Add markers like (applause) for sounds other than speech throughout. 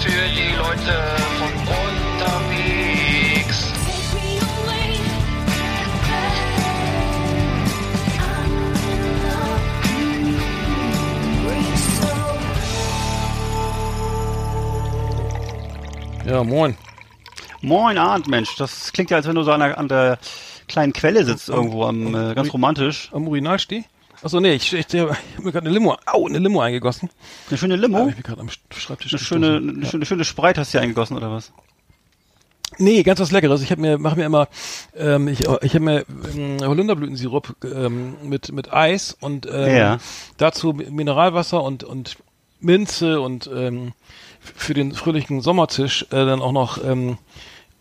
Für die Leute von unterwegs. Ja, moin. Moin Arndt, Mensch. Das klingt ja, als wenn du so an der, an der kleinen Quelle sitzt irgendwo, am, äh, ganz romantisch. Am Urinal steh? Achso, nee, ich, ich, ich, hab mir gerade eine Limo, au, eine Limo eingegossen. Eine schöne Limo. ich bin gerade am Schreibtisch Eine schöne, eine schöne, schöne Spreit hast du hier eingegossen, oder was? Nee, ganz was Leckeres. Ich habe mir, mache mir immer, ähm, ich, ich habe mir ähm, Holunderblütensirup ähm, mit mit Eis und ähm, Ja. dazu Mineralwasser und und Minze und ähm, für den fröhlichen Sommertisch äh, dann auch noch ähm,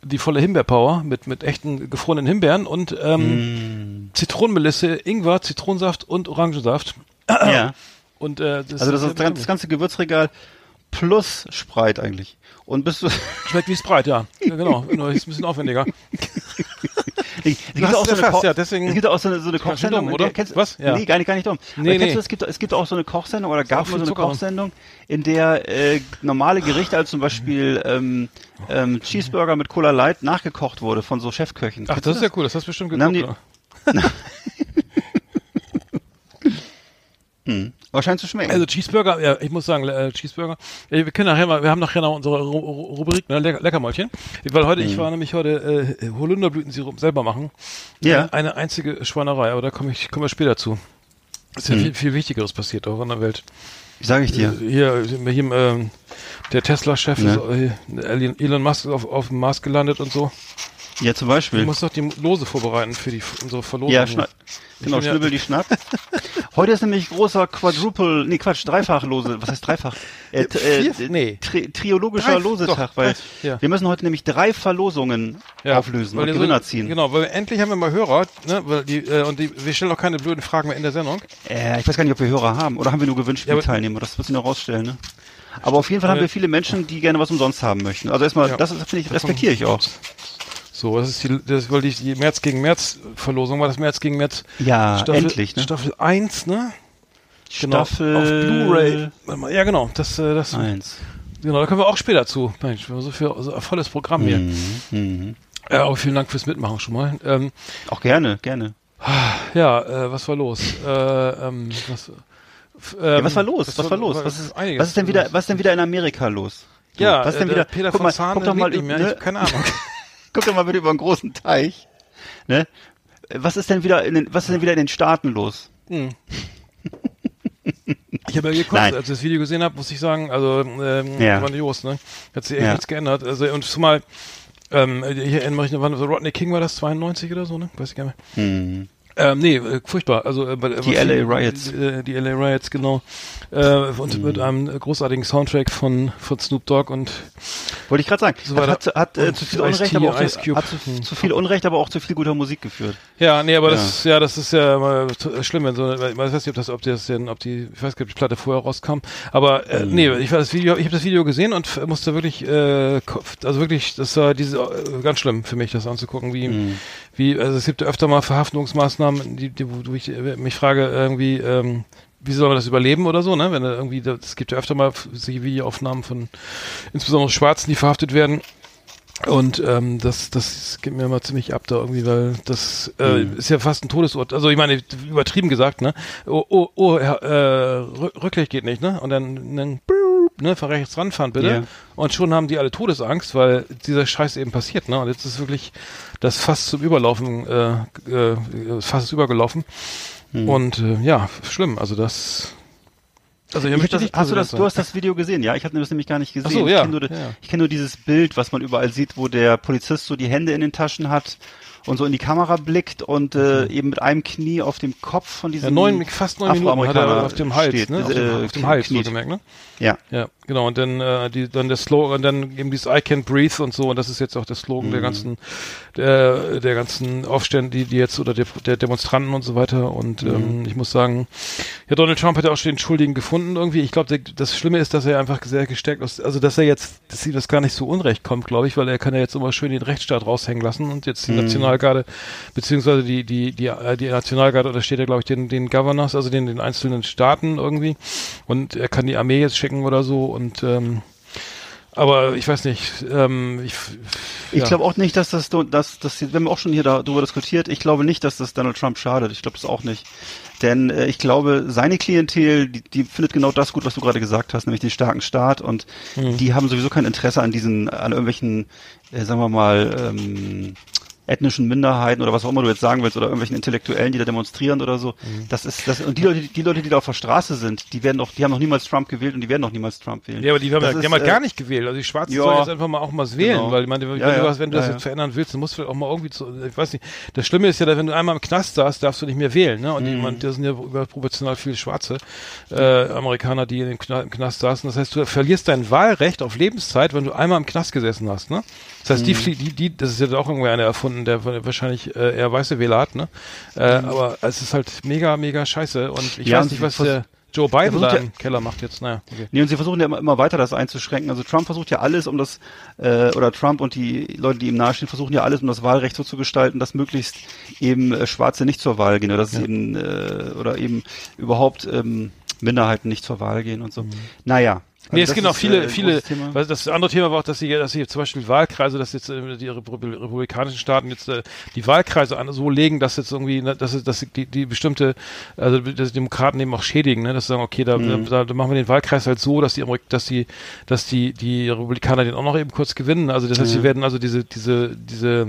die volle Himbeerpower mit mit echten gefrorenen Himbeeren und ähm, Zitronenmelisse, Ingwer, Zitronensaft und Orangensaft. ja. (clears throat) Und äh, das, Also das ist das, das ganze Gewürzregal plus Spreit eigentlich. Und bist du, schmeckt wie Sprite, ja. ja genau, nur ist ein bisschen aufwendiger. (laughs) es gibt auch so eine erfasst, Koch, ja, deswegen- es gibt auch so eine, so eine Ganz schön Kochsendung, dumm, in der- oder? Kennst, Was? Ja. Nee, gar nicht, gar nicht dumm. Nee, kennst nee. du, es gibt, es gibt auch so eine Kochsendung oder gab mal so eine. Kochsendung, in der äh, normale Gerichte, als zum Beispiel ähm, ähm, Cheeseburger mit Cola Light nachgekocht wurde von so Chefköchen. Ach, das ist ja cool, das hast du bestimmt geguckt. oder? (laughs) Aber scheint zu schmecken. Also Cheeseburger, ja, ich muss sagen, äh, Cheeseburger. Ja, wir können nachher mal, wir haben nachher noch unsere Ru Ru Rubrik, ne, Lecker Leckermäulchen. Weil heute, Mhm. ich war nämlich heute äh, Holunderblütensirup selber machen. Ja. Äh, Eine einzige Schweinerei, aber da komme ich, kommen wir später zu. Ist Mhm. ja viel, viel Wichtigeres passiert auch in der Welt. Wie sage ich dir? Äh, Hier, hier ähm, der Tesla-Chef, Ne? ist, äh, Elon Musk ist auf, auf dem Mars gelandet und so. Ja, zum Du Beispiel. musst doch die Lose vorbereiten für die unsere Verlosung. Ja, schna genau, bin ja- schnibbel die Schnapp. (laughs) Heute ist nämlich großer Quadruple, nee Quatsch, Dreifach-Lose, was heißt Dreifach? Äh, äh? Nee. Tri triologischer Drei- Losetag, doch, weil ja. wir müssen heute nämlich drei Verlosungen auflösen weil und ihr so- Gewinner ziehen. Genau, weil endlich haben wir mal Hörer, ne, weil die, äh, und die, wir stellen auch keine blöden Fragen mehr in der Sendung. Äh, ich weiß gar nicht, ob wir Hörer haben oder haben wir nur gewünscht Ja, aber- Teilnehmer, das wird sich noch rausstellen, ne? Aber auf jeden Fall haben wir viele Menschen, die gerne was umsonst haben möchten. Also erstmal, Ja. das ist, finde ich, respektiere ich auch. So, das ist die, das, weil die, die März gegen März Verlosung war das März gegen März Ja, Staffel, endlich, ne? Staffel 1, ne? Staffel Auf Blu-ray. Ja, genau, das, äh, das, Eins. genau, da kommen wir auch später zu. Mensch, wir haben so viel, so ein volles Programm hier. Mhm. Ja, aber vielen Dank fürs Mitmachen schon mal. Ähm, Auch gerne, gerne. ja, äh, was war los? Äh, ähm, was, f- Ja, ähm, was war los? Was war los? Was ist, einiges was ist denn wieder, was ist denn wieder in Amerika los? Du, Ja, was ist denn äh, wieder? der Peter guck von mal, Zahn guck doch mal, ne, Ich keine Ahnung. (laughs) guck doch mal bitte über einen großen Teich. Ne? Was ist denn wieder in den, was ist denn wieder in den Staaten los? Ich habe ja geguckt, Nein. als ich das Video gesehen habe, muss ich sagen, also ähm, Ja. grandios, ne? Hat sich echt Ja. nichts geändert. Also und zumal, ähm, ich erinnere mich, noch, wann so Rodney King war das, 92 oder so, ne? Weiß ich gar nicht. Hm. Ähm, nee, äh, furchtbar. Also äh, Die LA Riots. Die, äh, die LA Riots, genau. Äh, und mit einem großartigen Soundtrack von, von Snoop Dogg und Wollte ich gerade sagen. So hat, hat, hat äh, zu viel Unrecht, aber auch Ice Cube. hat zu, Hm. zu viel Unrecht, aber auch zu viel guter Musik geführt. ja, nee, aber das, ja, das ist ja mal schlimm, wenn so, eine- ich weiß nicht, ob das, ob das denn, ob die, ich weiß gar nicht, ob die Platte vorher rauskam, aber äh, nee, ich war das Video, ich habe das Video gesehen und musste wirklich, äh, also wirklich, das war diese äh, ganz schlimm für mich, das anzugucken, wie, wie, also es gibt ja öfter mal Verhaftungsmaßnahmen, die, die wo ich äh, mich frage irgendwie, ähm, wie soll man das überleben oder so, ne? Wenn irgendwie, es gibt ja öfter mal solche Videoaufnahmen von insbesondere Schwarzen, die verhaftet werden. Und ähm, das, das geht mir immer ziemlich ab da irgendwie, weil das äh, ist ja fast ein Todesurteil. Also ich meine, übertrieben gesagt, ne? Oh, oh, oh äh, Rü- Rücklicht geht nicht, ne? Und dann, dann ne, fahr rechts ranfahren bitte. Ja. Und schon haben die alle Todesangst, weil dieser Scheiß eben passiert, ne? Und jetzt ist wirklich das fast zum Überlaufen, äh, äh, fast ist übergelaufen. Und äh, ja, schlimm. Also das Also Ich das, ich hast du das, du hast das Video gesehen, ja? Ich habe das nämlich gar nicht gesehen. Ach so, ich ja, kenne nur, ja. ich kenn nur dieses Bild, was man überall sieht, wo der Polizist so die Hände in den Taschen hat und so in die Kamera blickt und äh, eben mit einem Knie auf dem Kopf von diesem Mhm. Ja, neun, fast neun Minuten hat er auf dem Hals, steht, ne? Auf äh, dem, auf dem Hals, kniet. wohlgemerkt, ne? Ja. Ja, genau. Und dann, äh, die, dann der Slogan, dann eben dieses I can't breathe und so. Und das ist jetzt auch der Slogan Mhm. der ganzen, der, der ganzen Aufstände, die, die jetzt, oder der, der Demonstranten und so weiter. Und Mhm. ähm, ich muss sagen, ja, Donald Trump hat ja auch schon den Schuldigen gefunden irgendwie. Ich glaube, das Schlimme ist, dass er einfach sehr gestärkt ist. Also, dass er jetzt, dass ihm das gar nicht so unrecht kommt, glaube ich, weil er kann ja jetzt immer schön den Rechtsstaat raushängen lassen und jetzt die Mhm. Nationalgarde, beziehungsweise die, die, die, äh, die Nationalgarde untersteht ja, glaube ich, den, den Governors, also den, den einzelnen Staaten irgendwie. Und er kann die Armee jetzt schicken oder so und ähm, aber ich weiß nicht, ähm, ich, Ich ja. glaube auch nicht, dass das, dass das, wir haben auch schon hier darüber diskutiert. Ich glaube nicht, dass das Donald Trump schadet. Ich glaube das auch nicht. Denn äh, ich glaube, seine Klientel, die, die findet genau das gut, was du gerade gesagt hast, nämlich den starken Staat. Und Hm. die haben sowieso kein Interesse an diesen, an irgendwelchen, äh, sagen wir mal, ähm, ethnischen Minderheiten oder was auch immer du jetzt sagen willst oder irgendwelchen Intellektuellen, die da demonstrieren oder so. Hm. Das ist das und die Leute, die Leute, die da auf der Straße sind, die werden doch, die haben noch niemals Trump gewählt und die werden noch niemals Trump wählen. Ja, aber die haben, Das ja, die ist, haben halt äh, gar nicht gewählt. Also die Schwarzen ja, sollen jetzt einfach mal auch mal wählen, genau. weil ich meine, wenn, Ja, du, was, wenn du das jetzt verändern willst, dann musst du auch mal irgendwie zu, ich weiß nicht, das Schlimme ist ja, dass wenn du einmal im Knast saßt, darfst du nicht mehr wählen, ne? Und Mhm. jemand, das sind ja überproportional viele Schwarze äh, Amerikaner, die in den Kna im Knast saßen. Das heißt, du verlierst dein Wahlrecht auf Lebenszeit, wenn du einmal im Knast gesessen hast, ne? Das heißt, die, Mhm. flie- die, die, das ist ja auch irgendwie einer erfunden, der wahrscheinlich äh, eher weiße Wähler hat, ne? Äh, Aber es ist halt mega, mega scheiße. Und ich Mhm. Ja, weiß nicht, was der Joe Biden da ja- im Keller macht jetzt. Naja, okay. Nee, und sie versuchen ja immer, immer weiter das einzuschränken. Also Trump versucht ja alles, um das, äh, oder Trump und die Leute, die ihm nahestehen, versuchen ja alles, um das Wahlrecht so zu gestalten, dass möglichst eben äh, Schwarze nicht zur Wahl gehen oder dass es eben, äh, oder eben überhaupt ähm, Minderheiten nicht zur Wahl gehen und so. Naja. Nee, Also es gibt das auch ist, viele, äh, viele, weil das andere Thema war auch, dass sie, dass sie zum Beispiel Wahlkreise, dass jetzt äh, die Repu- republikanischen Staaten jetzt äh, die Wahlkreise an, so legen, dass jetzt irgendwie, ne, dass, dass die, die bestimmte, also dass die Demokraten eben auch schädigen, ne, dass sie sagen, okay, da, Mhm. da, da machen wir den Wahlkreis halt so, dass die, dass die, dass die, die Republikaner den auch noch eben kurz gewinnen. Also das heißt, sie werden also diese, diese, diese,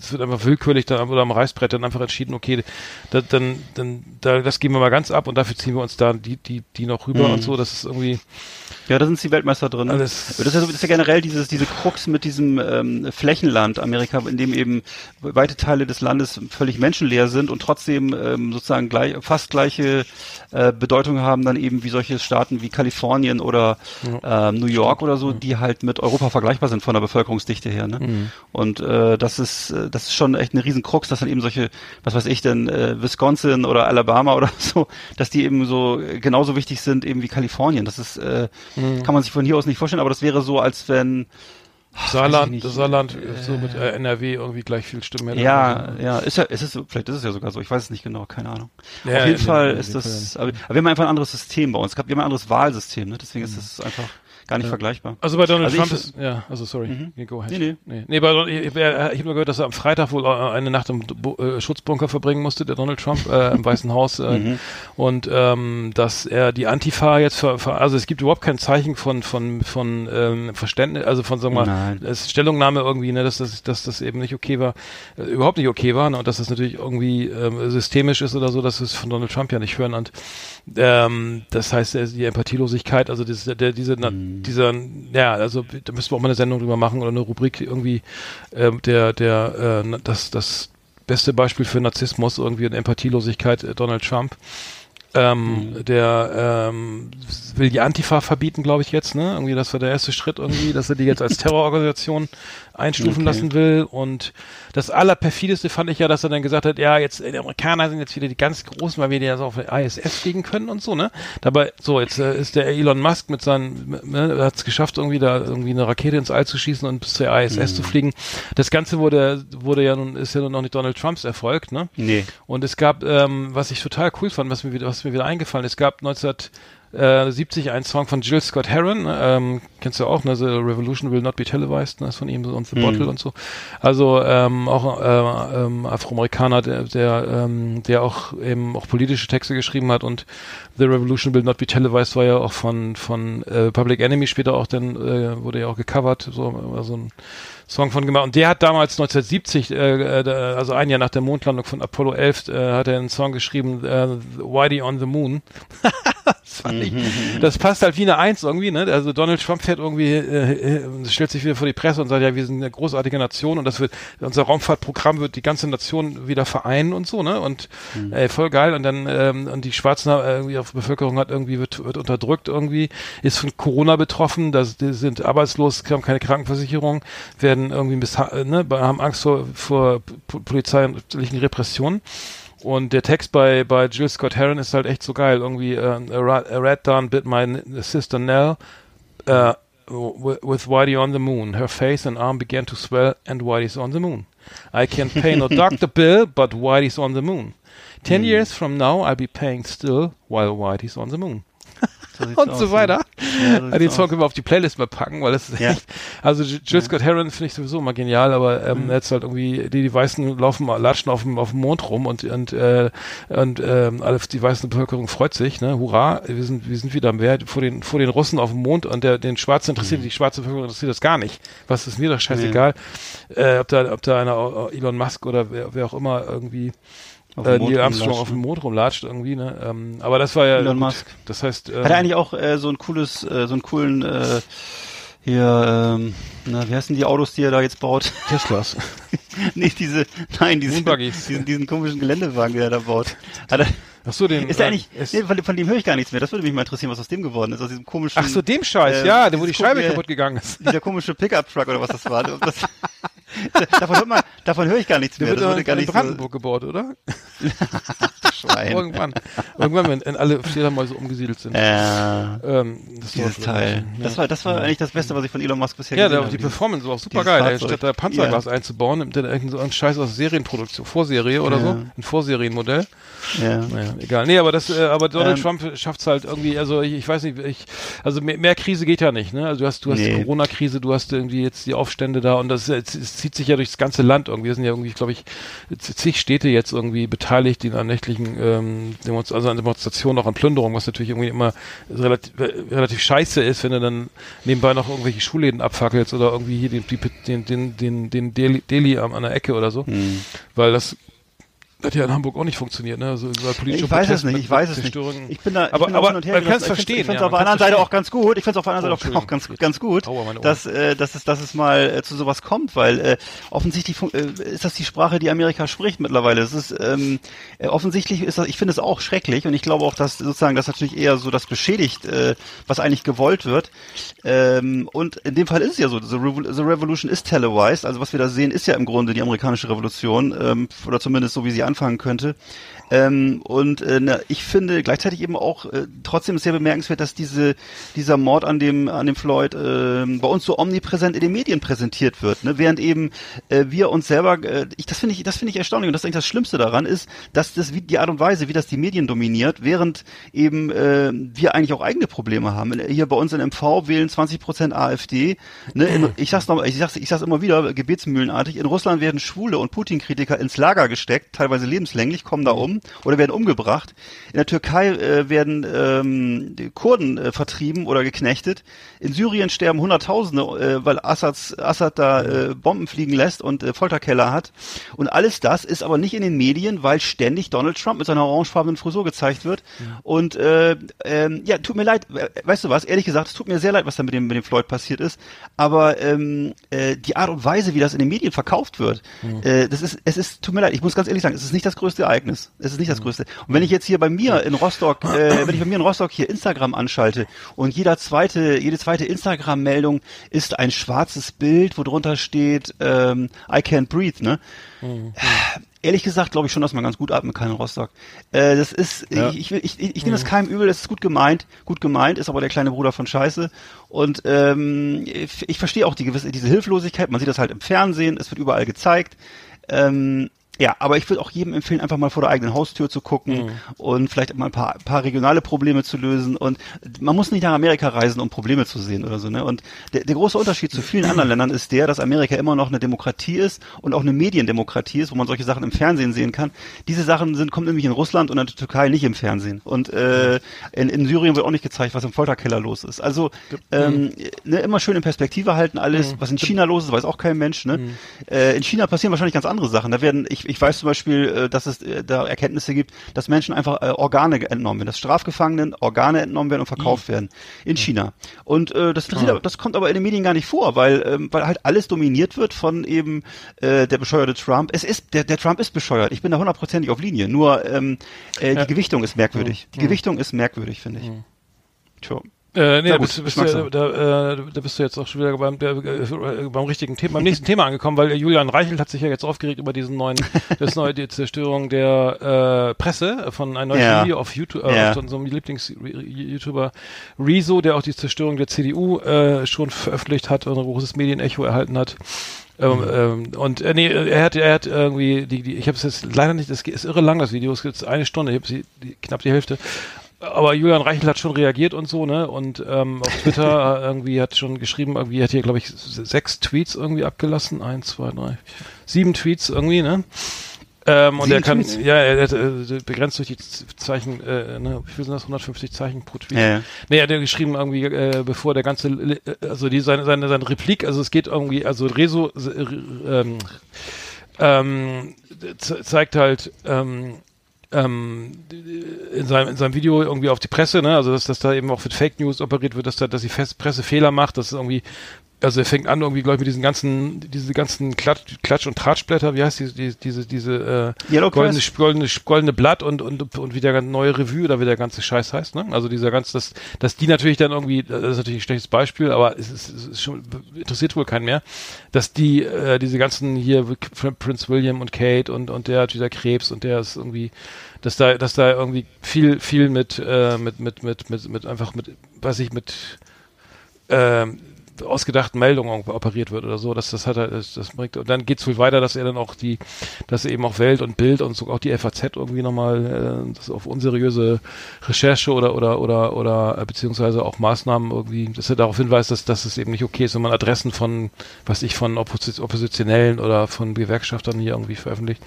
es wird einfach willkürlich dann oder am Reißbrett dann einfach entschieden, okay, da, dann, dann, da, das geben wir mal ganz ab und dafür ziehen wir uns da die, die, die noch rüber Mhm. und so. Das ist irgendwie, Ja, da sind die Weltmeister drin. Alles- das, ist ja, so- das ist ja generell dieses, diese Krux mit diesem ähm, Flächenland Amerika, in dem eben weite Teile des Landes völlig menschenleer sind und trotzdem ähm, sozusagen gleich, fast gleiche äh, Bedeutung haben dann eben wie solche Staaten wie Kalifornien oder ähm, New York oder so, die halt mit Europa vergleichbar sind von der Bevölkerungsdichte her. Ne? Mhm. Und äh, das ist äh, das ist schon echt eine riesen Krux, dass dann eben solche, was weiß ich denn, äh, Wisconsin oder Alabama oder (laughs) so, dass die eben so äh, genauso wichtig sind eben wie Kalifornien. Das ist äh, Mhm. kann man sich von hier aus nicht vorstellen, aber das wäre so, als wenn Saarland, Saarland äh, so mit äh, NRW irgendwie gleich viel Stimmen hätte. ja, ja, ist ja, ist es, vielleicht ist es ja sogar so, ich weiß es nicht genau, keine Ahnung. Ja, Auf jeden Fall ist das, aber, wir haben einfach ein anderes System bei uns. Wir haben ein anderes Wahlsystem, ne? deswegen ist es einfach gar nicht vergleichbar. Also bei Donald Also Trump ist, ja, also sorry, Mhm. nee, go ahead. Nee, nee. nee. nee bei, ich, ich, ich habe nur gehört, dass er am Freitag wohl äh, eine Nacht im äh, Schutzbunker verbringen musste, der Donald Trump, äh, im Weißen Haus. Äh, Mhm. Und ähm, dass er die Antifa jetzt, ver, ver, also es gibt überhaupt kein Zeichen von von von ähm, Verständnis, also von sagen wir mal, Stellungnahme irgendwie, ne, dass das, dass das eben nicht okay war, äh, überhaupt nicht okay war, ne, und dass das natürlich irgendwie ähm, systemisch ist oder so, dass es von Donald Trump ja nicht hören. Und ähm, das heißt, äh, die Empathielosigkeit, also das, der, diese, Mhm. Dieser, ja, also da müssen wir auch mal eine Sendung drüber machen oder eine Rubrik irgendwie, ähm, der, der, äh, das, das beste Beispiel für Narzissmus irgendwie und Empathielosigkeit, äh, Donald Trump. Ähm, Mhm. der ähm, will die Antifa verbieten, glaube ich jetzt, ne? Irgendwie, das war der erste Schritt irgendwie, dass er die jetzt als (laughs) Terrororganisation einstufen Okay. lassen will. Und das allerperfideste fand ich ja, dass er dann gesagt hat, ja, jetzt äh, die Amerikaner sind jetzt wieder die ganz großen, weil wir die ja so auf der ISS fliegen können und so, ne? Dabei, so, jetzt äh, ist der Elon Musk mit seinen, ne, hat es geschafft, irgendwie da irgendwie eine Rakete ins All zu schießen und bis zur ISS zu fliegen. Das Ganze wurde, wurde ja nun, ist ja nun noch nicht Donald Trumps Erfolg, ne? Nee. Und es gab, ähm, was ich total cool fand, was mir wieder, was mir wieder eingefallen ist, es gab 1970 einen Song von Jill Scott Heron, ähm, kennst du auch, ne? The Revolution Will Not Be Televised, ne? ist von ihm so und The Mhm. Bottle und so. Also ähm, auch äh, ähm, Afroamerikaner, der, der, ähm, der auch eben auch politische Texte geschrieben hat und The Revolution Will Not Be Televised war ja auch von von äh, Public Enemy später auch dann äh, wurde ja auch gecovert, so also ein Song von gemacht. Und der hat damals 1970, äh, äh, also ein Jahr nach der Mondlandung von Apollo 11, äh, hat er einen Song geschrieben, äh, Whitey on the Moon. (laughs) Das, fand ich, das passt halt wie eine Eins irgendwie, ne? Also Donald Trump fährt irgendwie, äh, äh, stellt sich wieder vor die Presse und sagt, ja, wir sind eine großartige Nation und das wird, unser Raumfahrtprogramm wird die ganze Nation wieder vereinen und so, ne? Und ey, voll geil. Und dann, ähm, und die Schwarzen irgendwie auf Bevölkerung hat irgendwie wird, wird unterdrückt irgendwie, ist von Corona betroffen, das, die sind arbeitslos, haben keine Krankenversicherung, werden irgendwie bis, ne, haben Angst vor, vor po- polizeilichen Repressionen. Und der Text bei, bei Jill Scott Heron ist halt echt so geil. Irgendwie, ähm, a, rat, a rat down bit my sister Nell uh, with Whitey on the moon. Her face and arm began to swell and Whitey's on the moon. I can't pay no (laughs) doctor bill, but Whitey's on the moon. Ten years from now, I'll be paying still while Whitey's on the moon. So Und aus, so ja. weiter. Ja, so Ja, den Song aus. können wir auf die Playlist mal packen, weil das ist Ja. echt, also Jill Scott Heron finde ich sowieso immer genial, aber ähm, jetzt halt irgendwie, die, die Weißen laufen, latschen auf dem, auf dem Mond rum und, und, äh, und ähm, alle, die weiße Bevölkerung freut sich, ne, hurra, wir sind, wir sind wieder am Wert vor den, vor den Russen auf dem Mond und der, den Schwarzen interessiert, die schwarze Bevölkerung interessiert das gar nicht. Was ist mir doch scheißegal, äh, ob da, ob da einer, äh, Elon Musk oder wer, wer auch immer irgendwie, äh, Neil Armstrong auf dem ne? Mond rumlatscht irgendwie, ne, ähm, aber das war ja, Elon gut, Musk. das heißt, ähm, Hat er eigentlich auch äh, so ein cooles, äh, so einen coolen, äh, hier, ähm, na, wie heißen die Autos, die er da jetzt baut? (laughs) Teslas. nee, diese, nein, diese, diesen, diesen komischen Geländewagen, den er da baut. Hat er, Ach so, den, ist er äh, eigentlich, ist- nee, von, von dem höre ich gar nichts mehr. Das würde mich mal interessieren, was aus dem geworden ist, aus diesem komischen, Ach so, dem Scheiß, äh, ja, der, wo die Scheibe komische- kaputt gegangen ist. dieser komische Pickup-Truck oder was das war. (laughs) Das, (laughs) davon, hört man, davon höre ich gar nichts Der mehr. wird Das gar in nicht Brandenburg gebaut, oder? so (laughs) Schwein. Irgendwann. Irgendwann, wenn wenn alle Fledermäuse umgesiedelt sind. Äh, ähm, das dieses Teil. wirklich, Das war, das war eigentlich das Beste, was ich von Elon Musk bisher Ja, gesehen der, habe. die Dieses- Performance war auch super geil. Fahrzeug. Statt da Panzerglas einzubauen, nimmt er irgendeinen so einen Scheiß aus Serienproduktion, Vorserie oder so. Ja. Ein Vorserienmodell. Ja. Naja, egal. Nee, aber das, äh, aber Donald Ähm, Trump schafft's halt irgendwie, also ich, ich weiß nicht, ich, also mehr, mehr Krise geht ja nicht, ne? Also du hast, du hast die Nee. Corona-Krise, du hast irgendwie jetzt die Aufstände da und das, es, es zieht sich ja durchs ganze Land irgendwie. Wir sind ja irgendwie, glaube ich, zig Städte jetzt irgendwie beteiligt, die an nächtlichen ähm, also an Demonstrationen, auch an Plünderungen, was natürlich irgendwie immer relativ, relativ scheiße ist, wenn du dann nebenbei noch irgendwelche Schulläden abfackelst oder irgendwie hier den, die, den, den, den, den Deli, Deli an der Ecke oder so. Hm. Weil das hat ja in Hamburg auch nicht funktioniert, ne? Also über politische Ich weiß es Protest nicht, mit ich weiß es nicht. Ich bin da, ich aber, bin aber hin und her man kann es verstehen. Ich finde es ja, auf der anderen Seite auch verstehen. ganz gut. Ich finde es auf der anderen Oh, Seite auch, auch ganz, ganz gut, Aua, dass, äh, dass, es, dass es mal äh, zu sowas kommt, weil äh, offensichtlich äh, ist das die Sprache, die Amerika spricht mittlerweile. Es ist ähm, äh, offensichtlich ist das, ich finde es auch schrecklich und ich glaube auch, dass sozusagen das natürlich eher so das beschädigt, äh, was eigentlich gewollt wird. Ähm, und in dem Fall ist es ja so, the, Revo the Revolution ist televised, also was wir da sehen, ist ja im Grunde die amerikanische Revolution ähm, oder zumindest so, wie sie anfangen könnte. Ähm, und äh, na, ich finde gleichzeitig eben auch äh, trotzdem sehr bemerkenswert, dass diese dieser Mord an dem an dem Floyd äh, bei uns so omnipräsent in den Medien präsentiert wird, ne? während eben äh, wir uns selber, äh, ich das finde ich das finde ich erstaunlich und das ist eigentlich das Schlimmste daran ist, dass das wie die Art und Weise, wie das die Medien dominiert, während eben äh, wir eigentlich auch eigene Probleme haben. Hier bei uns in MV wählen 20 Prozent AfD. Ne? In, ich sag's noch, ich sag's, ich sag's immer wieder, gebetsmühlenartig. In Russland werden Schwule und Putin-Kritiker ins Lager gesteckt, teilweise lebenslänglich, kommen da um oder werden umgebracht. In der Türkei äh, werden ähm, Kurden äh, vertrieben oder geknechtet. In Syrien sterben Hunderttausende, äh, weil Assads, Assad da äh, Bomben fliegen lässt und äh, Folterkeller hat. Und alles das ist aber nicht in den Medien, weil ständig Donald Trump mit seiner orangefarbenen Frisur gezeigt wird. Und äh, ähm, ja, tut mir leid, weißt du was, ehrlich gesagt, es tut mir sehr leid, was da mit dem, mit dem Floyd passiert ist. Aber ähm, äh, die Art und Weise, wie das in den Medien verkauft wird, äh, das ist, es ist, tut mir leid, ich muss ganz ehrlich sagen, es ist nicht das größte Ereignis. Es ist nicht das größte. Und wenn ich jetzt hier bei mir in Rostock, äh, wenn ich bei mir in Rostock hier Instagram anschalte und jeder zweite, jede zweite Instagram-Meldung ist ein schwarzes Bild, wo drunter steht ähm, I can't breathe, ne? Ehrlich gesagt glaube ich schon, dass man ganz gut atmen kann in Rostock. Äh, das ist, Ja. ich, ich, will- ich, ich, ich nehme das keinem übel, das ist gut gemeint, gut gemeint, ist aber der kleine Bruder von Scheiße. Und ähm, ich, ich verstehe auch die gewisse, diese Hilflosigkeit, man sieht das halt im Fernsehen, es wird überall gezeigt. Ähm, ja, aber ich würde auch jedem empfehlen, einfach mal vor der eigenen Haustür zu gucken und vielleicht mal ein paar, paar regionale Probleme zu lösen. Und man muss nicht nach Amerika reisen, um Probleme zu sehen oder so. Ne? Und der, der große Unterschied zu vielen anderen Ländern ist der, dass Amerika immer noch eine Demokratie ist und auch eine Mediendemokratie ist, wo man solche Sachen im Fernsehen sehen kann. Diese Sachen sind kommen nämlich in Russland und in der Türkei nicht im Fernsehen. Und äh, in, in Syrien wird auch nicht gezeigt, was im Folterkeller los ist. Also ähm, ne, immer schön in Perspektive halten alles. Was in China los ist, weiß auch kein Mensch. Ne? Äh, in China passieren wahrscheinlich ganz andere Sachen. Da werden, ich ich, ich weiß zum Beispiel, äh, dass es äh, da Erkenntnisse gibt, dass Menschen einfach äh, Organe entnommen werden, dass Strafgefangenen Organe entnommen werden und verkauft werden in China. Und äh, das interessiert, aber- das kommt aber in den Medien gar nicht vor, weil ähm, weil halt alles dominiert wird von eben äh, der bescheuerte Trump. Es ist der der Trump ist bescheuert. Ich bin da hundertprozentig auf Linie. Nur ähm, äh, die Gewichtung ist merkwürdig. Die Gewichtung ist merkwürdig, finde ich. Tja. Äh, nee, bist, du- bist du, da, äh, da bist du jetzt auch schon wieder beim, der, äh, beim richtigen Thema, beim nächsten Thema angekommen, weil Julian Reichelt hat sich ja jetzt aufgeregt über diesen neuen, (laughs) das neue, die Zerstörung der äh, Presse von einem neuen Ja. Video auf YouTube, äh, Ja. auf unserem Lieblings-YouTuber Rezo, der auch die Zerstörung der CDU äh, schon veröffentlicht hat und ein großes Medienecho erhalten hat. Ähm, ähm, und äh, nee, er hat, er hat irgendwie die, die ich habe es jetzt leider nicht, das ist irre lang das Video, es gibt eine Stunde, ich habe knapp die Hälfte. Aber Julian Reichel hat schon reagiert und so, ne? Und ähm, auf (laughs) Twitter irgendwie hat schon geschrieben, irgendwie hat hier, glaube ich, sechs Tweets irgendwie abgelassen. Eins, zwei, drei, sieben Tweets irgendwie, ne? Ähm, und er kann, Tweets? ja, er hat äh, begrenzt durch die Zeichen, äh, ne, wie viel sind das? 150 Zeichen pro Tweet. Ja, ja. Nee, er hat ja geschrieben irgendwie, äh, bevor der ganze, äh, also die seine, seine, seine Replik, also es geht irgendwie, also Rezo äh, ähm, ähm, ze- zeigt halt ähm, ähm, in seinem, in seinem Video irgendwie auf die Presse, ne, also dass, dass da eben auch mit Fake News operiert wird, dass da, dass die Fest Presse Fehler macht, dass irgendwie also er fängt an irgendwie, glaube ich, mit diesen ganzen, diese ganzen Klatsch, Klatsch und Tratschblätter, wie heißt die, die, diese, diese äh, Yellow goldene, goldene, goldene Blatt und, und, und wie der ganze neue Revue oder wie der ganze Scheiß heißt, ne? Also dieser ganze, dass, dass die natürlich dann irgendwie, das ist natürlich ein schlechtes Beispiel, aber es ist, es ist schon, interessiert wohl keinen mehr, dass die, äh, diese ganzen hier, Prince William und Kate und, und der hat wieder Krebs und der ist irgendwie, dass da, dass da irgendwie viel, viel mit, äh, mit, mit, mit, mit, mit einfach mit, weiß ich, mit, ähm, ausgedachten Meldungen operiert wird oder so, dass das hat er, das, bringt und dann geht's wohl weiter, dass er dann auch die, dass er eben auch Welt und Bild und so auch die FAZ irgendwie nochmal äh, das auf unseriöse Recherche oder oder oder oder äh, beziehungsweise auch Maßnahmen irgendwie, dass er darauf hinweist, dass, dass es eben nicht okay ist, wenn man Adressen von, was ich von Opposi Oppositionellen oder von Gewerkschaftern hier irgendwie veröffentlicht.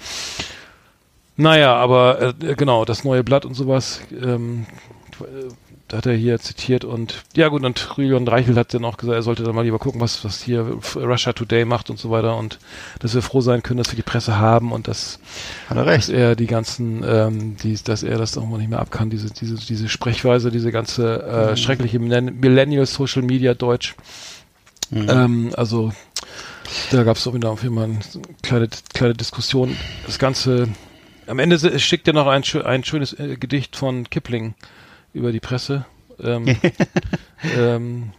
Naja, aber äh, genau, das neue Blatt und sowas, ähm, äh, hat er hier zitiert und ja gut, und Julian Reichel hat dann auch gesagt, er sollte dann mal lieber gucken, was, was hier Russia Today macht und so weiter und dass wir froh sein können, dass wir die Presse haben und dass, Hat er dass recht. er die ganzen, ähm, die, dass er das auch mal nicht mehr ab kann, diese, diese, diese Sprechweise, diese ganze äh, schreckliche Millenn- Millennial Social Media Deutsch. Ähm, also da gab es auch wieder auf jeden Fall eine kleine, kleine Diskussion. Das Ganze, am Ende schickt er noch ein, ein schönes äh, Gedicht von Kipling über die Presse. Ähm, (laughs) ähm,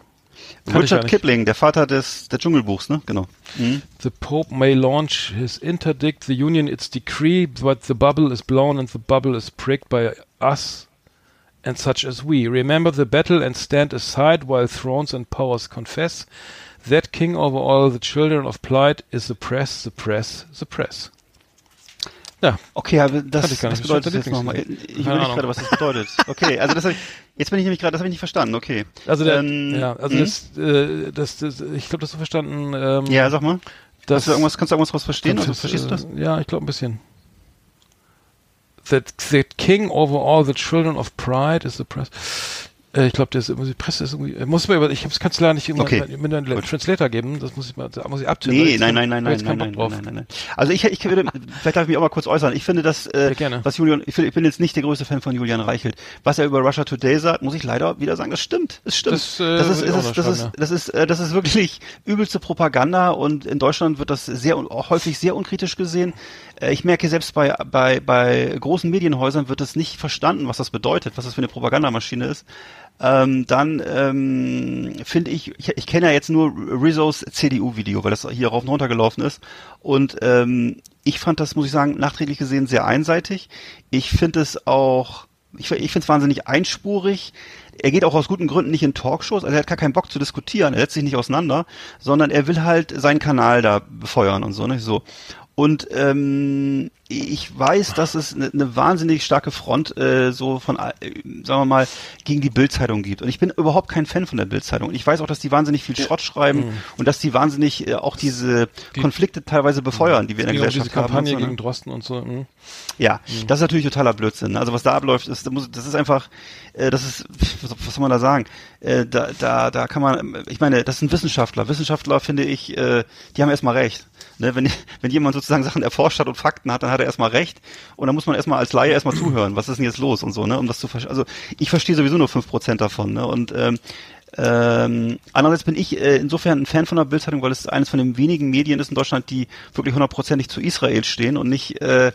Richard. Kipling, der Vater des der Dschungelbuchs, ne? Genau. Mhm. The Pope may launch his interdict, the Union its decree, but the bubble is blown and the bubble is pricked by us and such as we. Remember the battle and stand aside while thrones and powers confess that king over all the children of plight is the press, the press, the press. Ja, Okay, aber das, was nicht. bedeutet Das das jetzt nochmal? Ich überlege Ahnung. gerade, was das bedeutet. Okay, also das ich, jetzt bin ich nämlich gerade, das habe ich nicht verstanden. Okay. also der, Ähm, ja, also mhm. das, äh, das, das, ich glaube, das so verstanden. Ähm, Ja, sag mal. das, Hast du irgendwas, kannst du irgendwas daraus verstehen? Also, Das, verstehst du das? äh, Ja, ich glaube ein bisschen. That the king over all the children of pride is the press. Äh, ich glaube, das die Presse ist irgendwie. äh, Muss man über, ich habe es kannst du leider nicht immer Okay. mit einem. Translator geben. Das muss ich mal, da muss ich abtippen. Nee, nein, nein, nein, nein, nein, nein, nein, nein, nein. Also ich, ich würde, vielleicht darf ich mich auch mal kurz äußern. Ich finde, dass, äh, Ja, was Julian, ich, ich bin jetzt nicht der größte Fan von Julian Reichelt. Was er über Russia Today sagt, muss ich leider wieder sagen, das stimmt. Es stimmt. Das, äh, das ist, ich ist, das ist, das ist, äh, das ist wirklich übelste Propaganda und in Deutschland wird das sehr, häufig sehr unkritisch gesehen. Äh, Ich merke selbst bei, bei, bei großen Medienhäusern wird es nicht verstanden, was das bedeutet, was das für eine Propagandamaschine ist. Ähm, dann ähm, finde ich, ich, ich kenne ja jetzt nur Rizzos CDU-Video, weil das hier rauf und runter gelaufen ist. Und ähm, ich fand das, muss ich sagen, nachträglich gesehen sehr einseitig. Ich finde es auch, ich, ich finde es wahnsinnig einspurig. Er geht auch aus guten Gründen nicht in Talkshows, also er hat gar keinen Bock zu diskutieren, er setzt sich nicht auseinander, sondern er will halt seinen Kanal da befeuern und so, nicht so. Und ähm, ich weiß, dass es eine, eine wahnsinnig starke Front äh, so von, äh, sagen wir mal, gegen die Bildzeitung gibt. Und ich bin überhaupt kein Fan von der Bildzeitung. Und ich weiß auch, dass die wahnsinnig viel Schrott schreiben und dass die wahnsinnig äh, auch diese Konflikte teilweise befeuern, die wir in der um diese Gesellschaft haben. Kampagne ne? gegen Drosten und so. mhm. Ja, das ist natürlich totaler Blödsinn. Also was da abläuft, ist, das ist einfach, äh, das ist, was, soll man da sagen? Äh, da, da, da kann man, ich meine, das sind Wissenschaftler. Wissenschaftler finde ich, äh, die haben erstmal recht. Ne? Wenn, (laughs) wenn jemand sozusagen Sachen erforscht hat und Fakten hat, dann hat hat er erstmal recht und dann muss man erstmal als Laie erstmal zuhören, was ist denn jetzt los und so, ne, um das zu verstehen. Also ich verstehe sowieso nur fünf Prozent davon, ne, und ähm, ähm, andererseits bin ich äh, insofern ein Fan von der Bildzeitung, weil es eines von den wenigen Medien ist in Deutschland, die wirklich hundertprozentig zu Israel stehen und nicht äh,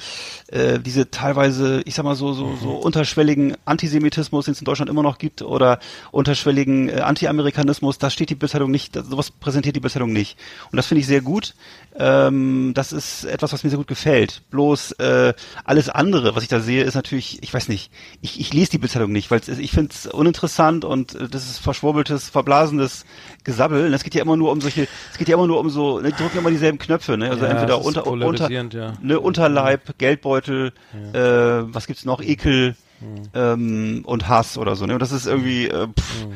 äh, diese teilweise, ich sag mal so so, so unterschwelligen Antisemitismus, den es in Deutschland immer noch gibt, oder unterschwelligen äh, Anti-Amerikanismus. Da steht die Bildzeitung nicht, sowas präsentiert die Bildzeitung nicht. Und das finde ich sehr gut. Ähm, das ist etwas, was mir sehr gut gefällt. Bloß äh, alles andere, was ich da sehe, ist natürlich, ich weiß nicht, ich, ich lese die Bildzeitung nicht, weil ich finde es uninteressant und äh, das ist verschwurbeltes, verblasenes Gesabbel. Und es geht ja immer nur um solche, es geht ja immer nur um so, ne, die drücken immer dieselben Knöpfe, ne? Also Ja, entweder unter, unter, ja. ne, Unterleib, Geldbeutel, äh, was gibt's noch, Ekel ähm, und Hass oder so. Ne? Und das ist irgendwie äh, pff,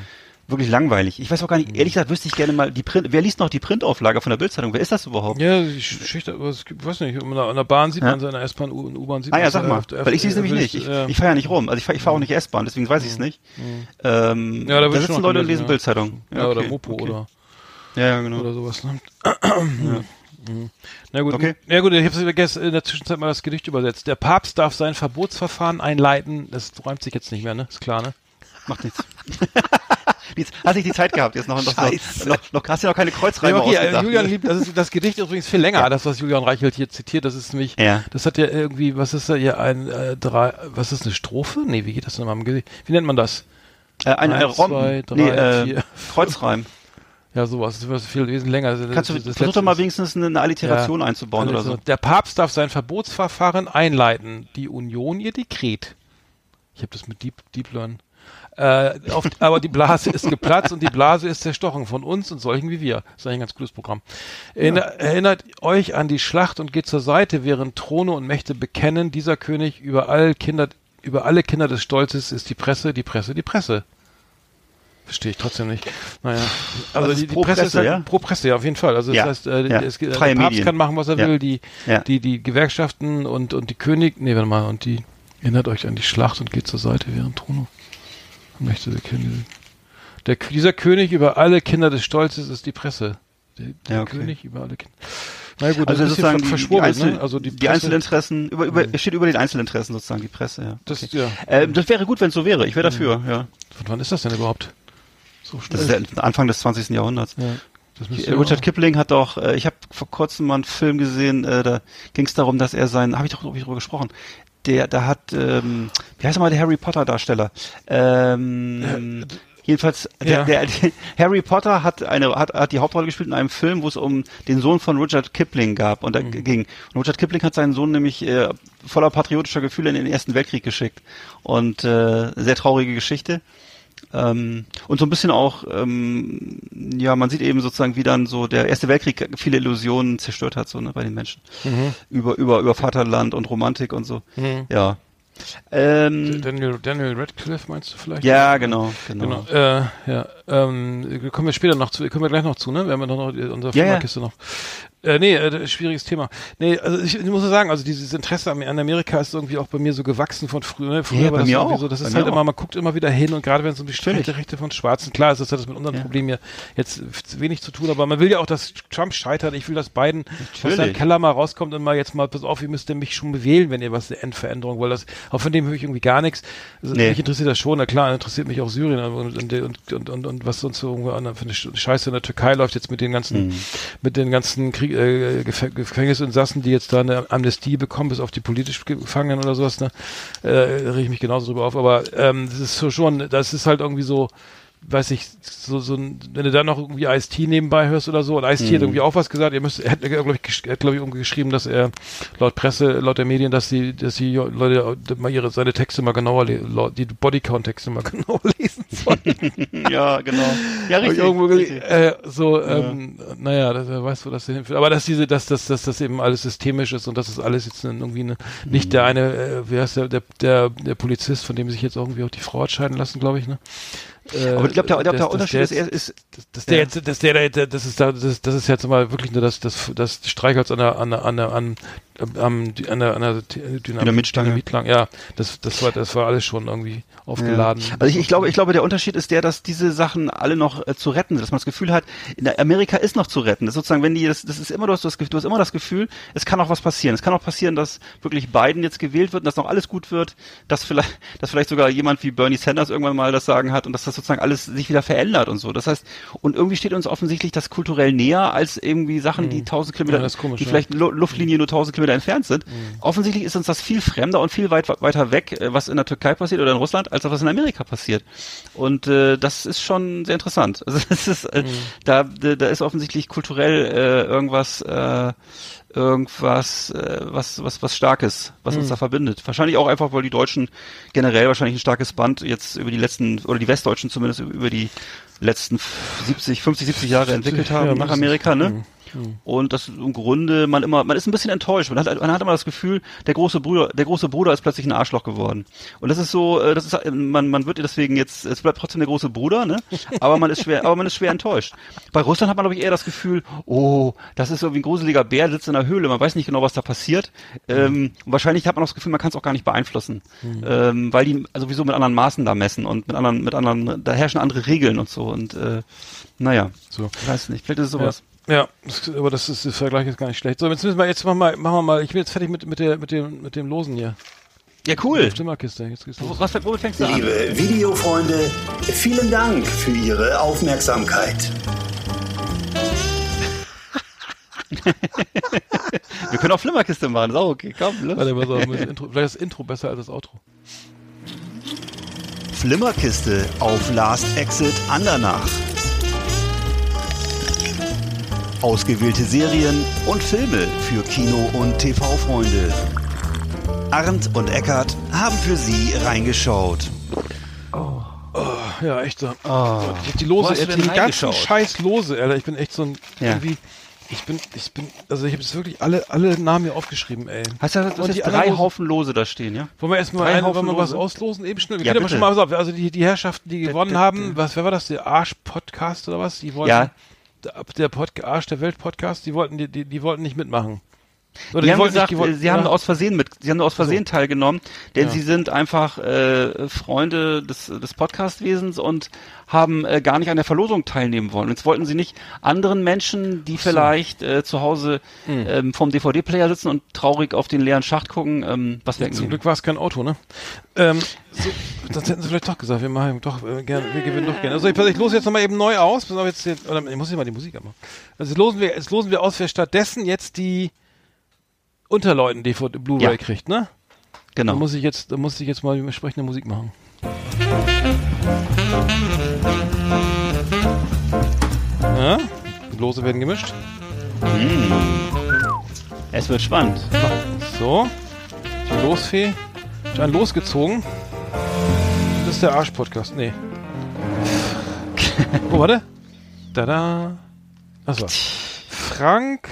wirklich langweilig. Ich weiß auch gar nicht, ehrlich gesagt, wüsste ich gerne mal die Print. Wer liest noch die Printauflage von der Bildzeitung? Wer ist das überhaupt? Ja, die Sch- Schicht, gibt, weiß nicht, an der, Bahn sieht Ja. man der S-Bahn U-Bahn sieht Ah man ja, sag mal, öfter- weil ich sehe es nämlich nicht. Ich, ja. ich fahre ja nicht rum. Also ich fahre ich fahr auch nicht S-Bahn, deswegen weiß ich es nicht. Ähm, Ja, da da sitzen Leute und lesen ja. Bildzeitung. ja, oder okay, Mopo okay. oder, Ja, ja, genau. oder sowas. Ne? Mhm. Na gut, Okay. ja gut, ich habe vergessen, in der Zwischenzeit mal das Gedicht übersetzt. Der Papst darf sein Verbotsverfahren einleiten. Das räumt sich jetzt nicht mehr, ne? Ist klar, ne? Macht nichts. (laughs) Die- Hast nicht die Zeit gehabt, jetzt noch, noch, noch, noch, hast du noch keine Kreuzreime Ja, okay, äh, ausgedacht, Julian liebt, das, ist, das Gedicht ist übrigens viel länger, das, was Julian Reichelt hier zitiert, das ist nämlich, Ja. das hat ja irgendwie, was ist da hier, ein, äh, drei, was ist eine Strophe? Nee, wie geht das denn nochmal im Gedicht? Wie nennt man das? Äh, ein, ein Eins, zwei, drei, nee, äh, vier. Kreuzreim. Ja, sowas, das ist viel wesentlich länger. Also Kannst du, das- das versuch doch mal wenigstens eine, eine Alliteration Ja. einzubauen oder so. Also, Der Papst darf sein Verbotsverfahren einleiten. Die Union ihr Dekret. Ich habe das mit Deep, Deep Learn. Äh, auf, aber die Blase ist geplatzt und die Blase ist zerstochen von uns und solchen wie wir. Das ist eigentlich ein ganz cooles Programm. Erinner, Erinnert euch an die Schlacht und geht zur Seite, während Throne und Mächte bekennen, dieser König über all Kinder, über alle Kinder des Stolzes ist die Presse, die Presse, die Presse. Verstehe ich trotzdem nicht. Naja. Also ist die, die pro Presse, ist Presse, halt ja? pro Presse, ja, auf jeden Fall. Also das Ja, heißt, äh, ja. es, Freie der Papst Medien. kann machen, was er Ja. will, die, Ja. die, die Gewerkschaften und, und die König, nee, warte mal, und die, erinnert euch an die Schlacht und geht zur Seite, während Trono möchte der König. Der, dieser König über alle Kinder des Stolzes ist die Presse. Der, der Ja, okay. König über alle Kinder. Na gut, Also das ist sozusagen ein die, verschwurbelt, Einzel, ne? Also die, die, Einzelinteressen, über, über, es steht über den Einzelinteressen sozusagen, die Presse, ja. Das, Okay. ja. Äh, das wäre gut, wenn es so wäre. Ich wäre dafür, ja. Von wann ist das denn überhaupt? So schnell. Das ist der Anfang des 20. Jahrhunderts. ja. Äh, ja Richard auch- Kipling hat doch, äh, ich habe vor kurzem mal einen Film gesehen, äh, da ging es darum, dass er sein, habe ich doch hab ich drüber gesprochen, der, da hat, ähm, wie heißt er mal der Harry Potter Darsteller? Ähm, jedenfalls, ja. der, der, Harry Potter hat eine, hat, hat die Hauptrolle gespielt in einem Film, wo es um den Sohn von Richard Kipling gab und da Mhm. ging. Und Richard Kipling hat seinen Sohn nämlich äh, voller patriotischer Gefühle in den Ersten Weltkrieg geschickt und äh, sehr traurige Geschichte. Ähm, und so ein bisschen auch, ähm, ja, man sieht eben sozusagen, wie dann so der Erste Weltkrieg viele Illusionen zerstört hat, so ne, bei den Menschen. Mhm. Über, über, über Vaterland und Romantik und so. Ja. Ähm, Daniel, Daniel Radcliffe meinst du vielleicht? ja, genau, genau. Genau. Äh, ja, ähm, kommen wir später noch zu, kommen wir gleich noch zu, ne? Wir haben ja noch unsere Ja, ja. Firmakiste noch. Äh, nee, äh, schwieriges Thema. Nee, also ich, ich muss sagen, also dieses Interesse an, an Amerika ist irgendwie auch bei mir so gewachsen von früher. Ne? Früher Ja, war bei das mir irgendwie auch. so, das ist halt auch. immer, man guckt immer wieder hin und gerade wenn es um die Natürlich. Rechte, von Schwarzen, klar ist das, hat das mit unserem Ja. Problem hier jetzt wenig zu tun, aber man will ja auch, dass Trump scheitert. Ich will, dass Biden aus seinem Natürlich. Keller mal rauskommt und mal jetzt mal, pass auf, ihr müsst mich schon bewählen, wenn ihr was eine Endveränderung wollt. Das, auch von dem höre ich irgendwie gar nichts. Also, Nee. Mich interessiert das schon, na klar, interessiert mich auch Syrien und, und, und, und, und, und was sonst so irgendwo an für eine Sch- Scheiße in der Türkei läuft jetzt mit den ganzen, Mhm. mit den ganzen Äh, Gef Gefängnisinsassen, die jetzt da eine Amnestie bekommen, bis auf die politisch Gefangenen oder sowas, ne, äh, reg ich mich genauso drüber auf. Aber ähm, das ist so schon, das ist halt irgendwie so, weiß ich, so, so ein, wenn du dann noch irgendwie Ice-T nebenbei hörst oder so, und Ice-T Mhm. hat irgendwie auch was gesagt, ihr müsst, er hat, glaube ich, gesch- hat, glaube ich, irgendwie geschrieben, dass er laut Presse, laut der Medien, dass die, dass die Leute mal ihre, seine Texte mal genauer, die Bodycount-Texte mal (laughs) genauer lesen sollen. (laughs) ja, genau. Ja, richtig. richtig. äh, so, ähm, naja, das, wer weiß, wo das hinführt. Aber dass diese, dass, dass, dass das eben alles systemisch ist und dass das alles jetzt irgendwie eine, nicht der eine, äh, wie heißt der, der, der, der Polizist, von dem sich jetzt irgendwie auch die Frau hat scheiden lassen, glaube ich, ne? Äh, Aber ich glaube, der, der, der Unterschied ist, er ist, dass der Ja. jetzt, dass der, der, das ist da, das, das ist jetzt mal wirklich nur das, das, das Streichholz an der, an der, an der, an, die- an der, an der Dynamit, Dynamitstange. Ja, das, das war, das war alles schon irgendwie aufgeladen. Also ich, ich glaube, ich glaube, der Unterschied ist der, dass diese Sachen alle noch äh, zu retten sind, dass man das Gefühl hat, in Amerika ist noch zu retten. Das ist sozusagen, wenn die, das, das ist immer, du hast, das, du hast immer das Gefühl, es kann auch was passieren. Es kann auch passieren, dass wirklich Biden jetzt gewählt wird und dass noch alles gut wird, dass vielleicht, dass vielleicht sogar jemand wie Bernie Sanders irgendwann mal das Sagen hat und dass das sozusagen alles sich wieder verändert und so. Das heißt, und irgendwie steht uns offensichtlich das kulturell näher als irgendwie Sachen, die tausend Kilometer, Mhm. Ja, komisch, die ja. vielleicht Lu Luftlinie nur tausend Kilometer entfernt sind. Mhm. Offensichtlich ist uns das viel fremder und viel weit, weiter weg, äh, was in der Türkei passiert oder in Russland, als was in Amerika passiert. Und äh, das ist schon sehr interessant. (laughs) Also das ist, äh, Mhm. da, da da ist offensichtlich kulturell äh, irgendwas, äh, irgendwas, äh, was, was, was Starkes, was Mhm. uns da verbindet. Wahrscheinlich auch einfach, weil die Deutschen generell wahrscheinlich ein starkes Band jetzt über die letzten, oder die Westdeutschen zumindest über die letzten 70, 50, 70 Jahre entwickelt haben Ja, nach. Amerika, ne? Mhm. Und das im Grunde, man immer, man ist ein bisschen enttäuscht. Man hat, man hat immer das Gefühl, der große Bruder, der große Bruder ist plötzlich ein Arschloch geworden. Und das ist so, äh, das ist, äh, man, man wird deswegen jetzt, es bleibt trotzdem der große Bruder, ne? Aber man ist schwer, aber man ist schwer enttäuscht. Bei Russland hat man, glaube ich, eher das Gefühl, oh, das ist irgendwie ein gruseliger Bär, sitzt in der Höhle, man weiß nicht genau, was da passiert. Ähm, und wahrscheinlich hat man auch das Gefühl, man kann es auch gar nicht beeinflussen. Ähm, weil die sowieso mit anderen Maßen da messen und mit anderen, mit anderen, da herrschen andere Regeln und so. Und äh, naja, So. ich weiß nicht, vielleicht ist es sowas. Ja, ja aber das ist, der Vergleich ist gar nicht schlecht. So, jetzt müssen wir, jetzt machen wir, machen wir mal, ich bin jetzt fertig mit, mit der, mit dem, mit dem Losen hier. Ja, cool. Stimmerkiste, jetzt geht's los. Was, womit fängst du an? Liebe Videofreunde, vielen Dank für Ihre Aufmerksamkeit. (laughs) Wir können auch Flimmerkiste machen, ist auch okay. Komm, los. Warte, pass auf, das Intro, vielleicht ist das Intro besser als das Outro. Flimmerkiste auf Last Exit Andernach. Ausgewählte Serien und Filme für Kino- und TV-Freunde. Arndt und Eckart haben für Sie reingeschaut. Ja, echt so. Oh. Ich hab die Wo Lose, die denn ganzen scheiß Lose, Alter. Ich bin echt so ein, Ja. irgendwie, ich bin, ich bin, also ich habe jetzt wirklich alle, alle Namen hier aufgeschrieben, ey. Hast du, du Und hast die drei Haufen Lose da stehen, ja? Wollen wir erstmal Drei eine, Haufen wollen wir was Lose. auslosen? Eben schnell. Wir Ja, können aber bitte. schon mal, also die, die Herrschaften, die gewonnen d- haben, was, wer war das? Der Arsch-Podcast oder was? Die wollten, Ja. Der, der Podca Arsch der Welt-Podcast, die wollten, die, die, die wollten nicht mitmachen. Oder Die, haben wollten gesagt, die wollten, sie haben ja. aus Versehen mit, sie haben nur aus Versehen teilgenommen, denn Ja. sie sind einfach äh, Freunde des, des Podcastwesens und haben äh, gar nicht an der Verlosung teilnehmen wollen. Jetzt wollten sie nicht anderen Menschen, die vielleicht äh, zu Hause Hm. ähm, vom DVD-Player sitzen und traurig auf den leeren Schacht gucken, ähm, was Zum wegnehmen. Glück war es kein Auto, ne? Ähm, so, sonst hätten sie vielleicht doch gesagt, wir machen doch äh, gern, wir gewinnen doch gerne. Also ich, ich lose jetzt nochmal eben neu aus. Pass auf, jetzt, oder ich muss hier mal die Musik anmachen. Also jetzt losen wir, jetzt losen wir aus, wer stattdessen jetzt die Unterleuten DVD Blu-ray Ja. kriegt, ne? Da Genau. muss ich jetzt, da muss ich jetzt mal die entsprechende Musik machen. Ja, die Lose werden gemischt. Es wird spannend. So, die Losfee ist ein losgezogen. Das ist der Arsch-Podcast. Nee. (laughs) oh, warte. Da-da. Achso. Frank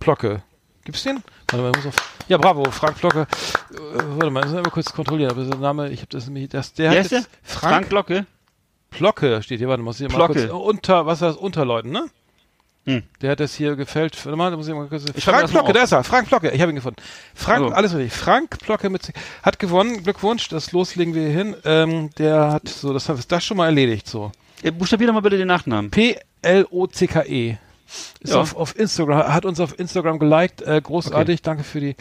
Plocke. Gibt's den? Warte mal, ich muss auf. Ja, bravo, Frank Plocke. Äh, warte mal, das müssen wir mal kurz kontrollieren. Aber der Name, ich habe das nämlich, das, der Wer hat jetzt Frank, Frank, Glocke? Plocke steht hier. Warte, muss ich mal Plocke. kurz. Unter, was war das? Unterleuten, ne? Hm. Der hat das hier gefällt. Warte mal, da muss ich mal kurz. Ich Frank Plocke, da ist er. Frank Plocke, ich habe ihn gefunden. Frank, Oh. alles richtig. Frank Plocke mit, hat gewonnen. Glückwunsch, das loslegen wir hier hin. Ähm, der hat so, das ist das schon mal erledigt, so. Äh, Buchstabier doch mal bitte den Nachnamen. P-L-O-C-K-E. Ist Ja. auf, auf Instagram, hat uns auf Instagram geliked. Äh, großartig, danke für die,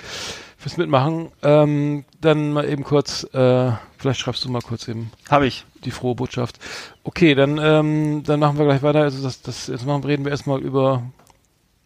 fürs Mitmachen. Ähm, dann mal eben kurz, äh, vielleicht schreibst du mal kurz eben Habe ich. die frohe Botschaft. Okay, dann, ähm, dann machen wir gleich weiter. Also das, das, jetzt machen, reden wir erstmal über,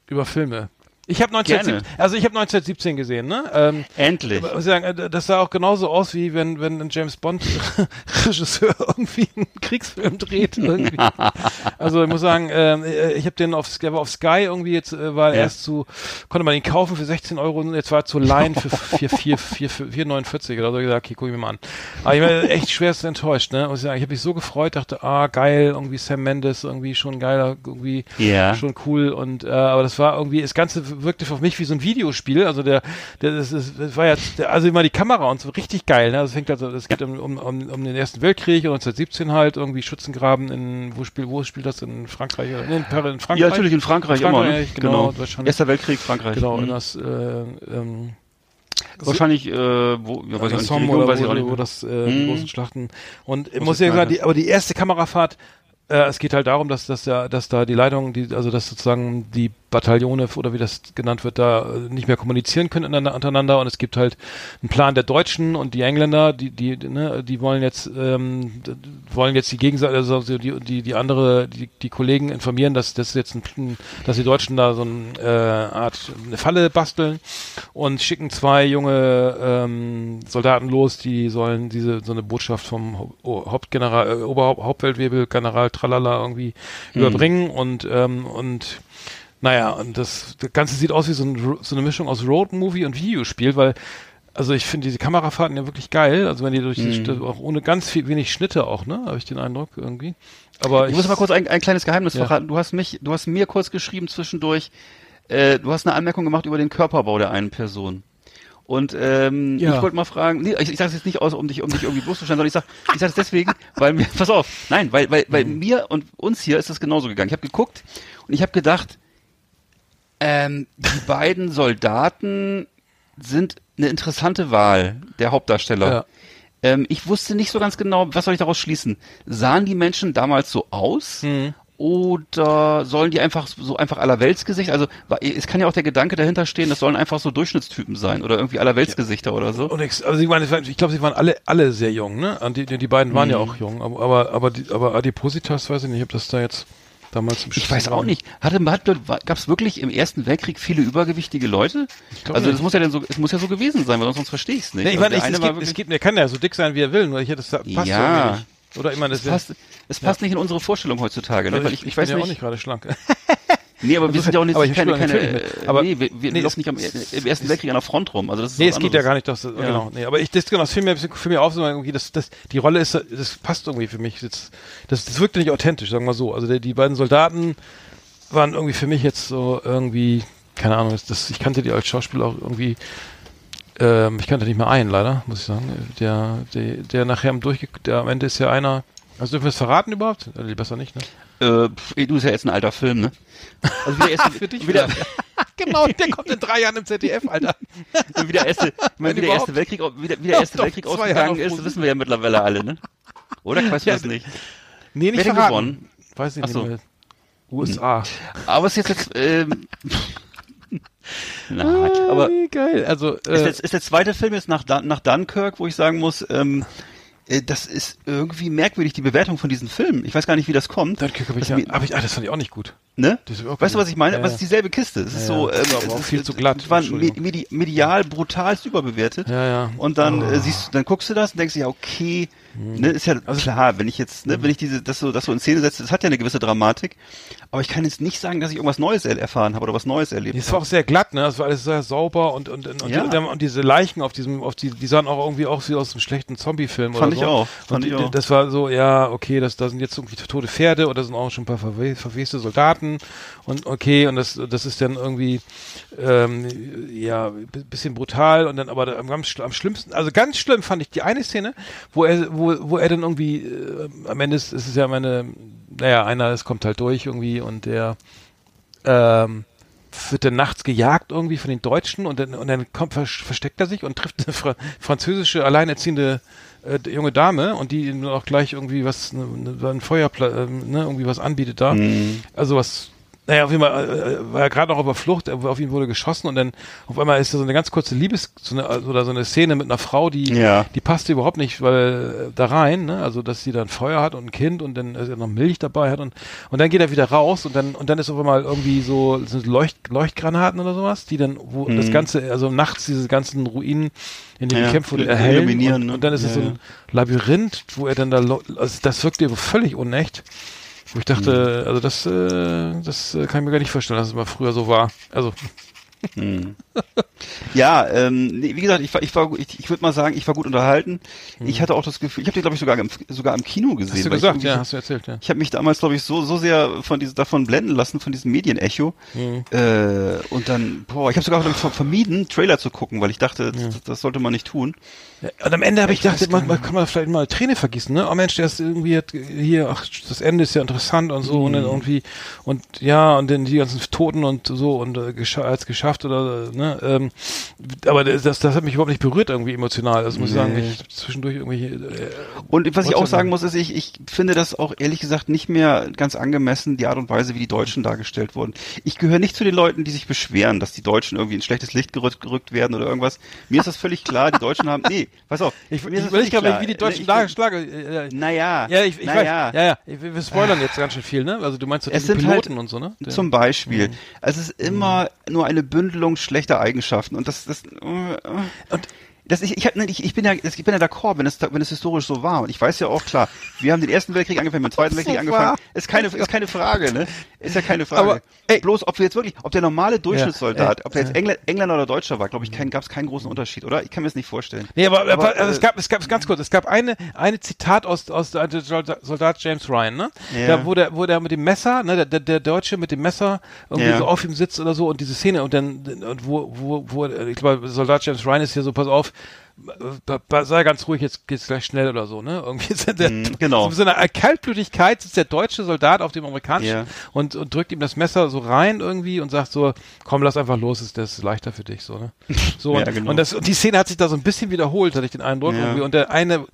über Filme. Ich habe 1917, Gerne. also ich habe 1917 gesehen, ne? Ähm, Endlich. muss ich sagen, äh, das sah auch genauso aus, wie wenn, wenn ein James Bond (laughs) Regisseur irgendwie einen Kriegsfilm dreht. Irgendwie. (laughs) also ich muss sagen, ähm, äh, ich habe den auf, der war auf Sky irgendwie jetzt, äh, war Ja. erst zu, konnte man ihn kaufen für 16 Euro und jetzt war er zu leihen für 4, 4, 4, 4,49 oder so. Ich gesagt, okay, guck ich mir mal an. Aber ich war (laughs) echt schwerst enttäuscht, ne? Muss ich sagen, ich habe mich so gefreut, dachte, ah, geil, irgendwie Sam Mendes, irgendwie schon geiler, irgendwie Ja. schon cool und äh, aber das war irgendwie, das Ganze wirkte auf mich wie so ein Videospiel. Also der, der das, ist, das war ja, der, also immer die Kamera und so richtig geil. Ne? Das fängt also, es geht um, um, um, den Ersten Weltkrieg und 1917 halt irgendwie Schützengraben in wo spielt wo spielt das in Frankreich? oder- in, in Frankreich. Ja, natürlich in Frankreich, immer. Ne? Frankreich, genau, wahrscheinlich. Erster Weltkrieg, Frankreich. Genau, Mhm. in das, äh, ähm, Wahrscheinlich, äh, wo, ja, weiß nicht, Region oder weiß ich wo, auch nicht. wo das, äh, Mhm. großen Schlachten. Und ich muss ja sagen, die, aber die erste Kamerafahrt, äh, es geht halt darum, dass, dass, ja, dass da die Leitung, die, also dass sozusagen die Bataillone oder wie das genannt wird, da äh, nicht mehr kommunizieren können untereinander- und es gibt halt einen Plan der Deutschen und die Engländer, die, die, ne, die wollen jetzt, ähm, wollen jetzt die Gegenseite, also die, die, die andere, die, die Kollegen informieren, dass das jetzt ein, dass die Deutschen da so eine äh, Art eine Falle basteln und schicken zwei junge ähm, Soldaten los, die sollen diese so eine Botschaft vom Hauptgeneral, äh, Oberhaupt, Hauptfeldwebel, General Tralala irgendwie überbringen. Und ähm, und naja, und das, das Ganze sieht aus wie so, ein, so eine Mischung aus Roadmovie und Videospiel, weil also ich finde diese Kamerafahrten ja wirklich geil, also wenn die durch die St- auch ohne ganz viel wenig Schnitte auch, ne, habe ich den Eindruck irgendwie. Aber Ich muss mal kurz ein, ein kleines Geheimnis Ja. verraten. Du hast mich, du hast mir kurz geschrieben zwischendurch, äh, du hast eine Anmerkung gemacht über den Körperbau der einen Person. Und ähm, Ja. ich wollte mal fragen, nee, ich, ich sage es jetzt nicht aus, um dich, um dich irgendwie bloßzustellen, sondern ich sag, ich sage es deswegen, weil mir, pass auf, nein, weil, weil, weil mir und uns hier ist es genauso gegangen. Ich habe geguckt und ich habe gedacht, ähm, die beiden Soldaten sind eine interessante Wahl der Hauptdarsteller. Ja. Ähm, ich wusste nicht so ganz genau, was soll ich daraus schließen? Sahen die Menschen damals so aus? Mhm. Oder sollen die einfach so einfach allerweltsgesicht? Also es kann ja auch der Gedanke dahinter stehen, das sollen einfach so Durchschnittstypen sein oder irgendwie allerweltsgesichter oder so. Und ich, also ich meine, ich glaube, sie waren alle alle sehr jung, ne? Die, die, die beiden waren ja Mhm. auch jung, aber aber aber, die, aber Adipositas weiß ich nicht, ob das da jetzt damals im Ich weiß auch nicht. Hatte, hat, gab es wirklich im Ersten Weltkrieg viele übergewichtige Leute? Also nicht. das muss ja dann so, es muss ja so gewesen sein, weil sonst verstehe ich es nicht. Nee, ich Also meine, der ich, eine es, war gibt, es gibt, er kann ja so dick sein, wie er will, nur ich hätte das passt Ja. irgendwie nicht. Oder ich meine, es das passt, es passt nicht in unsere Vorstellung heutzutage, ne? weil ich, ich, weiß bin ja nicht, auch nicht gerade schlank. (laughs) Nee, aber wir sind ja auch nicht Aber ich keine, keine, äh, Aber- nee, wir, wir nee, laufen nicht am, im Ersten Weltkrieg an der Front rum. Also das ist Nee, es geht ja gar nicht, dass, genau, nee, aber ich, das, genau, das fiel mir, fiel mir auf, so irgendwie, das, das, die Rolle ist, das passt irgendwie für mich, das, das, das wirkte nicht authentisch, sagen wir mal so. Also der, die beiden Soldaten waren irgendwie für mich jetzt so irgendwie, keine Ahnung, das, ich kannte die als Schauspieler auch irgendwie, ähm, ich kannte nicht mehr einen, leider, muss ich sagen. Der, der, der nachher am Durchge, der am Ende ist ja einer, also dürfen wir es verraten überhaupt? Äh, Besser nicht, ne? Äh, du ist ja jetzt ein alter Film, ne? Also wie der erste, (laughs) Für dich wie der, (laughs) genau, der kommt in drei Jahren im ZDF, Alter. (laughs) wie der erste, ich meine, wie der erste Weltkrieg, wie der, wie der erste Doch, Weltkrieg ausgegangen ist, ProSieben. wissen wir ja mittlerweile alle, ne? Oder weißt du Ja, das nicht? Nee, nicht Wer verraten. gewonnen? Weiß ich Ach so. nicht mehr. USA. Aber es ist jetzt, ähm, Nein, aber geil. Also, ist, äh, jetzt, ist der zweite Film jetzt nach, nach Dunkirk, wo ich sagen muss, ähm, äh, das ist irgendwie merkwürdig, die Bewertung von diesen Filmen. Ich weiß gar nicht, wie das kommt. Dunkirk habe ich, ja, hab ich, ah, das fand ich auch nicht gut. Ne? Weißt du, was ich meine? Ja, Aber es ja. ist dieselbe Kiste. Es ist so, ähm, es ist, viel zu glatt. Medi medial brutalst überbewertet. Ja, ja. Und dann Oh. äh, siehst du, dann guckst du das und denkst dir, ja, okay. Ne, ist ja Also klar, wenn ich jetzt, ne, wenn ich diese, das so, das so in Szene setze, das hat ja eine gewisse Dramatik. Aber ich kann jetzt nicht sagen, dass ich irgendwas Neues er erfahren habe oder was Neues erlebt Es war habe. auch sehr glatt, ne? Es war alles sehr sauber und und und, Ja. und, und, diese Leichen auf diesem, auf die, die sahen auch irgendwie aus wie aus einem schlechten Zombie-Film Fand oder ich so. auch, fand und ich auch. Das war so, ja, okay, das, da sind jetzt irgendwie tote Pferde oder sind auch schon ein paar verwe verweste Soldaten und okay, und das, das ist dann irgendwie, ähm, ja, bisschen brutal und dann aber am, am schlimmsten, also ganz schlimm fand ich die eine Szene, wo er, wo, wo er dann irgendwie, äh, am Ende ist, ist es ja meine, naja, einer, es kommt halt durch irgendwie und der, ähm, wird dann nachts gejagt irgendwie von den Deutschen und dann, und dann kommt, vers- versteckt er sich und trifft eine fra französische alleinerziehende äh, junge Dame und die ihm auch gleich irgendwie was, ne, ne, ein Feuerpla ähm, ne, irgendwie was anbietet da. Mhm. Also was, naja, auf jeden Fall äh, äh, war er gerade noch auf der Flucht, er- auf ihn wurde geschossen und dann auf einmal ist da so eine ganz kurze Liebes, so eine, also, oder so eine Szene mit einer Frau, die, Ja. die passte überhaupt nicht, weil äh, da rein, ne? Also dass sie dann Feuer hat und ein Kind und dann äh, noch Milch dabei hat und und dann geht er wieder raus und dann und dann ist auf einmal irgendwie so Leucht, Leuchtgranaten oder sowas, die dann wo das ganze also nachts diese ganzen Ruinen in denen Mhm. Ja, kämpfen erhellen und, ne? und dann ist es Ja, so ein Labyrinth, wo er dann da also das wirkte völlig unecht. Wo ich dachte, also das, äh, das äh, kann ich mir gar nicht vorstellen, dass es mal früher so war. Also, (laughs) Ja, ähm, nee, wie gesagt, ich war, ich war, ich, ich würde mal sagen, ich war gut unterhalten. Ich hatte auch das Gefühl, ich habe den glaube ich sogar im, sogar im Kino gesehen. Hm. Hast du ich gesagt, ja, hast du erzählt, ja. Ich habe mich damals, glaube ich, so so sehr von diesem davon blenden lassen von diesem Medienecho. Hm. Äh, und dann, boah, ich habe sogar ich, ver- vermieden, Trailer zu gucken, weil ich dachte, das, das sollte man nicht tun. Und am Ende habe ich Ich gedacht, man, man kann man vielleicht mal Träne vergießen, ne? Oh Mensch, der ist irgendwie hat hier, ach, das Ende ist ja interessant und so und Mhm. dann irgendwie und ja und dann die ganzen Toten und so und äh, gescha als geschafft oder ne? Ähm, aber das, das hat mich überhaupt nicht berührt irgendwie emotional. Das muss ich sagen, Nee. ich zwischendurch irgendwie. Äh, Und was ich auch sagen muss, ist, ich, ich finde das auch ehrlich gesagt nicht mehr ganz angemessen, die Art und Weise, wie die Deutschen dargestellt wurden. Ich gehöre nicht zu den Leuten, die sich beschweren, dass die Deutschen irgendwie in schlechtes Licht gerückt, gerückt werden oder irgendwas. Mir ist das völlig klar, die Deutschen haben, nee, pass auf. ich mir ich ist das gerade, klar. wie die Deutschen Ich-. Äh, äh, Naja, ja, ich, ich weiß. naja. Ja, ja. Ich, wir spoilern jetzt ganz schön viel, ne? Also du meinst doch Es die sind halt Piloten und so, ne? Zum Beispiel. Mhm. Es ist immer nur eine Bündelung schlechter Eigenschaften und das, das, äh, und das, ich, ich, hab, ich, ich bin ja, ich bin ja d'accord, wenn es, wenn es historisch so war. Und ich weiß ja auch klar, wir haben den ersten Weltkrieg angefangen, mit dem zweiten Weltkrieg angefangen. Ist keine, ist keine Frage, ne? Ist ja keine Frage. Aber, ey. bloß, ob wir jetzt wirklich, ob der normale Durchschnittssoldat, Ja, ob der jetzt Engl Engländer oder Deutscher war, glaube ich, kein, gab es keinen großen Unterschied, oder? Ich kann mir das nicht vorstellen. Nee, aber, aber, Aber, also es äh, gab, es gab, ganz kurz, es gab eine, eine Zitat aus, aus der der Soldat James Ryan, ne? Ja. Da, wo der, wo der mit dem Messer, ne, der, der, der Deutsche mit dem Messer irgendwie Ja. so auf ihm sitzt oder so und diese Szene und dann, und wo, wo, wo, ich glaube, Soldat James Ryan ist hier so, pass auf, äh, äh, sei ganz ruhig, jetzt geht's gleich schnell oder so, ne? Irgendwie ist der, Mhm, genau. so einer Kaltblütigkeit sitzt der deutsche Soldat auf dem amerikanischen Ja. und, und drückt ihm das Messer so rein irgendwie und sagt so, komm, lass einfach los, ist das leichter für dich, so, ne? So, (laughs) Ja, und, genau. und das, und die Szene hat sich da so ein bisschen wiederholt, hatte ich den Eindruck Ja. irgendwie. Und der eine,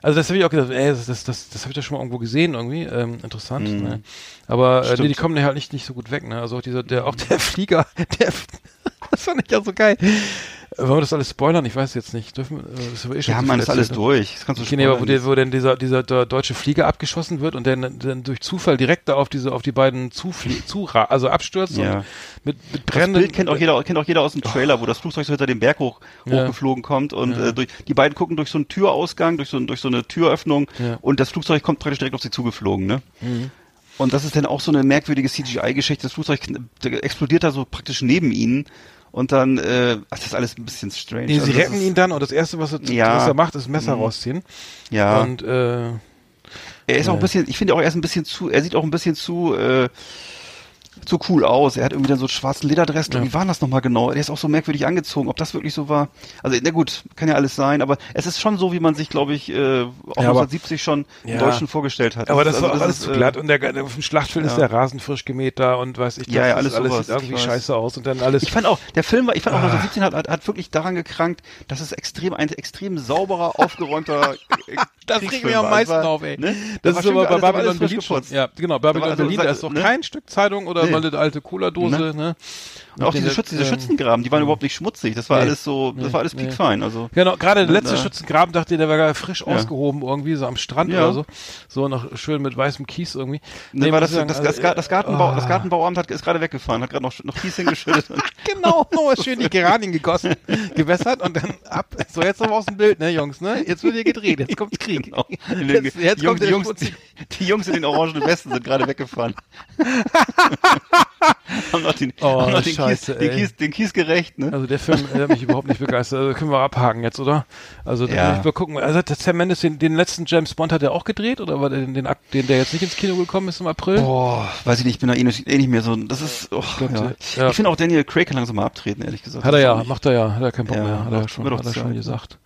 also das habe ich auch gedacht, ey, das, das, das, das habe ich doch schon mal irgendwo gesehen irgendwie, ähm, interessant. Ne? Aber äh, nee, die kommen halt nicht, nicht so gut weg, ne? Also auch dieser, der, auch der (laughs) Flieger, der, (laughs) das fand ich ja so geil. Wollen wir das alles spoilern? Ich weiß jetzt nicht. Dürfen, äh, das eh Ja, man, ist alles ne? durch. Das kannst du Okay, nee, aber wo, spoilern. der, wo denn dieser, dieser deutsche Flieger abgeschossen wird und dann, dann durch Zufall direkt da auf diese, auf die beiden Zuflie (laughs) zu, also abstürzt Ja. und mit, mit Das brennenden, Bild kennt auch jeder, kennt auch jeder aus dem Trailer, wo das Flugzeug so hinter dem Berg hoch, Ja. hochgeflogen kommt und Ja. äh, durch, die beiden gucken durch so einen Türausgang, durch so, durch so eine Türöffnung und das Flugzeug kommt praktisch direkt auf sie zugeflogen, ne? Mhm. Und das ist dann auch so eine merkwürdige CGI-Geschichte. Das Flugzeug explodiert da so praktisch neben ihnen und dann, äh, ach, das ist alles ein bisschen strange. Nee, Also sie das retten ist, ihn dann und das erste, was er, Ja. was er macht, ist Messer Mhm. rausziehen. Ja, Und äh, er ist auch ein bisschen, ich finde auch, er ist ein bisschen zu, er sieht auch ein bisschen zu, äh, zu cool aus. Er hat irgendwie dann so einen schwarzen Lederdress. Ja. Wie war das nochmal genau? Der ist auch so merkwürdig angezogen. Ob das wirklich so war? Also, na gut, kann ja alles sein, aber es ist schon so, wie man sich, glaube ich, äh, auch Ja, aber- 1970 schon Ja. im Deutschen vorgestellt hat. aber das ist- war also auch alles ist, zu äh, glatt und der, auf dem Schlachtfeld ist ja. der Rasen frisch gemäht da und weiß ich, Ja, das ja, ist alles alles sowas, sieht irgendwie scheiße aus und dann alles. Ich fand auch, der Film war, ich fand auch Ah. 1917 hat, hat, hat wirklich daran gekrankt, dass es extrem, ein extrem sauberer, aufgeräumter (laughs) äh, das Kriegsfilm regt mich am meisten war, auf, ey. Ne? Das, war ist aber bei aber Babylon Berlin schon. Ja, genau, Babylon also, Berlin, da ist doch ne? kein Stück Zeitung oder Nee. mal eine alte Cola-Dose, ne? Und auch diese, Schützen, diese ähm, Schützengraben, die waren überhaupt nicht schmutzig. Das war Nee. alles so, das Nee. war alles Nee. piekfein. Also, Genau, gerade der letzte Schützengraben dachte ich, der war gar frisch Ja. ausgehoben irgendwie, so am Strand Ja. oder so. So noch schön mit weißem Kies irgendwie. Ne, war muss das, sagen, das, also, das, Gar- das, Gartenbau, ah. das Gartenbauamt hat, ist gerade weggefahren, hat gerade noch, noch Kies hingeschüttet. Und (laughs) Genau, nochmal (laughs) schön die Geranien gegossen, (laughs) gewässert und dann ab. So, jetzt noch aus dem Bild, ne, Jungs, ne? Jetzt wird hier gedreht, jetzt kommt's Krieg. Genau. Jetzt, jetzt die, kommt Jungs, die, der Jungs, die, die Jungs in den orangenen Westen sind gerade weggefahren. Haben noch den, Oh, haben noch den, Scheiße, Kies, den. Kies, den Kies gerecht, ne? Also der Film äh, hat mich überhaupt nicht begeistert. Also können wir abhaken jetzt, oder? Also Ja. wir gucken. Also hat der Sam Mendes den, den letzten James Bond hat er auch gedreht oder war der den, den, Akt- den der jetzt nicht ins Kino gekommen ist im April? Boah, weiß ich nicht, ich bin da eh nicht, eh nicht mehr so, das ist, oh, glaub, ja. der- ja. Ich finde auch Daniel Craig kann langsam mal abtreten, ehrlich gesagt. Hat er ja, macht er ja, hat er keinen Bock mehr, hat er schon, hat er schon Zeit. gesagt.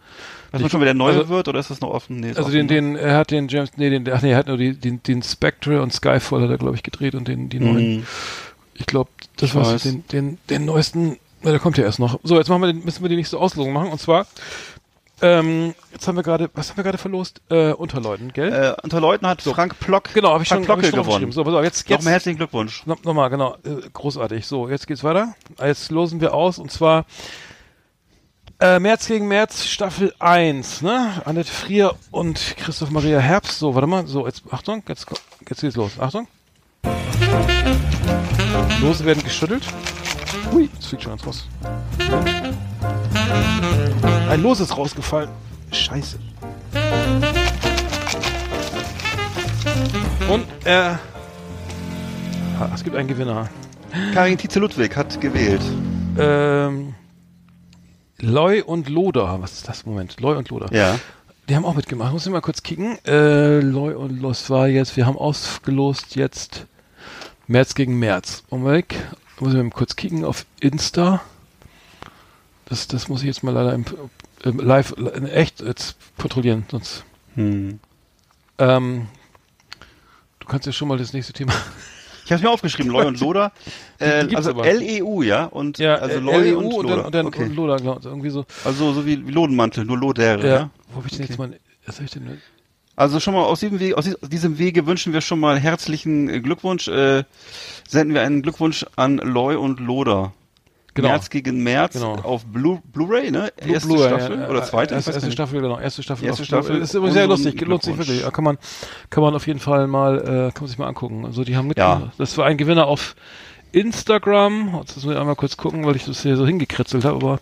Weiß man schon, wer der Neue also- wird, oder ist das noch offen? Nee, Also offen, den, ne? den, er hat den James, nee, den, ach nee, er hat nur die, den, den Spectre und Skyfall hat er, glaube ich, gedreht und den, die neuen. Mhm. Ich glaube, das war den, den, den neuesten, na, der kommt ja erst noch. So, jetzt machen wir den, müssen wir die nächste Auslosung machen und zwar, ähm, jetzt haben wir gerade, was haben wir gerade verlost? Äh, Unterleuten, gell? Äh, unter Leuten hat Frank Plock, genau, habe ich schon, hab ich schon gewonnen. So, auf, jetzt, jetzt Nochmal herzlichen Glückwunsch. No, Nochmal, genau. Äh, großartig. So, jetzt geht's weiter. Jetzt losen wir aus und zwar äh, März gegen März Staffel 1, ne? Annette Frier und Christoph Maria Herbst. So, warte mal. So, jetzt, Achtung, jetzt, jetzt geht's los. Achtung. Lose werden geschüttelt. Hui, das fliegt schon ganz raus. Ein Los ist rausgefallen. Scheiße. Und, äh, es gibt einen Gewinner. Karin Tietze Ludwig hat gewählt. Ähm, Loy und Loder, was ist das? Moment, Loy und Loder. Ja. Die haben auch mitgemacht. Muss ich mal kurz kicken. Äh, Loy und Los war jetzt, wir haben ausgelost jetzt März gegen März. Augenblick. Muss ich mal kurz kicken auf Insta. Das, das muss ich jetzt mal leider im, im live, in echt jetzt kontrollieren, sonst. Hm. Ähm, du kannst ja schon mal das nächste Thema. Ich habe mir aufgeschrieben, Loy und Loder. Äh, also. L-E-U, ja? Und also äh, Loy und und Loder. dann, und dann okay. und Loder, glaub, irgendwie so. Also so wie, wie Lodenmantel, nur Lodere, Ja. ja? Wo hab ich denn jetzt mal, was hab ich denn? Also schon mal aus diesem, Wege, aus dies- aus diesem Wege wünschen wir schon mal herzlichen äh, Glückwunsch. Äh, senden wir einen Glückwunsch an Loy und Loder. Genau. März gegen März Genau. auf Blu- Blu-ray, ne? Blue- erste Blu-ray, Staffel ja, oder äh, zweite? Erste, erste. Staffel, genau. Erste Staffel. Erste Staffel. Blu-ray. Ist immer sehr lustig, lohnt sich wirklich. Ja, Kann man, kann man auf jeden Fall mal, äh, kann man sich mal angucken. Also die haben mit, Ja. das war ein Gewinner auf Instagram. Jetzt muss ich einmal kurz gucken, weil ich das hier so hingekritzelt habe, aber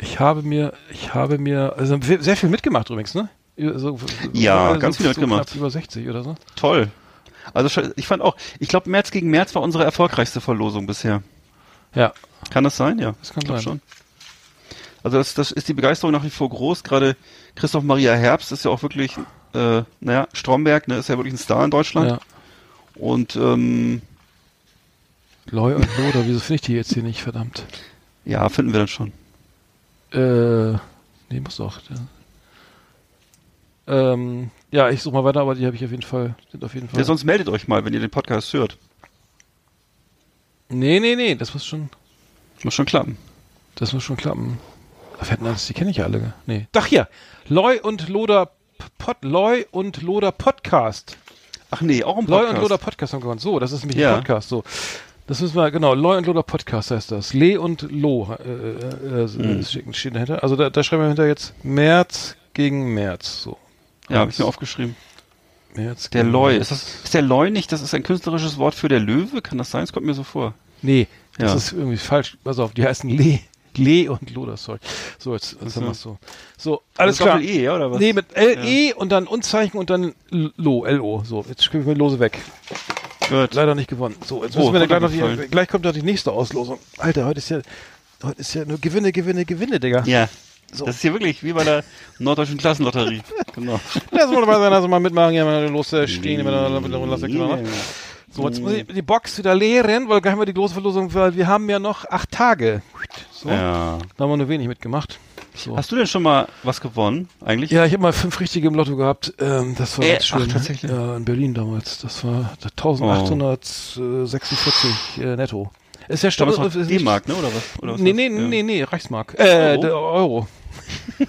ich habe mir, ich habe mir, also sehr viel mitgemacht übrigens, ne? So, Ja, so, ganz viel so mitgemacht. knapp Über 60 oder so. Toll. Also ich fand auch, ich glaube März gegen März war unsere erfolgreichste Verlosung bisher. Ja, Kann das sein? Ja. Das kann ich sein. schon. Also das, das ist die Begeisterung nach wie vor groß. Gerade Christoph Maria Herbst ist ja auch wirklich, äh, naja, Stromberg, ne, ist ja wirklich ein Star in Deutschland. ja. Und ähm, Loy und Loder, wieso finde ich die jetzt hier nicht, verdammt? ja, finden wir dann schon. Äh, nee, muss doch. Ja, ähm, ja ich suche mal weiter, aber die habe ich auf jeden Fall, sind auf jeden Fall. Ja, sonst meldet euch mal, wenn ihr den Podcast hört. Nee, nee, nee, das muss schon, Muss schon klappen. das muss schon klappen. Wir das, die kenne ich ja alle. Nee. Doch hier, Loy und Loder Pod, Loy und Loder Podcast. Ach nee, auch Loy Podcast. und Loder Podcast haben gewonnen. So, das ist nämlich Ja. ein Podcast. So, das müssen wir genau. Loy und Loder Podcast heißt das. Le und Lo äh, äh, äh, Hm. steht, steht dahinter. Also da, da schreiben wir hinter jetzt März gegen März. So. ja, habe ich mir aufgeschrieben. März Der März. ist das ist der Loy nicht, das ist ein künstlerisches Wort für der Löwe? Kann das sein? Das kommt mir so vor. Nee, das Ja. ist irgendwie falsch. Pass auf, die heißen Le. Le und Loder, sorry. So, jetzt, jetzt haben wir es so. So, alles klar. Doppel-E, ja, oder was? Nee, mit L-E und dann Unzeichen und dann Lo, L-O. So, jetzt spielen wir Lose weg. Gut. Leider nicht gewonnen. So, jetzt Oh, müssen wir dann gleich noch die, gleich kommt noch die nächste Auslosung. Alter, heute ist ja, heute ist ja nur Gewinne, Gewinne, Gewinne, Digga. Ja. So. Das ist hier wirklich wie bei der norddeutschen Klassenlotterie. (laughs) genau. Das muss man sein, also mal mitmachen, ja, mal los äh, stehen, wenn klar. So, jetzt muss ich die Box wieder leeren, weil gleich haben wir die große Verlosung, weil wir haben ja noch acht Tage. So, Ja. da haben wir nur wenig mitgemacht. So. Hast du denn schon mal was gewonnen, eigentlich? Ja, ich habe mal fünf richtige im Lotto gehabt. Ähm, das war Äh, ganz schön. ach, tatsächlich? Ja, in Berlin damals. Das war Oh. 1846 äh, netto. Ist ja nicht- D-Mark, ne? Oder was? Oder was Nee, nee, nee, nee, Reichsmark. Äh, Euro? der Euro. (laughs)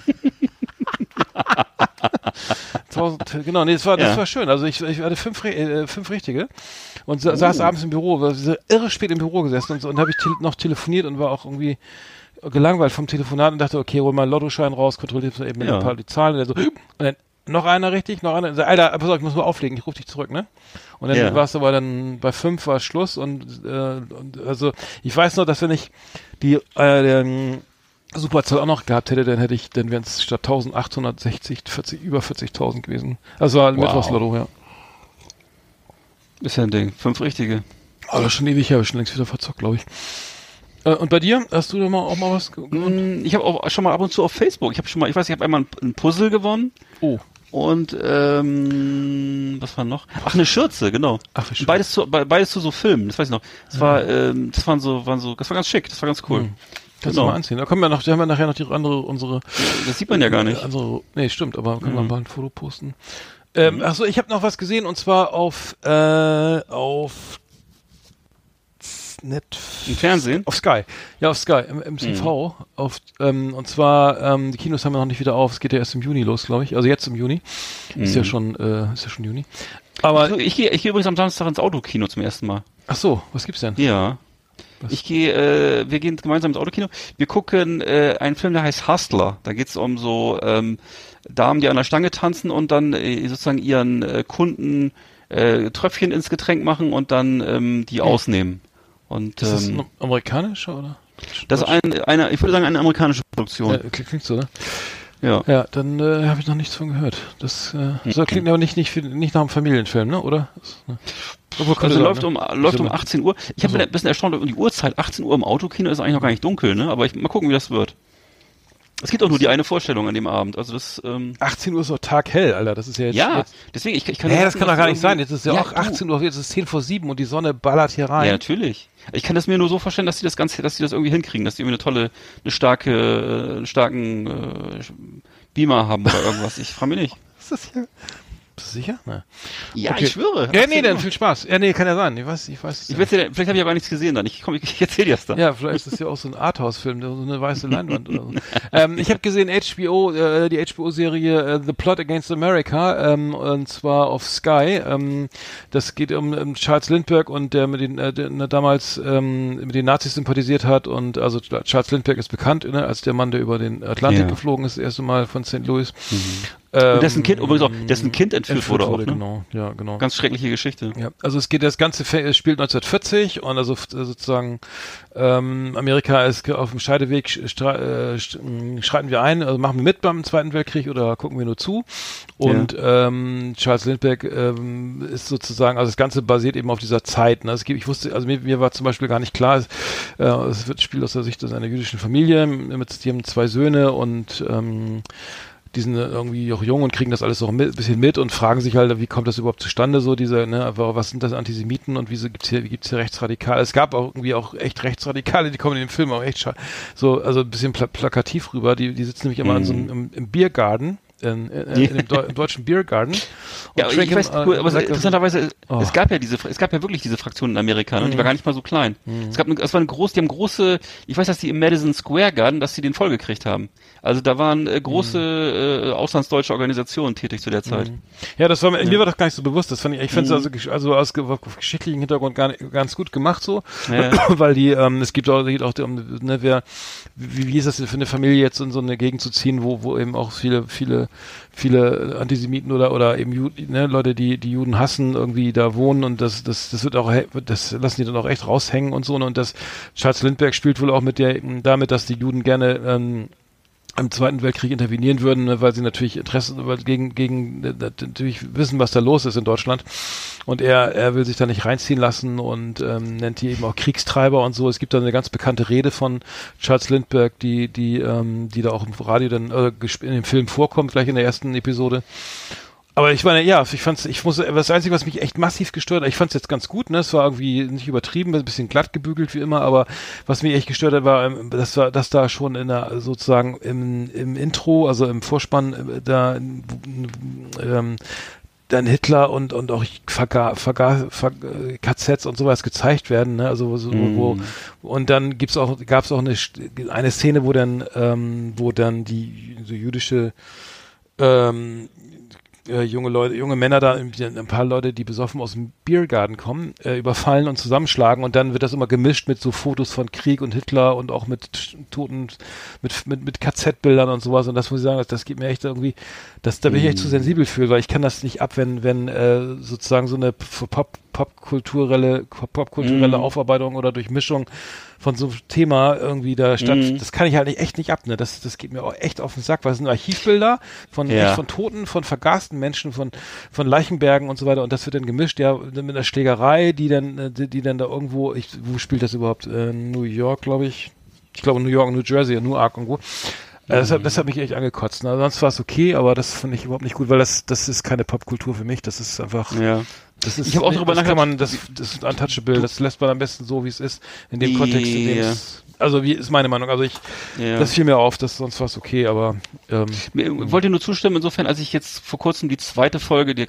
1000, genau, nee, das war, das Ja. war schön. Also ich, ich hatte fünf, äh, fünf richtige und sa saß abends im Büro, war so irre spät im Büro gesessen und, so, und habe ich tel noch telefoniert und war auch irgendwie gelangweilt vom Telefonat und dachte, okay, hol mal einen Lottoschein raus, kontrolliert eben Ja. ein paar die Zahlen und, dann so, und dann noch einer richtig, noch einer, und so, Alter, pass auf, ich muss mal auflegen, ich rufe dich zurück, ne? Und dann Ja. war es aber dann bei fünf war Schluss und, äh, und also ich weiß noch, dass wenn ich die äh, den Superzahl auch noch gehabt hätte, dann hätte ich, dann wären es statt 1860 40, über 40.000 gewesen. Also war Wow. Mittwochslotto, ja. Ist ja ein Ding. Fünf richtige. Aber schon ewig her, schon längst wieder verzockt, glaube ich. Äh, und bei dir? Hast du da mal auch mal was ge- gewonnen? Mm, Ich habe auch schon mal ab und zu auf Facebook. Ich habe schon mal, ich weiß, ich habe einmal ein, Puzzle gewonnen Oh. und ähm, was war noch? Ach, eine Schürze, genau. Ach, wie schön. Beides zu, be- beides zu so Filmen. Das weiß ich noch. Das war, ähm, das waren so, waren so, das war ganz schick. Das war ganz cool. Hm. Kannst Genau. du mal anziehen. Da kommen wir noch, da haben wir nachher noch die andere, unsere Das sieht man ja gar nicht. Also, nee, stimmt, aber können wir Mhm. mal ein Foto posten. Ähm, Achso, ich habe noch was gesehen und zwar auf äh, auf Net Im Fernsehen? auf Sky. Ja, auf Sky, im, im TV. Auf, ähm, und zwar, ähm, die Kinos haben wir noch nicht wieder auf. Es geht ja erst im Juni los, glaube ich. Also jetzt im Juni. Ist ja schon, äh, ist ja schon Juni. Aber, Ich, ich gehe ich gehe übrigens am Samstag ins Autokino zum ersten Mal. ach so, was gibt's denn? Ja. Was? Ich gehe, äh, wir gehen gemeinsam ins Autokino. Wir gucken äh, einen Film, der heißt Hustler. Da geht's um so ähm, Damen, die an der Stange tanzen und dann äh, sozusagen ihren äh, Kunden äh, Tröpfchen ins Getränk machen und dann ähm, die ausnehmen. Und Ist das ähm, ein amerikanischer oder? das ist ein, eine, ich würde sagen, eine amerikanische Produktion. Ja, klingt, so, ne? Ja. Ja, dann äh, habe ich noch nichts von gehört. Das äh, so klingt aber nicht nicht, nicht nach einem Familienfilm, ne? Oder? Ne? Also sein, läuft ne? um läuft um Ist 18 Uhr. Ich habe Also- ein bisschen erstaunt um die Uhrzeit. 18 Uhr im Autokino ist eigentlich noch gar nicht dunkel, ne? Aber ich mal gucken, wie das wird. Es gibt auch nur die eine Vorstellung an dem Abend. Also das, ähm, 18 Uhr ist doch taghell, Alter. Das ist ja jetzt. ja, Jetzt, deswegen, ich, ich kann Hä, das kann doch gar nicht sein. Jetzt ist ja, auch du. 18 Uhr, jetzt ist es 10 vor 7 und die Sonne ballert hier rein. Ja, natürlich. Ich kann das mir nur so vorstellen, dass sie das Ganze, dass sie das irgendwie hinkriegen, dass die irgendwie eine tolle, eine starke, äh, einen starken äh, Beamer haben oder irgendwas. Ich frage mich nicht. (laughs) Ist das hier? Bist du sicher? Ne. Ja, Okay. ich schwöre. Ja, 18 nee, dann viel Spaß. Ja, nee, kann ja sein. Ich weiß, ich weiß. Ich weiß, ja, vielleicht habe ich aber nichts gesehen dann. Ich, komm, ich, ich erzähle dir das dann. Ja, vielleicht ist das ja auch so ein Arthouse-Film, so eine weiße Leinwand oder so. (laughs) ähm, ich habe gesehen HBO, äh, die HBO-Serie äh, The Plot Against America, ähm, und zwar auf Sky. Ähm, das geht um, um Charles Lindbergh und der mit den äh, der, damals ähm, mit den Nazis sympathisiert hat und also Charles Lindbergh ist bekannt ne, als der Mann, der über den Atlantik Ja. geflogen ist, das erste Mal von St. Louis. Und dessen Kind, übrigens auch, dessen Kind entführt, Ähm, entführt wurde auch, ne? genau, ja, genau. Ganz schreckliche Geschichte. Ja, also es geht, das ganze es spielt 1940 und also f- sozusagen ähm, Amerika ist auf dem Scheideweg, äh, sch- m, schreiten wir ein, also machen wir mit beim Zweiten Weltkrieg oder gucken wir nur zu. Und ähm, Charles Lindbergh ähm, ist sozusagen, also das Ganze basiert eben auf dieser Zeit. Ne? Es gibt, ich wusste, also mir, mir war zum Beispiel gar nicht klar, es, äh, es wird spielt aus der Sicht einer jüdischen Familie, mit, die haben zwei Söhne und ähm, die sind irgendwie auch jung und kriegen das alles so ein bisschen mit und fragen sich halt, wie kommt das überhaupt zustande, so diese, ne, was sind das Antisemiten und wieso gibt's hier, wie gibt's hier Rechtsradikale? Es gab auch irgendwie auch echt Rechtsradikale, die kommen in dem Film auch echt so, also ein bisschen pla plakativ rüber, die, die sitzen nämlich immer in so einem, im, im Biergarten, in, in, in, dem Deu im deutschen Biergarten. Ja, aber ich weiß, cool, aber interessanterweise, Oh. Mhm. es gab ja diese, es gab ja wirklich diese Fraktion in Amerika, ne? die war gar nicht mal so klein. Es gab, eine, es war eine große, die haben große, ich weiß, dass die im Madison Square Garden, dass sie den vollgekriegt haben. Also da waren äh, große Mhm. äh, auslandsdeutsche Organisationen tätig zu der Zeit. Ja, das war mir, mir war das gar nicht so bewusst. Das fand ich, ich fand es Mhm. also, also aus ge- auf geschichtlichem Hintergrund gar nicht, ganz gut gemacht so, Ja. (clears throat) weil die, ähm, es gibt auch, geht auch um, ne, wer, wie, wie ist das denn für eine Familie jetzt in so eine Gegend zu ziehen, wo, wo eben auch viele, viele, viele Antisemiten oder oder eben Ju, ne, Leute, die die Juden hassen, irgendwie da wohnen und das, das, das wird auch, das lassen die dann auch echt raushängen und so ne, und das Charles Lindbergh spielt wohl auch mit der, damit, dass die Juden gerne ähm, im Zweiten Weltkrieg intervenieren würden, ne, weil sie natürlich Interesse, weil gegen, gegen äh, natürlich wissen, was da los ist in Deutschland. Und er, er will sich da nicht reinziehen lassen und ähm, nennt die eben auch Kriegstreiber und so. Es gibt da eine ganz bekannte Rede von Charles Lindbergh, die, die, ähm, die da auch im Radio dann äh, in dem Film vorkommt, gleich in der ersten Episode. Aber ich meine, ja, ich fand's, ich muss, das Einzige, was mich echt massiv gestört hat, ich fand's jetzt ganz gut, ne, es war irgendwie nicht übertrieben, ein bisschen glatt gebügelt wie immer, aber was mich echt gestört hat, war, ähm, das war, dass da schon in der, sozusagen im, im Intro, also im Vorspann, äh, da, ähm, dann Hitler und und auch Verga, Verga, Ver, äh, KZs und sowas gezeigt werden, ne? Also so, wo und dann gibt's auch gab's auch eine eine Szene, wo dann ähm, wo dann die so jüdische ähm, äh, junge Leute, junge Männer da, ein paar Leute, die besoffen aus dem Biergarten kommen, äh, überfallen und zusammenschlagen und dann wird das immer gemischt mit so Fotos von Krieg und Hitler und auch mit Toten, mit, mit, mit KZ-Bildern und sowas und das muss ich sagen, das, das geht mir echt irgendwie, das, da bin ich echt zu sensibel für, weil ich kann das nicht ab, wenn, wenn äh, sozusagen so eine Pop, popkulturelle, popkulturelle Aufarbeitung oder Durchmischung von so einem Thema irgendwie da statt, das kann ich halt nicht, echt nicht ab, ne? Das, das geht mir auch echt auf den Sack, weil es sind Archivbilder von, Ja. von Toten, von vergasten Menschen, von, von Leichenbergen und so weiter und das wird dann gemischt, ja, mit einer Schlägerei, die dann, äh, die, die dann da irgendwo, ich, wo spielt das überhaupt? Äh, New York, glaube ich. Ich glaube New York, New Jersey, Newark irgendwo. Äh, das, hat, das hat mich echt angekotzt. Ne? Sonst war es okay, aber das fand ich überhaupt nicht gut, weil das, das ist keine Popkultur für mich. Das ist einfach. Ja. Das ist, Ich hab auch darüber nachgedacht- man, das, das ist untouchable. Das lässt man am besten so, wie es ist, in dem Kontext, in dem es. Also wie ist meine Meinung. Also ich, Ja. das fiel mir auf, dass sonst war es okay, aber ähm, Ich wollte nur zustimmen, insofern, als ich jetzt vor kurzem die zweite Folge, die,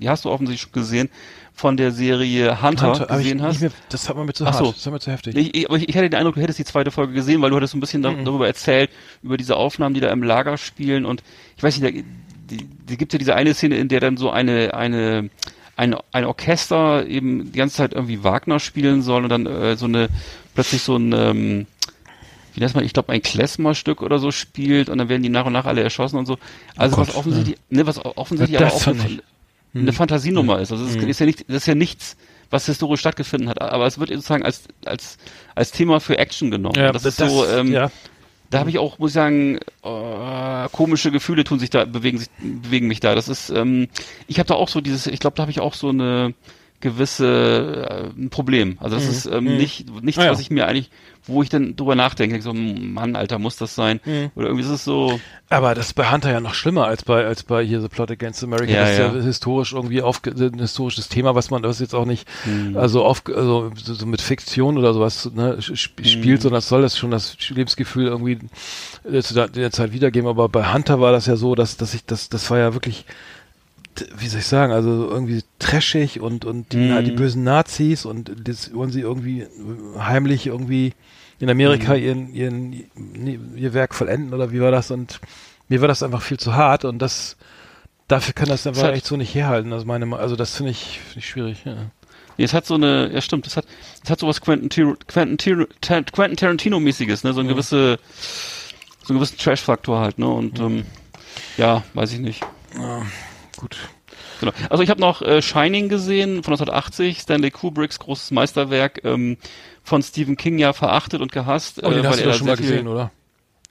die hast du offensichtlich schon gesehen, von der Serie Hunter, Hunter, ich gesehen nicht hast. mehr, das hat man mir zu Ach hart. so. Das hat mir zu heftig. Ich, ich, aber ich, ich hatte den Eindruck, du hättest die zweite Folge gesehen, weil du hattest so ein bisschen da, darüber erzählt, über diese Aufnahmen, die da im Lager spielen und ich weiß nicht, da, die, die gibt ja diese eine Szene, in der dann so eine, eine, ein, ein Orchester eben die ganze Zeit irgendwie Wagner spielen soll und dann äh, so eine, plötzlich so ein, ähm, wie nennt man, ich glaube ein Klezmer-Stück oder so spielt und dann werden die nach und nach alle erschossen und so. Also Oh was Gott, offensichtlich, ne, was offensichtlich Das aber auch eine, eine Fantasienummer ist. Also es ist, ist ja nicht, das ist ja nichts, was historisch stattgefunden hat, aber es wird sozusagen als als als Thema für Action genommen. Ja, Und das, ist so, ähm, ja. Da habe ich auch, muss ich sagen, äh, komische Gefühle tun sich da, bewegen sich, bewegen mich da. Das ist, ähm, ich habe da auch so dieses, ich glaube, da habe ich auch so eine gewisse äh, ein Problem. Also das ist ähm, nicht nichts, Ah, ja. was ich mir eigentlich, wo ich dann drüber nachdenke, so Mann, Alter, muss das sein? Oder irgendwie ist es so. Aber das ist bei Hunter ja noch schlimmer als bei als bei hier The Plot Against America. Ja, das ist ja, ja. historisch irgendwie auf ein historisches Thema, was man das jetzt auch nicht Hm. also auf also so, mit Fiktion oder sowas ne, sp Hm. spielt, sondern das soll das schon das Lebensgefühl irgendwie äh, zu der, der Zeit wiedergeben. Aber bei Hunter war das ja so, dass dass ich das das war ja wirklich wie soll ich sagen, also irgendwie trashig und und die, Mhm. die bösen Nazis und das wollen sie irgendwie heimlich irgendwie in Amerika Mhm. ihren, ihren, ihr Werk vollenden oder wie war das? Und mir war das einfach viel zu hart und das dafür kann das einfach hat- echt so nicht herhalten. Also meine, also das finde ich, finde ich schwierig. Ja. Nee, es hat so eine, ja stimmt, es hat, es hat sowas Quentin, Tar Quentin, Quentin Tarantino-mäßiges, ne, so ein gewisse, so einen gewissen Trash-Faktor halt, ne, und, ähm, ja, weiß ich nicht. Gut. Genau. Also ich habe noch äh, Shining gesehen von 1980, Stanley Kubricks großes Meisterwerk, ähm, von Stephen King ja verachtet und gehasst. Oh, den äh, hast du doch schon mal viel- gesehen, oder?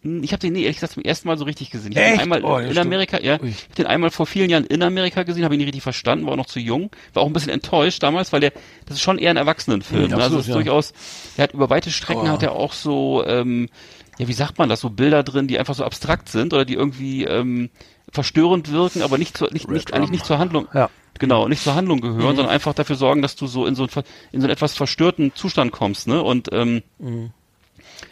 Hm, Ich habe den nee, ehrlich gesagt zum ersten Mal so richtig gesehen. Ich habe den einmal Oh, ja, in. Amerika, ja, Ui. ich hab den einmal vor vielen Jahren in Amerika gesehen, habe ihn nicht richtig verstanden, war auch noch zu jung, war auch ein bisschen enttäuscht damals, weil der, das ist schon eher ein Erwachsenenfilm. Mhm, also absolut, es ist ja. durchaus, er hat über weite Strecken Oh. hat er auch so, ähm, ja, wie sagt man das, so Bilder drin, die einfach so abstrakt sind oder die irgendwie ähm, verstörend wirken, aber nicht zur, nicht, nicht eigentlich nicht zur Handlung. Ja. Genau, nicht zur Handlung Mhm. gehören, sondern einfach dafür sorgen, dass du so in so, ein, in so einen etwas verstörten Zustand kommst, ne? Und ähm,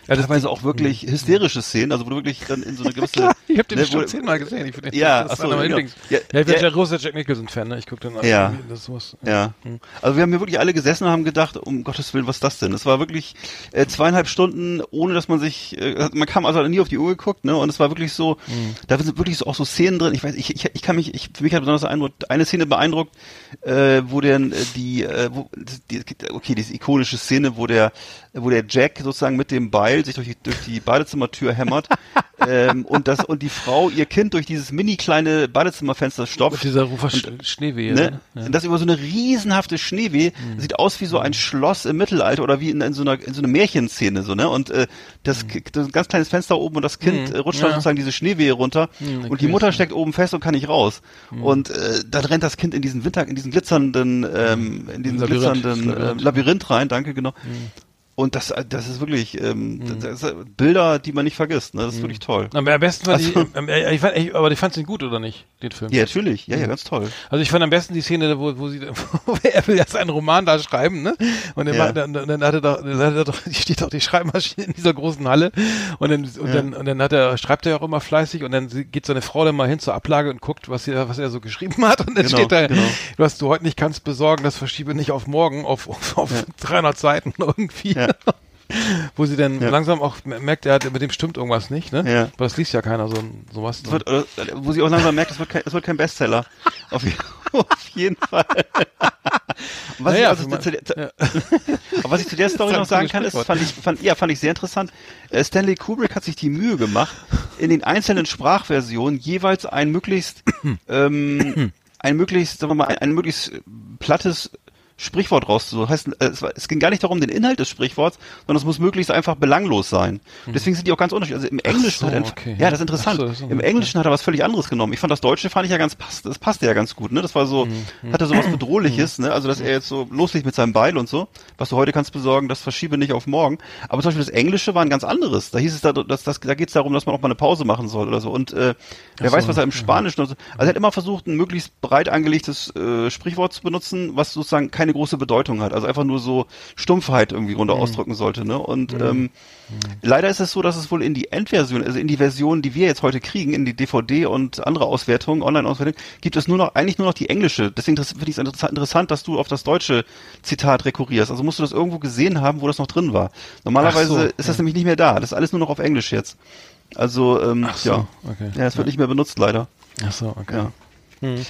Ja, das, teilweise auch wirklich hysterische Szenen, also wo du wirklich dann in so eine (laughs) gewisse. ich habe den ne, bestimmt zehnmal gesehen. Ich finde den- Ja, das ist ach so, einer meiner genau. Lieblings. Ja, Ja, ich bin ja. der große Jack Nicholson-Fan, ne? Ich gucke den an. Ja. Das muss, Ja. Also wir haben hier wirklich alle gesessen und haben gedacht, um Gottes Willen, was ist das denn? Es war wirklich äh, zweieinhalb Stunden, ohne dass man sich, äh, man kam also nie auf die Uhr geguckt, ne? Und es war wirklich so, da sind wirklich so auch so Szenen drin. Ich weiß, ich, ich, ich kann mich, ich, für mich hat besonders beeindruckt, eine Szene beeindruckt, äh, wo der äh, die, äh, wo, die, okay, diese ikonische Szene, wo der, wo der Jack sozusagen mit dem Beil sich durch die, durch die Badezimmertür hämmert (laughs) ähm, und das und die Frau ihr Kind durch dieses mini kleine Badezimmerfenster Mit stopft. dieser Rufer Sch- Schneewehe. Ne? Ne? Das über so eine riesenhafte Schneewehe. Mhm. Sieht aus wie so ein Schloss im Mittelalter oder wie in, in so einer in so einer Märchenszene so, ne? Und äh, das, Ki- das ein ganz kleines Fenster oben und das Kind Mhm. äh, rutscht dann Ja. sozusagen diese Schneewehe runter Mhm, und die Mutter steckt oben fest und kann nicht raus. Mhm. Und äh, dann rennt das Kind in diesen Winter in diesen glitzernden ähm, in diesen Labyrinth, glitzernden Labyrinth. Äh, Labyrinth rein, danke genau. Und das, das ist wirklich ähm, das, das ist Bilder, die man nicht vergisst. Ne? Das ist wirklich toll. Aber am besten war die, Also- ähm, äh, ich fand, ich, aber ich fand ihn gut, oder nicht, den Film? Ja, natürlich. Ja, ja, ganz toll. Also ich fand am besten die Szene, wo, wo sie, (laughs) wo er will jetzt einen Roman da schreiben, ne? Und dann, Ja. dann, dann hat er doch, dann hat er doch, (laughs) die steht doch die Schreibmaschine in dieser großen Halle und dann, und dann, und dann hat er, schreibt er auch immer fleißig und dann geht seine Frau dann mal hin zur Ablage und guckt, was er, was er so geschrieben hat und dann Genau, steht da, genau. was du heute nicht kannst besorgen, das verschiebe nicht auf morgen, auf, (laughs) auf, auf 300 Seiten irgendwie. Wo sie dann Ja. langsam auch merkt, er hat, mit dem stimmt irgendwas nicht, ne? Ja. Aber das liest ja keiner so, sowas. Es wird, wo sie auch langsam merkt, es wird kein, es wird kein Bestseller. (laughs) Auf, (laughs) auf jeden Fall. Was, Naja, ich, also für zu, mein- zu, ja. (laughs) aber was ich zu der Story Das noch sagen kann, ist, fand ich, fand, ja, fand ich sehr interessant. Äh, Stanley Kubrick hat sich die Mühe gemacht, in den einzelnen Sprachversionen jeweils ein möglichst, (coughs) ähm, ein möglichst, sagen wir mal, ein, ein möglichst plattes Sprichwort rauszusuchen. Heißt, äh, es, es ging gar nicht darum, den Inhalt des Sprichworts, sondern es muss möglichst einfach belanglos sein. Deswegen sind die auch ganz unterschiedlich. Also im Englischen so, hat er, okay. ja, das ist interessant. So, so, Im okay. Englischen hat er was völlig anderes genommen. Ich fand das Deutsche fand ich ja ganz passt, das passte ja ganz gut, ne? Das war so, Mhm, hatte so was Bedrohliches, ne? Also dass er jetzt so loslegt mit seinem Beil und so, was du heute kannst besorgen, das verschiebe nicht auf morgen. Aber zum Beispiel das Englische war ein ganz anderes. Da hieß es da, dass, dass, da geht es darum, dass man auch mal eine Pause machen soll oder so. Und äh, wer weiß, was er im Spanischen. Also, also er hat immer versucht, ein möglichst breit angelegtes äh, Sprichwort zu benutzen, was sozusagen keine große Bedeutung hat. Also einfach nur so Stumpfheit irgendwie runter Mhm. ausdrücken sollte. Ne? Und ähm, leider ist es so, dass es wohl in die Endversion, also in die Version, die wir jetzt heute kriegen, in die DVD und andere Auswertungen, Online-Auswertungen, gibt es nur noch, eigentlich nur noch die englische. Deswegen finde ich es interessa- interessant, dass du auf das deutsche Zitat rekurrierst. Also musst du das irgendwo gesehen haben, wo das noch drin war. Normalerweise so, ist das nämlich nicht mehr da. Das ist alles nur noch auf Englisch jetzt. Also, ähm, so, ja. okay. Ja, es wird nicht mehr benutzt, leider. Ach so, okay. Ja.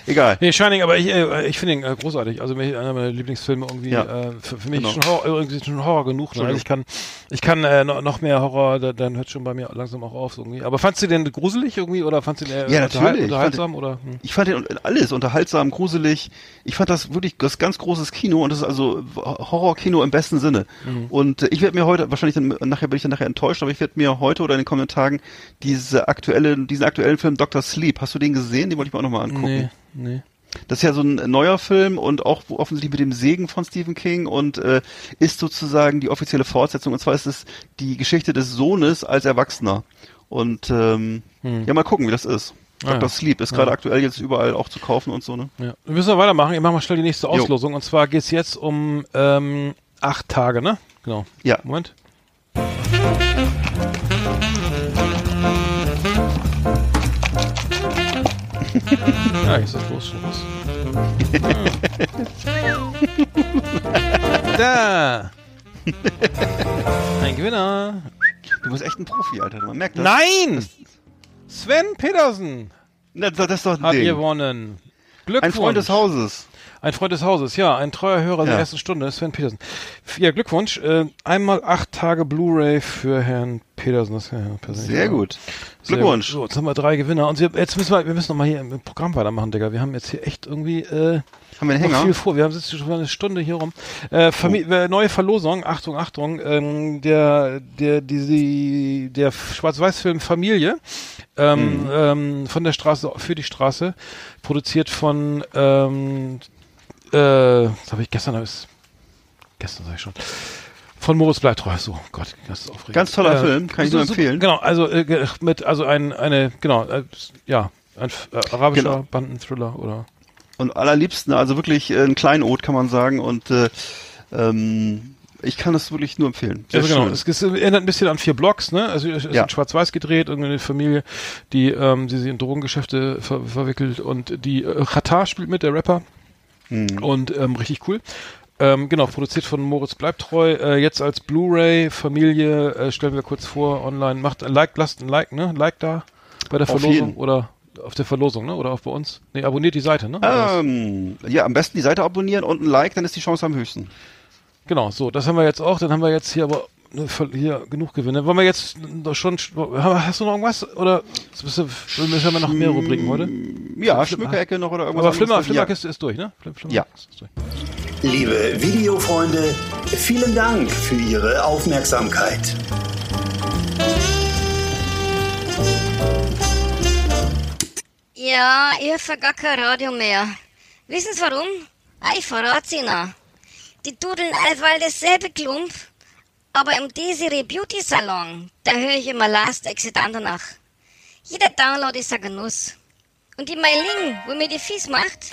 Egal. Nee, Shining, aber ich, äh, ich finde ihn äh, großartig. Also einer meiner Lieblingsfilme irgendwie. Ja. Äh, für, für mich Genau. schon Horror, irgendwie schon Horror genug. Ne? Ich kann, ich kann äh, noch, noch mehr Horror. Da, dann hört schon bei mir langsam auch auf irgendwie. Aber fandst du den gruselig irgendwie oder fandst du den eher Ja, unterhal- unterhaltsam oder? Hm. Ich fand den alles unterhaltsam, gruselig. Ich fand das wirklich das ganz großes Kino und das ist also Horrorkino im besten Sinne. Mhm. Und äh, ich werde mir heute wahrscheinlich dann, nachher bin ich dann nachher enttäuscht, aber ich werde mir heute oder in den kommenden Tagen diese aktuelle diesen aktuellen Film Dr. Sleep, hast du den gesehen? Den wollte ich mir auch nochmal angucken. Nee, nee. Das ist ja so ein neuer Film und auch offensichtlich mit dem Segen von Stephen King und äh, ist sozusagen die offizielle Fortsetzung. Und zwar ist es die Geschichte des Sohnes als Erwachsener. Und ähm, ja, mal gucken, wie das ist. Ah, Dr. ja. Sleep ist gerade aktuell jetzt überall auch zu kaufen und so, ne? Ja. Wir müssen noch weitermachen. Ich mache mal schnell die nächste Jo. Auslosung. Und zwar geht's jetzt um ähm, acht Tage, ne? Genau. Ja. Moment. (laughs) ja, jetzt ist los schon was. da! (laughs) Ein Gewinner! Du bist echt ein Profi, Alter. Man merkt das. Nein! Sven Petersen Na, das ist doch ein hat Ding. gewonnen. Glückwunsch. Ein Freund des Hauses. Ein Freund des Hauses, ja, ein treuer Hörer der Ja. ersten Stunde, Sven Petersen. Ja, Glückwunsch. Äh, einmal acht Tage Blu-ray für Herrn Petersen. Das ist ja persönlich. Sehr gut. Sehr Glückwunsch. gut. So, jetzt haben wir drei Gewinner. Und wir, jetzt müssen wir, wir müssen noch mal hier im Programm weitermachen, Digga. Wir haben jetzt hier echt irgendwie äh, Haben wir einen Hänger? viel vor. Wir haben jetzt schon eine Stunde hier rum. Äh, Famili äh, neue Verlosung. Achtung, Achtung. Ähm, der, der, die, die, der Schwarz-Weiß-Film Familie. Ähm, Mhm. ähm, von der Straße für die Straße, produziert von ähm, äh, das habe ich gestern gestern sag ich schon. Von Moritz Bleibtreu. So, Gott, das ist aufregend. Ganz toller Film, kann ich nur empfehlen. Genau, also äh, mit also ein eine genau, äh, ja, ein äh, arabischer Genau. Bandenthriller oder Und allerliebsten, also wirklich äh, ein Kleinod, kann man sagen. Und äh, ähm, ich kann das wirklich nur empfehlen. Sehr also genau, es, es erinnert ein bisschen an vier Blocks, ne? Also es ist Ja. in Schwarz-Weiß gedreht, irgendeine Familie, die ähm, die sich in Drogengeschäfte ver verwickelt und die äh, Qatar spielt mit, der Rapper. Hm. Und ähm, richtig cool. Ähm, genau, produziert von Moritz Bleibtreu. Äh, jetzt als Blu-ray Familie äh, stellen wir kurz vor online. Macht ein Like, lasst ein Like, ne? Like da bei der Auf Verlosung jeden. oder auf der Verlosung, ne? Oder auch bei uns. Nee, abonniert die Seite, ne? Ähm, ja, am besten die Seite abonnieren und ein Like, dann ist die Chance am höchsten. Genau, so, das haben wir jetzt auch. Dann haben wir jetzt hier aber ne, hier genug Gewinne. Wollen wir jetzt schon, hast du noch irgendwas? Oder bist du, müssen wir noch mehr Rubriken heute? Ja, Flim- Schmückerecke noch oder irgendwas. Aber Flimmer, anderes? Ja. Flimmerkiste ist durch, ne? Flim, Flimmer Ja. ist durch. Liebe Videofreunde, vielen Dank für Ihre Aufmerksamkeit. Ja, ich höre gar kein Radio mehr. Wissen Sie warum? Ich verrat's Ihnen. Die dudeln allweil dasselbe Klump, aber im Desiree Beauty Salon, da höre ich immer Last Exit Andernach. Jeder Download ist ein Genuss. Und die Meiling, wo mir die Fies macht,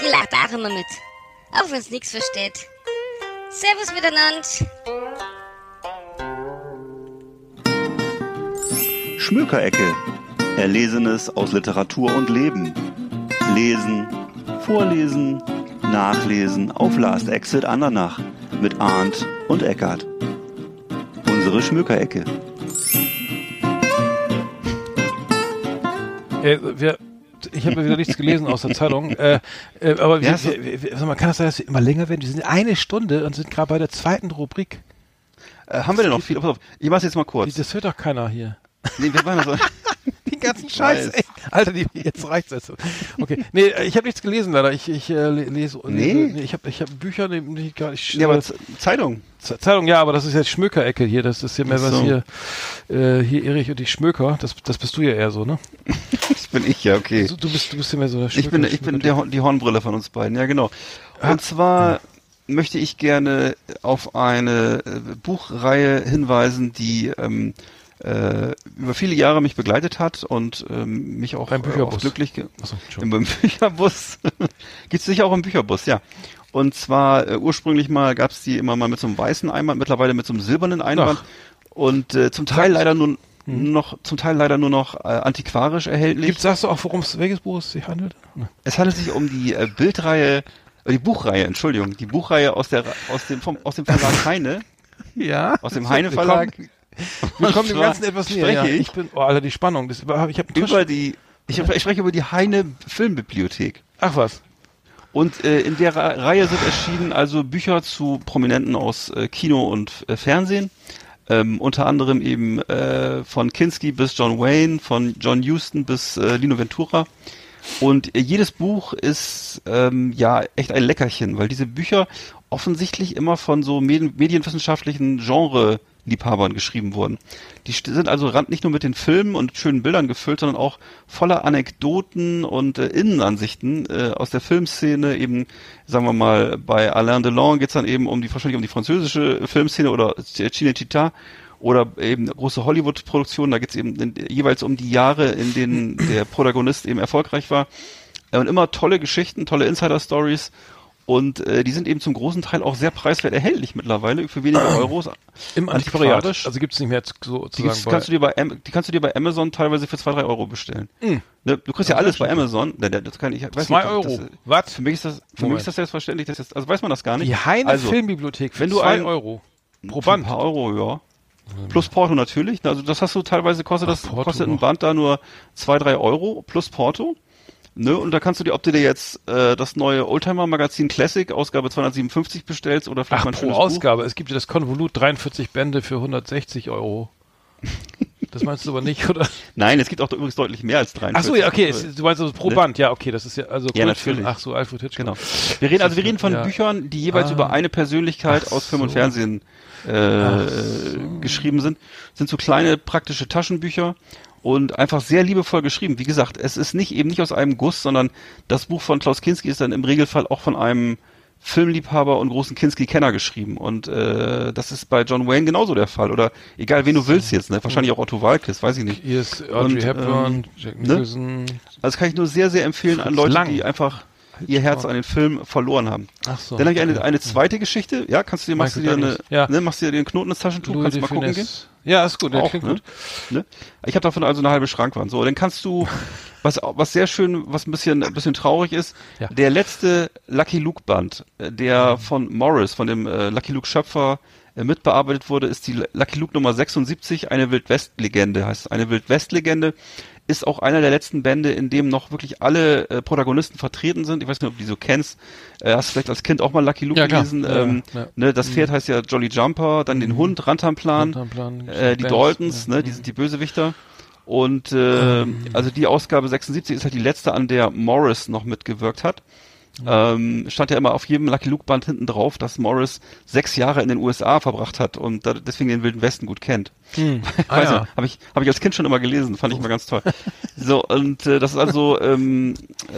die lacht auch immer mit. Auch wenn's nix versteht. Servus miteinander. Schmökerecke. Erlesenes aus Literatur und Leben. Lesen, vorlesen, nachlesen auf Last Exit Andernach mit Arndt und Eckart. Unsere Schmökerecke. Äh, wir, ich habe wieder nichts gelesen aus der Zeitung. Äh, äh, aber Ja, wir, wir, wir, sag mal, kann das sein, dass wir immer länger werden? Wir sind eine Stunde und sind gerade bei der zweiten Rubrik. Äh, haben wir denn noch viel? Pass auf, ich mach's jetzt mal kurz. Das hört doch keiner hier. Nee, wir waren also, Den ganzen Scheiß. Scheiß, ey. Alter, die, jetzt reicht's jetzt. Okay. Nee, ich habe nichts gelesen leider. Ich, ich äh, le- lese, Nee? lese ich habe ich hab Bücher, die, die gar nicht. ja, aber äh, Zeitung. Ze- Zeitung, ja, aber das ist jetzt Schmökerecke hier. Das ist ja mehr Ach was so. hier. Äh, hier Erich und die Schmöker. Das, das bist du ja eher so, ne? (laughs) Das bin ich ja, okay. Du, du bist, du bist ja mehr so der Ich bin, ich bin der, die Hornbrille von uns beiden, ja genau. Und zwar möchte ich gerne auf eine äh, Buchreihe hinweisen, die ähm, äh, über viele Jahre mich begleitet hat und ähm, mich auch Beim Bücherbus. oft glücklich ge Achso, im im Bücherbus. Gibt's sicher auch im Bücherbus, ja. Und zwar äh, ursprünglich mal gab's die immer mal mit so einem weißen Einband, mittlerweile mit so einem silbernen Einband Ach. und äh, zum Teil leider nur noch zum Teil leider nur noch äh, antiquarisch erhältlich. Gibt, sagst du auch, worum es, welches Buch es sich handelt? Es handelt sich um die äh, Bildreihe, äh, die Buchreihe, Entschuldigung, die Buchreihe aus der aus dem vom, aus dem Verlag Heine, (laughs) Ja. aus dem Heine Verlag. Wir kommen dem Ganzen etwas näher. spreche Ja. ich Ich bin, oh, Alter, die Spannung. Das, ich einen über die ich, ich spreche über die Heine Filmbibliothek. Ach was. Und äh, in der Reihe sind erschienen also Bücher zu Prominenten aus äh, Kino und äh, Fernsehen. Ähm, unter anderem eben äh, von Kinski bis John Wayne, von John Huston bis äh, Lino Ventura. Und äh, jedes Buch ist ähm, ja echt ein Leckerchen, weil diese Bücher offensichtlich immer von so Medien medienwissenschaftlichen Filmliebhabern geschrieben wurden. Die sind also nicht nur mit den Filmen und schönen Bildern gefüllt, sondern auch voller Anekdoten und äh, Innenansichten äh, aus der Filmszene. Eben, sagen wir mal, bei Alain Delon geht's dann eben um die wahrscheinlich um die französische Filmszene oder Cinecittà oder eben große Hollywood-Produktionen. Da geht's eben in, jeweils um die Jahre, in denen der Protagonist eben erfolgreich war. Äh, Und immer tolle Geschichten, tolle Insider-Stories. Und äh, die sind eben zum großen Teil auch sehr preiswert erhältlich mittlerweile für wenige Euros. Im Antiquariat. Also gibt's nicht mehr jetzt Die, sozusagen gibt's- kannst du dir bei Am- die kannst du dir bei Amazon teilweise für zwei drei Euro bestellen. Ne, du kriegst ja alles bei Amazon. Ne, ne, Das kann ich, ich weiß Zwei nicht, Euro. Das, Was? für mich ist das, für mich ist das selbstverständlich. Das ist, also weiß man das gar nicht. Die Heine also, Filmbibliothek für wenn du zwei ein- Euro pro Für ein Band. paar Euro, ja. Plus Porto natürlich. Also das hast du teilweise kostet das Porto kostet ein. Band da nur zwei drei Euro plus Porto. Ne, und da kannst du dir, ob du dir jetzt äh, das neue Oldtimer Magazin Classic Ausgabe 257 bestellst oder vielleicht Ach, mal ein pro Ausgabe. Es gibt ja das Konvolut 43 Bände für 160 Euro. Das meinst du aber nicht, (laughs) oder? Buch. Nein, es gibt auch übrigens deutlich mehr als 43. Ach so, ja, okay. Es, du meinst also pro Ne? Band. Ja, okay. Das ist ja also Ja, natürlich. Ach so, Alfred Hitchcock. Genau. Wir reden also wir reden von Ja. Büchern, die jeweils Ah. über eine Persönlichkeit Ach aus Film und so. Fernsehen äh, geschrieben sind. Sind so kleine praktische Taschenbücher und einfach sehr liebevoll geschrieben. Wie gesagt, es ist nicht eben nicht aus einem Guss, sondern das Buch von Klaus Kinski ist dann im Regelfall auch von einem Filmliebhaber und großen Kinski-Kenner geschrieben. Und äh, das ist bei John Wayne genauso der Fall. Oder egal, wen du willst jetzt, ne? Wahrscheinlich auch Otto Walkes, weiß ich nicht. Hier ist Audrey Und, Hepburn, ähm, Jack ne? Nicholson. Also kann ich nur sehr, sehr empfehlen an Leute, Lang. die einfach ihr Herz an den Film verloren haben. Ach so. Dann habe ich eine, eine zweite Geschichte. Ja, kannst du dir, machst du dir eine. Ja. ne, machst du dir den Knoten ins Taschentuch, Louis kannst du mal gucken gehen. Ja, ist gut. Auch, klingt ne? gut. Ne? Ich habe davon also eine halbe Schrankwand. So, dann kannst du, (laughs) was, was sehr schön, was ein bisschen, ein bisschen traurig ist, Ja. der letzte Lucky Luke Band, äh, der von Morris, von dem äh, Lucky Luke Schöpfer, äh, mitbearbeitet wurde, ist die Lucky Luke Nummer 76, eine Wildwest-Legende, heißt eine Wildwest-Legende. Ist auch einer der letzten Bände, in dem noch wirklich alle äh, Protagonisten vertreten sind. Ich weiß nicht, ob du die so kennst. Äh, hast du vielleicht als Kind auch mal Lucky Luke Ja, gelesen? Ähm, ja. Ne, das Pferd heißt ja Jolly Jumper, dann den Hund Rantanplan, Rantanplan, äh, die Banks, Daltons, ne, die sind die Bösewichter. Und äh, also die Ausgabe 76 ist halt die letzte, an der Morris noch mitgewirkt hat. Ähm, stand ja immer auf jedem Lucky Luke Band hinten drauf, dass Morris sechs Jahre in den USA verbracht hat und da, deswegen den Wilden Westen gut kennt. (laughs) Ah, Weiß ja. habe ich, hab ich als Kind schon immer gelesen, fand ich immer ganz toll. (laughs) So, und äh, das ist also, ähm, äh,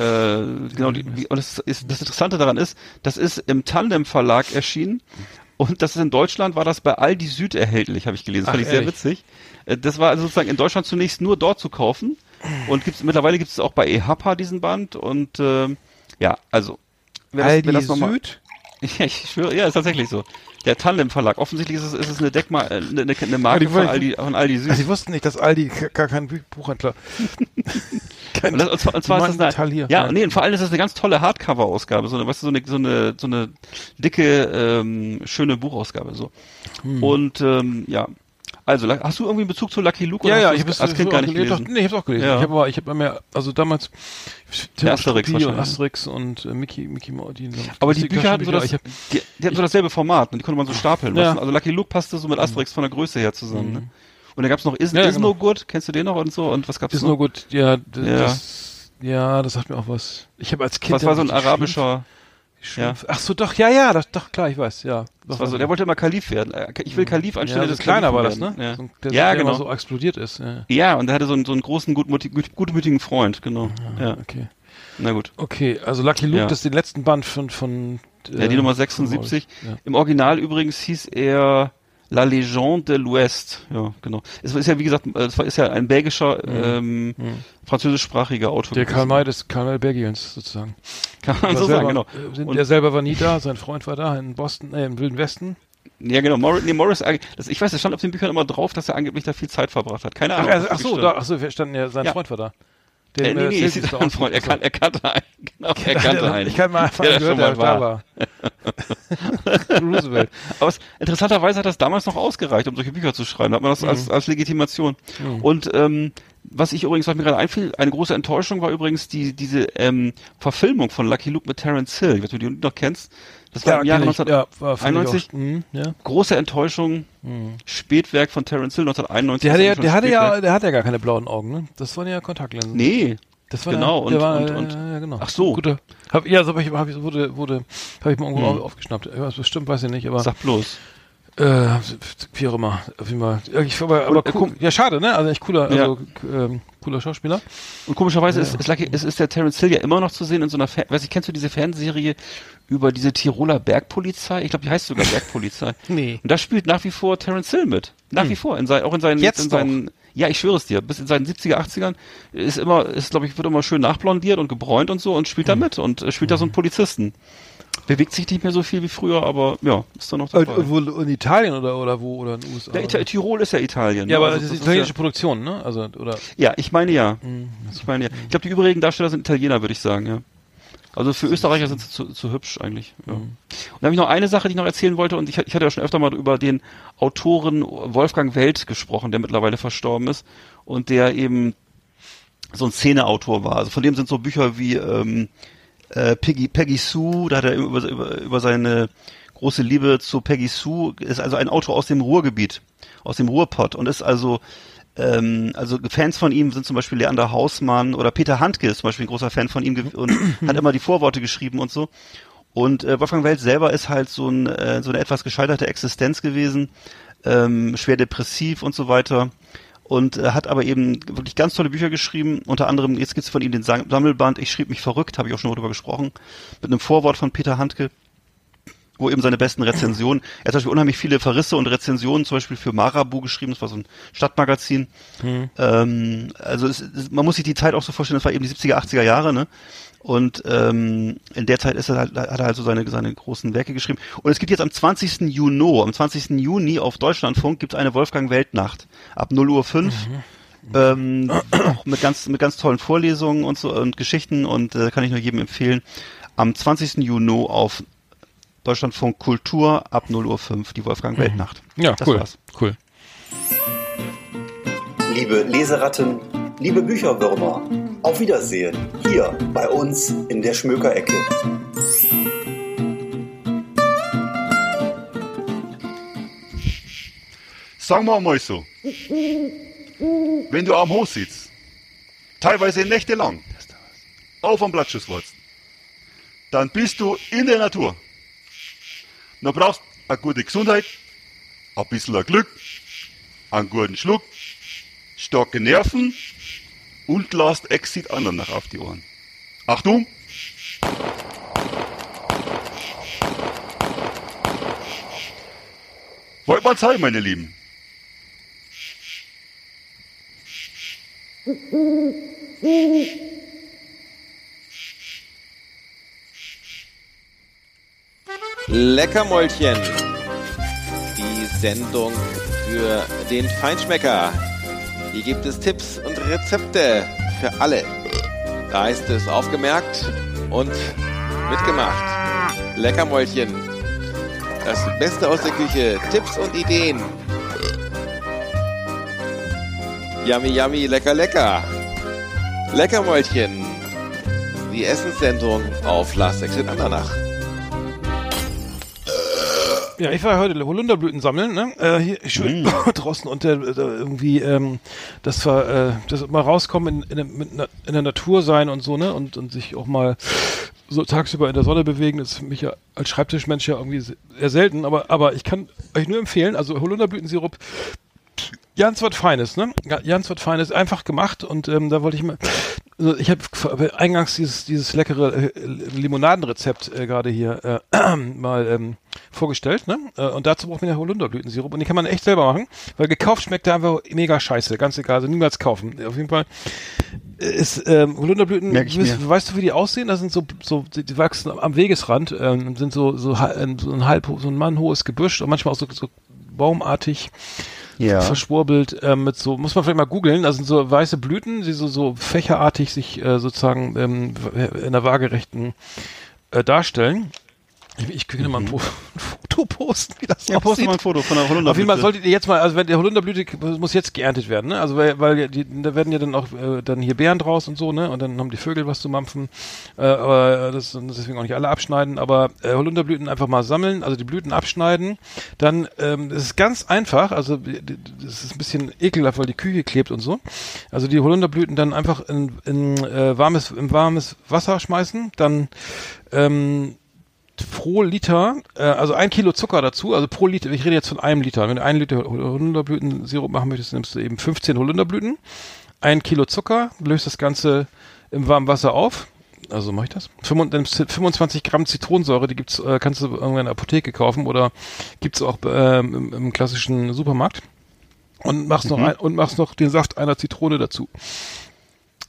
genau, die, und das, ist, das Interessante daran ist, das ist im Tandem Verlag erschienen und das ist in Deutschland, war das bei Aldi Süd erhältlich, habe ich gelesen. Ach, fand ich sehr ehrlich? witzig. Äh, Das war also sozusagen in Deutschland zunächst nur dort zu kaufen und gibt's, mittlerweile gibt es auch bei EHPA diesen Band und ähm, ja, also wer das, Aldi wer das noch mal- Süd? (laughs) ja, ich schwöre, ja, ist tatsächlich so. Der Tandem Verlag. Offensichtlich ist es, ist es eine Deckma äh, eine, eine, eine Marke die von Aldi, von Aldi Süd. Also ich wusste nicht, dass Aldi gar kein Buch- Buchhändler. kein (laughs) Und, das, und zwar, und zwar ist das eine, ja, nee, und vor allem ist das eine ganz tolle Hardcover-Ausgabe, so eine, weißt du, so eine, so eine, so eine dicke, ähm, schöne Buchausgabe, so. Hm. Und, ähm, ja. Also, hast du irgendwie einen Bezug zu Lucky Luke? Ja, oder ja, hast ich habe das als Kind gar nicht gelesen? Doch, nee, ich habe auch gelesen. Ja. Ich habe aber, ich habe mir, also damals Tim Asterix und. Asterix und äh, Mickey, Mickey. Die, Aber die Bücher hatten so das, hab, die, die hatten so dasselbe Format, und die konnte man so stapeln. Ja. Also Lucky Luke passte so mit Asterix von der Größe her zusammen. Ne? Und dann gab's noch Is, Ja, ja, Is genau. No Good, kennst du den noch und so? Und was gab's ist noch? nur gut. Ja, d- Ja. das, ja, das sagt mir auch was. Ich habe als Kind. Was war so ein arabischer, Schlumpf- Ach so, doch, ja, ja, das, doch, klar, ich weiß, ja. das war so, der wollte immer Kalif werden. Äh, Ich will Kalif ja, anstelle so des kleiner war das, ne? So, Ja, ein- der, ja der genau. so explodiert ist. Ja. Ja, und er hatte so einen, so einen großen, gutmütig, gut, gutmütigen Freund, genau. Ja, Okay. na gut. Okay, also Lucky Luke, Ja. das ist den letzten Band von, von Ja, die äh, Nummer von 76. Morris. Ja. Im Original übrigens hieß er La Légende de l'Ouest. Ja, genau. Es ist ja, wie gesagt, es ist ja ein belgischer, ähm, französischsprachiger Autor. Mhm. Der. Karl May des Karl May Belgiens sozusagen. Kann man so sagen, selber, genau. äh, Und- Der selber war nie da, sein Freund war da in Boston, äh, im Wilden Westen. Ja, genau. Morris, nee, Morris, das, ich weiß, es stand auf den Büchern immer drauf, dass er angeblich da viel Zeit verbracht hat. Keine Ach, Ahnung. ach das so, da, ach so, wir standen ja, sein Ja. Freund war da. Äh, Den, nee, nee, äh, ist ein Freund. Er, ach so. kan er kannte einen. (laughs) Genau, er kannte einen. Ich kann mal einfach Der gehört, der da war. (laughs) Roosevelt. Aber es, interessanterweise hat das damals noch ausgereicht, um solche Bücher zu schreiben. Da hat man das Mhm. als, als Legitimation. Und ähm, was ich übrigens, was mir gerade einfiel, eine große Enttäuschung war übrigens die diese ähm, Verfilmung von Lucky Luke mit Terence Hill. Ob du die noch kennst. Das war im Jahre ja, fand ich 1991. auch- Mhm, ja. Große Enttäuschung. Spätwerk von Terence Hill 1991. Der hatte ja, der hatte ja, der hatte ja gar keine blauen Augen, ne? Das waren ja Kontaktlinsen. Nee. Das war genau, Der, der und- war, und- und- ja, genau. Ach so. Gute, hab, ja, so hab ich, hab ich, wurde, wurde, hab ich mal irgendwo Hm. aufgeschnappt. Ja, bestimmt, weiß ich nicht, aber Sag bloß. Äh, wie auch immer, Fall. Ja, Ich, aber, aber äh, cool. ja, schade, ne? Also echt cooler, Ja. also ähm, cooler Schauspieler. Und komischerweise ist, ist, Lucky, ist, ist der Terence Hill ja immer noch zu sehen in so einer, Fan weiß ich, kennst du diese Fernsehserie über diese Tiroler Bergpolizei? Ich glaube, die heißt sogar Bergpolizei. (laughs) Nee. Und da spielt nach wie vor Terence Hill mit. Nach wie vor. In sein, auch in seinen, Jetzt in seinen, ja, ich schwöre es dir, bis in seinen 70er, 80ern ist immer, ist, glaube ich, wird immer schön nachblondiert und gebräunt und so und spielt da mit und äh, spielt da so einen Polizisten. Bewegt sich nicht mehr so viel wie früher, aber ja, ist da noch dabei. Äh, wo, in Italien oder, oder wo? Oder in den USA? Ita Tirol ist ja Italien. ja, ne? aber Also das ist italienische ja, Produktion, ne? Also, oder? ja, ich meine ja. Ich meine ja. Ich glaube, die übrigen Darsteller sind Italiener, würde ich sagen, ja. Also für Österreicher sind sie zu, zu hübsch eigentlich. Ja. Und dann habe ich noch eine Sache, die ich noch erzählen wollte, und ich, ich hatte ja schon öfter mal über den Autoren Wolfgang Welt gesprochen, der mittlerweile verstorben ist und der eben so ein Szeneautor war. Also von dem sind so Bücher wie ähm, äh, Peggy, Peggy Sue, da hat er über, über, über seine große Liebe zu Peggy Sue, ist also ein Autor aus dem Ruhrgebiet, aus dem Ruhrpott und ist also ähm, also Fans von ihm sind zum Beispiel Leander Hausmann oder Peter Handke ist zum Beispiel ein großer Fan von ihm und hat immer die Vorworte geschrieben und so. Und äh, Wolfgang Welt selber ist halt so, ein, äh, so eine etwas gescheiterte Existenz gewesen, ähm, schwer depressiv und so weiter. Und äh, hat aber eben wirklich ganz tolle Bücher geschrieben. Unter anderem, jetzt gibt's von ihm den Sam- Sammelband Ich schrieb mich verrückt, habe ich auch schon mal drüber gesprochen, mit einem Vorwort von Peter Handke wo eben seine besten Rezensionen, er hat zum Beispiel unheimlich viele Verrisse und Rezensionen zum Beispiel für Marabu geschrieben, das war so ein Stadtmagazin. Ähm, also es, es, man muss sich die Zeit auch so vorstellen, das war eben die 70er, 80er Jahre, ne? Und ähm, in der Zeit ist er halt, hat er halt so seine, seine großen Werke geschrieben. Und es gibt jetzt am 20. Juni, am 20. Juni auf Deutschlandfunk gibt es eine Wolfgang Weltnacht ab 0 Uhr 5. Ähm, auch mit ganz, mit ganz tollen Vorlesungen und so und Geschichten und äh, kann ich nur jedem empfehlen. Am 20. Juni auf Deutschlandfunk Kultur ab 0 Uhr 5, die Wolfgang Weltnacht. Ja, das cool. war's. Cool. Liebe Leseratten, liebe Bücherwürmer, auf Wiedersehen hier bei uns in der Schmökerecke. Sagen wir mal so. Wenn du am Hof sitzt, teilweise nächtelang, auf am Blattschusswurz, dann bist du in der Natur. Dann brauchst du eine gute Gesundheit, ein bisschen Glück, einen guten Schluck, starke Nerven und lasst Exit anderen nach auf die Ohren. Achtung! Wollt mal zeigen, meine Lieben. Leckermäulchen. Die Sendung für den Feinschmecker. Hier gibt es Tipps und Rezepte für alle. Da ist es aufgemerkt und mitgemacht. Leckermäulchen. Das Beste aus der Küche. Tipps und Ideen. Yummy, yummy, lecker, lecker. Leckermäulchen. Die Essenssendung auf Last Exit Andernach. Ja, ich war heute Holunderblüten sammeln, ne? Äh, hier schön Mm. (laughs) draußen und irgendwie, ähm, das war, äh, das mal rauskommen in, in, in der Natur sein und so, ne? Und, und sich auch mal so tagsüber in der Sonne bewegen, das ist für mich ja als Schreibtischmensch ja irgendwie se- eher selten, aber, aber ich kann euch nur empfehlen, also Holunderblütensirup, ganz was Feines, ne? Ganz was Feines, einfach gemacht und ähm, da wollte ich mal, also ich habe eingangs dieses dieses leckere äh, Limonadenrezept äh, gerade hier äh, (clears throat) mal ähm, vorgestellt, ne? Äh, und dazu braucht man ja Holunderblütensirup und den kann man echt selber machen, weil gekauft schmeckt der einfach mega scheiße, ganz egal, also niemals kaufen. Auf jeden Fall ist ähm, Holunderblüten, weißt, weißt du, wie die aussehen? Das sind so so die, die wachsen am Wegesrand, ähm, sind so so, ähm, so ein halb so ein Mann hohes Gebüsch und manchmal auch so, so baumartig Ja. verschwurbelt ähm, mit so, muss man vielleicht mal googeln, das sind so weiße Blüten, die so, so fächerartig sich äh, sozusagen ähm, in der waagerechten äh, darstellen. Ich, ich könnte mal ein, Fo (laughs) ein Foto posten, wie das Ja, aussieht. mal ein Foto von der Holunderblüte. Auf jeden Fall solltet ihr jetzt mal, also wenn der Holunderblüte muss jetzt geerntet werden, ne? Also weil, weil die, da werden ja dann auch äh, dann hier Beeren draus und so, ne? Und dann haben die Vögel was zu mampfen. Äh, aber das deswegen auch nicht alle abschneiden, aber äh, Holunderblüten einfach mal sammeln, also die Blüten abschneiden. Dann ähm, das ist ganz einfach, also das ist ein bisschen ekelhaft, weil die Küche klebt und so. Also die Holunderblüten dann einfach in, in äh, warmes in warmes Wasser schmeißen, dann ähm, pro Liter, äh, also ein Kilo Zucker dazu, also pro Liter, ich rede jetzt von einem Liter. Wenn du einen Liter Holunderblütensirup machen möchtest, nimmst du eben 15 Holunderblüten, ein Kilo Zucker, löst das Ganze im warmen Wasser auf. Also mache ich das. 25 25 Gramm Zitronensäure, die gibt's, äh, kannst du in der Apotheke kaufen oder gibt's auch ähm, im, im klassischen Supermarkt. Und machst noch ein, und machst noch den Saft einer Zitrone dazu.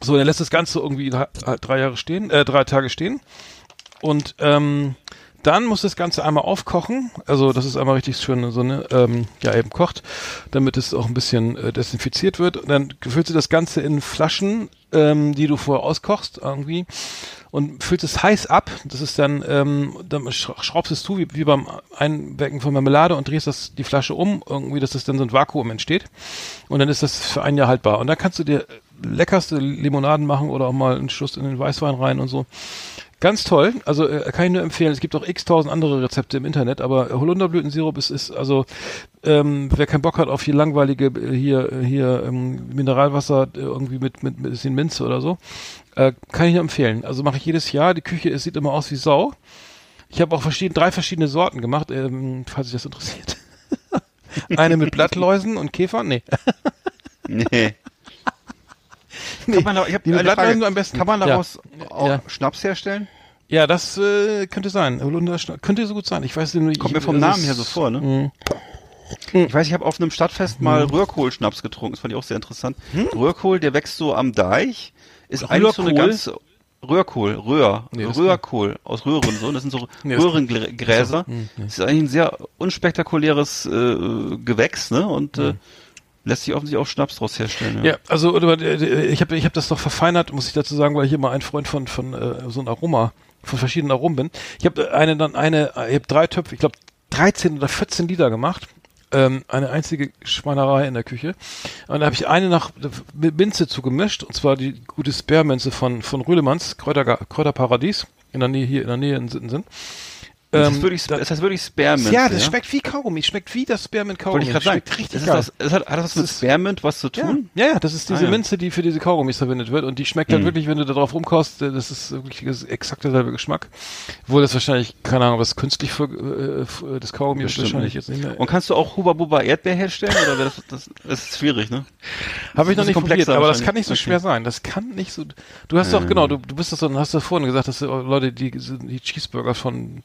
So, dann lässt das Ganze irgendwie drei, drei Jahre stehen, äh, drei Tage stehen. Und ähm, dann muss das Ganze einmal aufkochen. Also das ist einmal richtig schön so eine, ähm, ja eben kocht, damit es auch ein bisschen äh, desinfiziert wird. Und dann füllst du das Ganze in Flaschen, ähm, die du vorher auskochst irgendwie und füllst es heiß ab. Das ist dann, ähm, dann sch- schraubst es zu wie, wie beim Einwecken von Marmelade und drehst das die Flasche um, irgendwie, dass das dann so ein Vakuum entsteht. Und dann ist das für ein Jahr haltbar. Und dann kannst du dir leckerste Limonaden machen oder auch mal einen Schuss in den Weißwein rein und so. Ganz toll, also äh, kann ich nur empfehlen. Es gibt auch x tausend andere Rezepte im Internet, aber Holunderblütensirup ist, ist also, ähm, wer keinen Bock hat auf hier langweilige, äh, hier, äh, hier ähm, Mineralwasser äh, irgendwie mit, mit, mit bisschen Minze oder so, äh, kann ich nur empfehlen. Also mache ich jedes Jahr. Die Küche es sieht immer aus wie Sau. Ich habe auch verschieden, drei verschiedene Sorten gemacht, ähm, falls sich das interessiert. (laughs) Eine mit Blattläusen und Käfern? Nee. Nee. Kann man, da, ich hab Die Frage. am besten. Kann man Ja. daraus auch Ja. Schnaps herstellen? Ja, das äh, könnte sein. Holunder könnte so gut sein. Ich weiß nicht. Kommt ich, mir vom Namen her so vor, ne? Mhm. Ich weiß, ich habe auf einem Stadtfest mal Röhrkohl-Schnaps getrunken. Das fand ich auch sehr interessant. Röhrkohl, der wächst so am Deich. Ist eigentlich so eine ganz Röhrkohl, Röhr, Nee, Röhrkohl aus Röhren so. Das sind so Nee, das- Röhrengräser. Hm, nee. Das ist eigentlich ein sehr unspektakuläres äh, Gewächs, ne? Und äh, lässt sich offensichtlich auch Schnaps draus herstellen. Ja, also oder, äh, ich habe ich hab das doch verfeinert, muss ich dazu sagen, weil ich immer ein Freund von von äh, so einem Aroma, von verschiedenen Aromen bin. Ich habe eine dann eine, ich habe drei Töpfe, ich glaube 13 oder 14 Liter gemacht. Ähm, eine einzige Schweinerei in der Küche. Und da habe ich eine nach Minze zugemischt, und zwar die gute Sperrminze von von Rühlemanns, Kräuter, Kräuterparadies, in der Nähe hier in der Nähe in Sitten sind. Das Ähm, ist wirklich, da- das heißt wirklich Spearmint. ja, das schmeckt wie Kaugummi, schmeckt wie das Spearmint Kaugummi. Wollte ich gerade sagen. Schmeckt richtig Das das, das hat, hat das mit Das ist- Spearmint was zu Ja, tun? ja, ja, das ist diese Ah, ja. Minze, die für diese Kaugummis verwendet wird und die schmeckt halt Mhm. wirklich, wenn du da drauf rumkaust, äh, das ist wirklich das exakt derselbe Geschmack. Obwohl das wahrscheinlich, keine Ahnung, was künstlich für, äh, für das Kaugummi ist wahrscheinlich jetzt nicht mehr. Und kannst du auch Huba Buba Erdbeer herstellen? Oder das, das, das ist schwierig, ne? Habe ich noch nicht probiert, aber das kann nicht so Okay. schwer sein. Das kann nicht so. Du hast doch, genau, du, du bist das so, hast du vorhin gesagt, dass du Leute, die, die Cheeseburger von,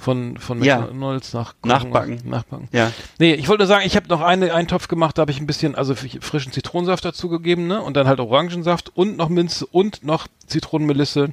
von, von Ja. McDonalds nach Nachbacken. Nachbacken. Ja. Nee, ich wollte nur sagen, ich habe noch eine, einen Topf gemacht, da habe ich ein bisschen, also frischen Zitronensaft dazu gegeben, ne? Und dann halt Orangensaft und noch Minze und noch Zitronenmelisse.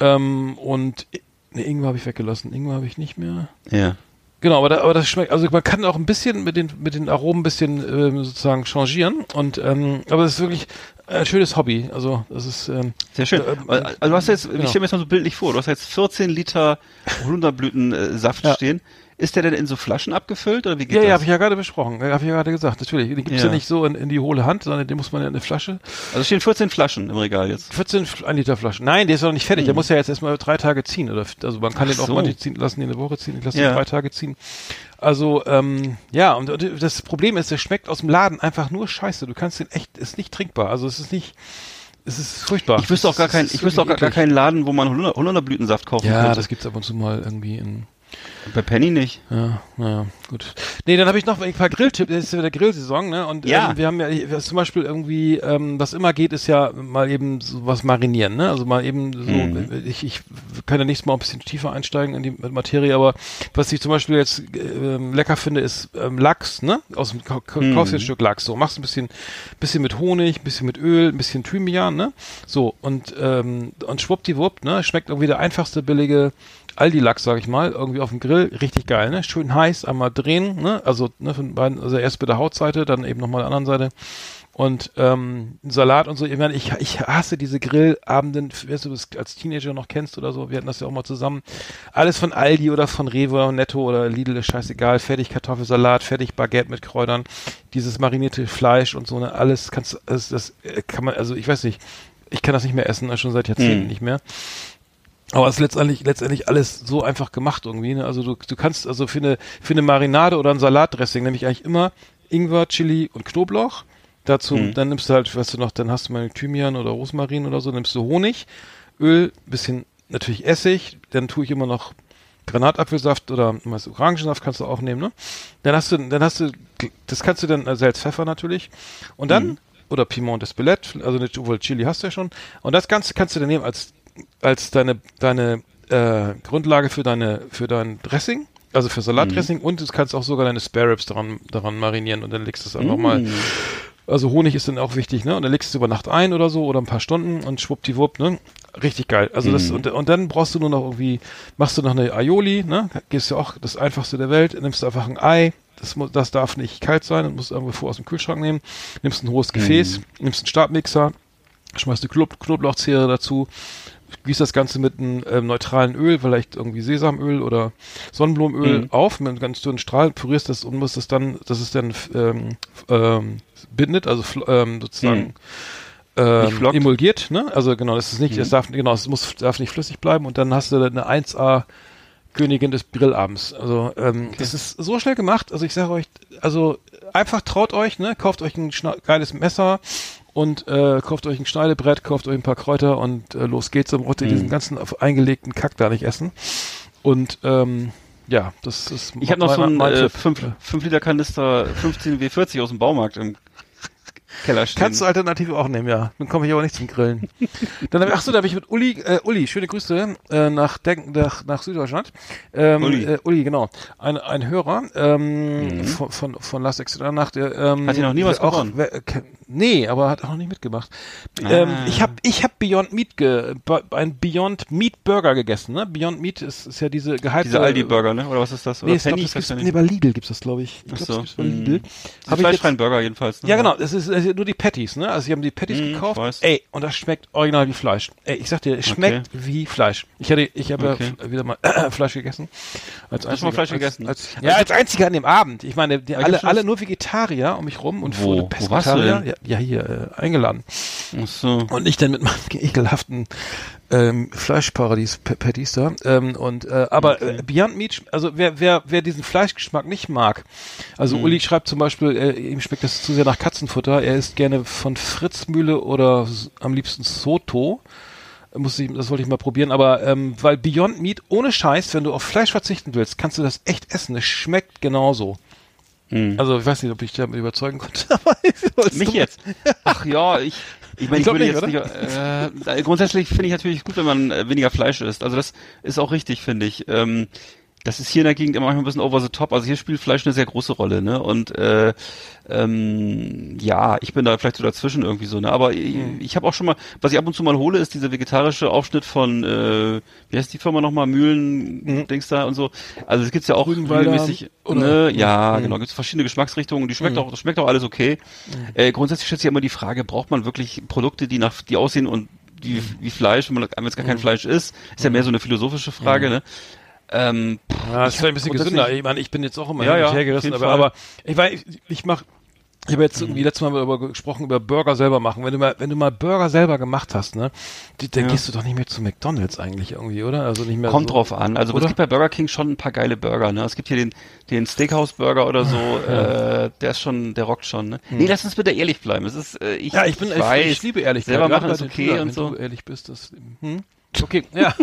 Ähm, und ne, Ingwer habe ich weggelassen. Ingwer habe ich nicht mehr. Ja. Genau, aber, da, aber das schmeckt, also man kann auch ein bisschen mit den, mit den Aromen ein bisschen ähm, sozusagen changieren. Und ähm, aber es ist wirklich ein schönes Hobby. Also das ist ähm, Sehr schön. Ähm, Also du hast jetzt, genau. ich stelle mir das mal so bildlich vor, du hast jetzt 14 Liter Holunderblütensaft Ja. stehen. Ist der denn in so Flaschen abgefüllt oder wie geht Ja, ja, das? habe ich ja gerade besprochen. Ja, habe ich ja gerade gesagt. Natürlich. Den gibt's ja. Ja. nicht so in, in die hohle Hand, sondern den muss man ja in eine Flasche. Also es stehen 14 Flaschen im Regal jetzt. 14 F- ein Liter Flaschen. Nein, der ist noch nicht fertig. Der muss ja jetzt erstmal drei Tage ziehen. Oder, also man kann Hm. Ach den auch so. mal ziehen lassen, den eine Woche ziehen. Ich lasse Ja. ihn drei Tage ziehen. Also, ähm, ja, und, und das Problem ist, der schmeckt aus dem Laden einfach nur scheiße. Du kannst den echt, ist nicht trinkbar. Also es ist nicht, es ist furchtbar. Ich wüsste auch gar Es keinen, ich wüsste auch gar, gar keinen Laden, wo man Holunder, Holunderblütensaft kaufen Ja, könnte. das gibt's ab und zu mal irgendwie in, Bei Penny nicht. Ja, naja, gut. Nee, dann habe ich noch ein paar Grilltipps. Es ist ja wieder Grillsaison, ne? Und Ja. ähm, wir haben ja zum Beispiel irgendwie, ähm, was immer geht, ist ja mal eben so was marinieren, ne? Also mal eben so, Mhm. ich, ich kann ja nächstes Mal ein bisschen tiefer einsteigen in die Materie, aber was ich zum Beispiel jetzt ähm, lecker finde, ist ähm, Lachs, ne? Aus dem Ka Mhm. kaufst ein Stück Lachs. So, machst ein bisschen, bisschen mit Honig, ein bisschen mit Öl, ein bisschen Thymian, ne? So, und, ähm, und schwuppdiwupp, ne? Schmeckt irgendwie der einfachste, billige Aldi-Lachs, sag ich mal, irgendwie auf dem Grill, richtig geil, ne? Schön heiß, einmal drehen, ne? Also, ne, von beiden, also erst mit der Hautseite, dann eben nochmal der anderen Seite. Und ähm, Salat und so. Ich meine, ich, ich hasse diese Grillabenden, weißt du, das als Teenager noch kennst oder so. Wir hatten das ja auch mal zusammen. Alles von Aldi oder von Rewe, Netto oder Lidl ist scheißegal. Fertig Kartoffelsalat, fertig Baguette mit Kräutern, dieses marinierte Fleisch und so. Ne, alles kannst, das, das äh, kann man, also ich weiß nicht, ich kann das nicht mehr essen, schon seit Jahrzehnten Hm. nicht mehr. Aber es ist letztendlich, letztendlich alles so einfach gemacht irgendwie. Ne? Also du, du kannst also für eine, für eine Marinade oder ein Salatdressing nämlich eigentlich immer Ingwer, Chili und Knoblauch. Dazu, Mhm. dann nimmst du halt, weißt du noch, dann hast du mal Thymian oder Rosmarin oder so, nimmst du Honig, Öl, bisschen natürlich Essig, dann tue ich immer noch Granatapfelsaft oder was, Orangensaft kannst du auch nehmen, ne? Dann hast du, dann hast du, das kannst du dann, also Salz, Pfeffer natürlich. Und dann, oder Piment d'Espelette, also obwohl Chili hast du ja schon. Und das Ganze kannst du dann nehmen als, als deine, deine, äh, Grundlage für deine, für dein Dressing. Also für Salatdressing und du kannst auch sogar deine Spare Ribs daran, daran marinieren und dann legst du es einfach mal also Honig ist dann auch wichtig, ne? Und dann legst du es über Nacht ein oder so oder ein paar Stunden und schwuppdiwupp, ne? Richtig geil. Also das und, und dann brauchst du nur noch irgendwie, machst du noch eine Aioli, ne? Gehst ja auch das einfachste der Welt, nimmst einfach ein Ei, das, muss, das darf nicht kalt sein, das musst du irgendwo vor aus dem Kühlschrank nehmen, nimmst ein hohes Gefäß, nimmst einen Stabmixer, schmeißt eine Knob Knoblauchzehre dazu, gießt das Ganze mit einem ähm, neutralen Öl, vielleicht irgendwie Sesamöl oder Sonnenblumenöl auf, mit einem ganz dünnen Strahl, pürierst das und musst das dann, dass es dann ähm, ähm, bindet, also ähm, sozusagen ähm, flockt. emulgiert, ne? Also genau, das ist nicht, es darf genau, es muss darf nicht flüssig bleiben und dann hast du eine 1A Königin des Grillabends. Also ähm, das ist so schnell gemacht. Also ich sage euch, also einfach traut euch, ne? Kauft euch ein geiles Messer und äh, kauft euch ein Schneidebrett, kauft euch ein paar Kräuter und äh, los geht's. Dann braucht ihr diesen ganzen eingelegten Kack da nicht essen. Und ähm, ja, das ist Ich habe noch so einen mein äh, Tipp. 5, 5 Liter Kanister 15 W40 aus dem Baumarkt im Keller stehen. Kannst du Alternative auch nehmen, ja. Dann komme ich aber nicht zum Grillen. Dann ich, ach so, da habe ich mit Uli, äh, Uli, schöne Grüße äh, nach, Denk, nach, nach Süddeutschland. Ähm, Uli. Äh, Uli, genau. Ein, ein Hörer ähm, von, von, von Last Exit nach der ähm, Hat hier noch nie was auch, gewonnen? wer- äh, Nee, aber hat auch noch nicht mitgemacht. Ähm, Ah. ich habe ich hab Beyond Meat, ge, ein Beyond Meat Burger gegessen. Ne? Beyond Meat ist, ist ja diese gehypte... Diese Aldi-Burger, ne? Oder was ist das? Oder Nee, ich glaub, das gibt's, nee, bei Lidl gibt's das, glaube ich. Ich Ach glaube, so. das gibt's bei Mhm. Lidl. Jetzt- fleischfreien Burger jedenfalls. Ne? ja, genau. Das ist also nur die Patties, ne? Also sie haben die Patties Mhm, gekauft. Ey, und das schmeckt original wie Fleisch. Ey, ich sag dir, es schmeckt wie Fleisch. Ich hatte, ich habe Okay. ja wieder mal (clears throat) Fleisch gegessen. Als Hast du mal Fleisch gegessen? Als, als, ja, als einziger an dem Abend. Ich meine, die, alle, alle nur Vegetarier um mich rum und Wo? Pesketarier. denn? Ja, ja, hier äh, eingeladen. Ach so. Und ich dann mit meinem (laughs) ekelhaften ähm, Fleischparadies Patties da. Ähm, und äh, aber äh, Beyond Meat, also wer wer wer diesen Fleischgeschmack nicht mag, also Mhm. Uli schreibt zum Beispiel, äh, ihm schmeckt das zu sehr nach Katzenfutter. Er isst gerne von Fritzmühle oder am liebsten Soto. Muss ich, das wollte ich mal probieren, aber ähm, weil Beyond Meat ohne Scheiß, wenn du auf Fleisch verzichten willst, kannst du das echt essen. Es schmeckt genauso. Mhm. Also ich weiß nicht, ob ich damit überzeugen konnte. (laughs) aber ich Mich jetzt? Ach ja, ich, ich meine, Ich ich, würde nicht, jetzt nicht, äh, grundsätzlich finde ich natürlich gut, wenn man äh, weniger Fleisch isst. Also das ist auch richtig, finde ich. Ähm, das ist hier in der Gegend immer manchmal ein bisschen over the top. Also hier spielt Fleisch eine sehr große Rolle, ne? Und äh, ähm, ja, ich bin da vielleicht so dazwischen irgendwie so, ne? Aber ich, Mhm. ich habe auch schon mal, was ich ab und zu mal hole, ist dieser vegetarische Aufschnitt von, äh, wie heißt die Firma nochmal, Mühlen, Dings da und so. Also es gibt's ja auch Mhm. Regelmäßig, ne? Ja, Mhm. genau, gibt's verschiedene Geschmacksrichtungen. Die schmeckt auch, das schmeckt auch alles okay. Äh, grundsätzlich stellt sich immer die Frage, braucht man wirklich Produkte, die nach, die aussehen und wie, wie Fleisch, wenn man wenn es gar kein Fleisch ist, ist ja mehr so eine philosophische Frage, ne? Ähm, Ja, das ich ist vielleicht ein bisschen gesünder. Ich meine, ich bin jetzt auch immer Ja, ja, her auf gerissen, jeden aber, aber ich weiß, ich, ich mach, ich habe jetzt irgendwie letztes Mal darüber gesprochen, über Burger selber machen. Wenn du mal, wenn du mal Burger selber gemacht hast, ne, dann Ja. gehst du doch nicht mehr zu McDonalds eigentlich irgendwie, oder? Also nicht mehr Kommt so, drauf an. Also oder? es gibt bei Burger King schon ein paar geile Burger. Ne? Es gibt hier den, den Steakhouse Burger oder so. (laughs) Äh, der ist schon, der rockt schon. Ne? Nee, lass uns bitte ehrlich bleiben. Es ist, äh, ich, Hm. Ja, ich bin, ich, weiß, ich liebe Ehrlichkeit. Selber machen ist okay Schülern, und wenn so. du ehrlich bist, das, hm? Okay, ja.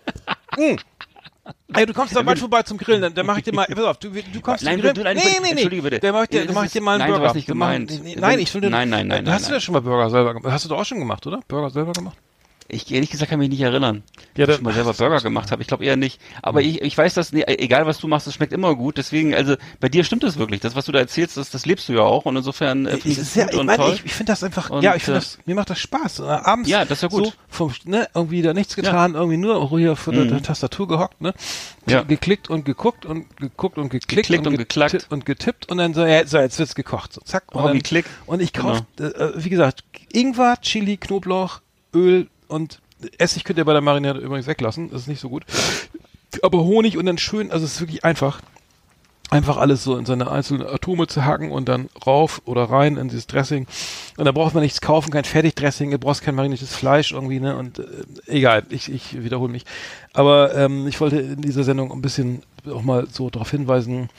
(laughs) hm. Ey, du kommst da bald vorbei zum Grillen, dann, dann mach ich dir mal, pass auf, du, du kommst Nein, zum Grillen. du- nein, nee, nee, entschuldige bitte. Dann mach ich dir, dann mach ich dir mal einen nein, Burger. hast nicht Dann mach- gemeint. Nee, nein, ich will Nein, nein, nein, Hast nein, du nein. das schon mal Burger selber gemacht? Hast du doch auch schon gemacht, oder? Burger selber gemacht? Ich ehrlich gesagt kann mich nicht erinnern. Ja, Ja, dann- ich schon mal selber Burger gemacht habe. Ich glaube eher nicht. Aber ich, ich weiß, dass nee, egal was du machst, es schmeckt immer gut. Deswegen, also bei dir stimmt es wirklich. Das, was du da erzählst, das, das lebst du ja auch. Und insofern äh, finde ich es sehr, gut ich, und meine, toll. ich, ich finde das einfach, Und, ja, ich finde äh, das, mir macht das Spaß. Äh, abends Ja, das ist ja gut. so vom, ne, irgendwie da nichts getan, irgendwie nur hier vor der, der Tastatur gehockt, ne, Mhm. Ja. geklickt und geguckt und geguckt und geklickt Geklickt und geklackt. getippt und getippt und dann so, ja, so jetzt wird's gekocht, so zack und Oh, dann, Klick. und ich kauf, äh, wie gesagt, Ingwer, Chili, Knoblauch, Öl und Essig könnt ihr bei der Marinade übrigens weglassen, das ist nicht so gut. Aber Honig und dann schön, also es ist wirklich einfach einfach alles so in seine einzelnen Atome zu hacken und dann rauf oder rein in dieses Dressing. Und da braucht man nichts kaufen, kein Fertigdressing, du brauchst kein mariniertes Fleisch irgendwie, ne? Und äh, egal, ich, ich wiederhole mich. Aber ähm, ich wollte in dieser Sendung ein bisschen auch mal so darauf hinweisen,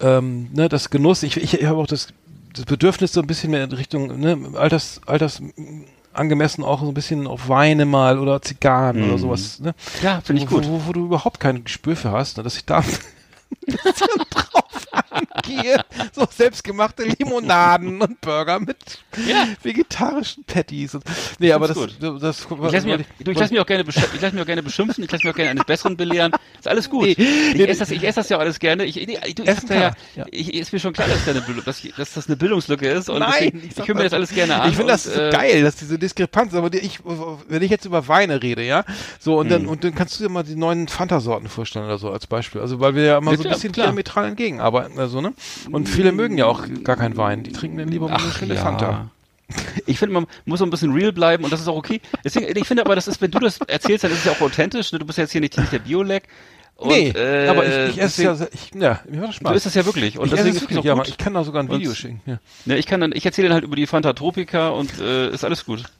ähm, ne, das Genuss, ich, ich, ich habe auch das, das Bedürfnis so ein bisschen mehr in Richtung ne, Alters, Alters angemessen auch so ein bisschen auf Weine mal oder Zigarren oder Mhm. sowas. Ne? Ja, finde ich gut. Wo, wo, wo du überhaupt kein Gespür für hast, ne? dass ich da (laughs) drauf angehe. So selbstgemachte Limonaden und Burger mit vegetarischen Patties. Und, nee, aber das, das, das Ich lasse mich, du, ich lass mich auch gerne ich lass mich auch gerne beschimpfen, ich lasse mich auch gerne eines Besseren belehren. Ist alles gut. Nee, ich nee, esse das, ich esse das ja auch alles gerne. Ich, nee, du, ich ja, ja. Ich, ist mir schon klar, dass, da eine, dass, dass das eine Bildungslücke ist und Nein, deswegen, ich ich, höre mir das- alles gerne an. Ich finde das so äh, geil, dass diese Diskrepanz, aber die, ich, wenn ich jetzt über Weine rede, ja, so und dann Hm. und dann kannst du dir mal die neuen Fanta-Sorten vorstellen oder so als Beispiel. Also weil wir ja immer Ja, so ein bisschen klar. diametral entgegenarbeiten, also ne. Und viele mögen ja auch gar keinen Wein, die trinken dann lieber mal eine schöne ja. Fanta. Ich finde, man muss so ein bisschen real bleiben und das ist auch okay. Deswegen, ich finde aber, das ist, wenn du das erzählst, dann ist es ja auch authentisch. Ne? Du bist ja jetzt hier nicht, nicht der Bioleg. Und, nee, äh, aber ich, ich esse ja, ich, ja, mir macht das Spaß. So ist es ja wirklich. Und ich deswegen esse es wirklich, ich ja, ich kann da sogar ein Video Und- schicken. Ja. Ne, ich kann dann, ich erzähle dann halt über die Fanta Tropica und äh, ist alles gut. (laughs)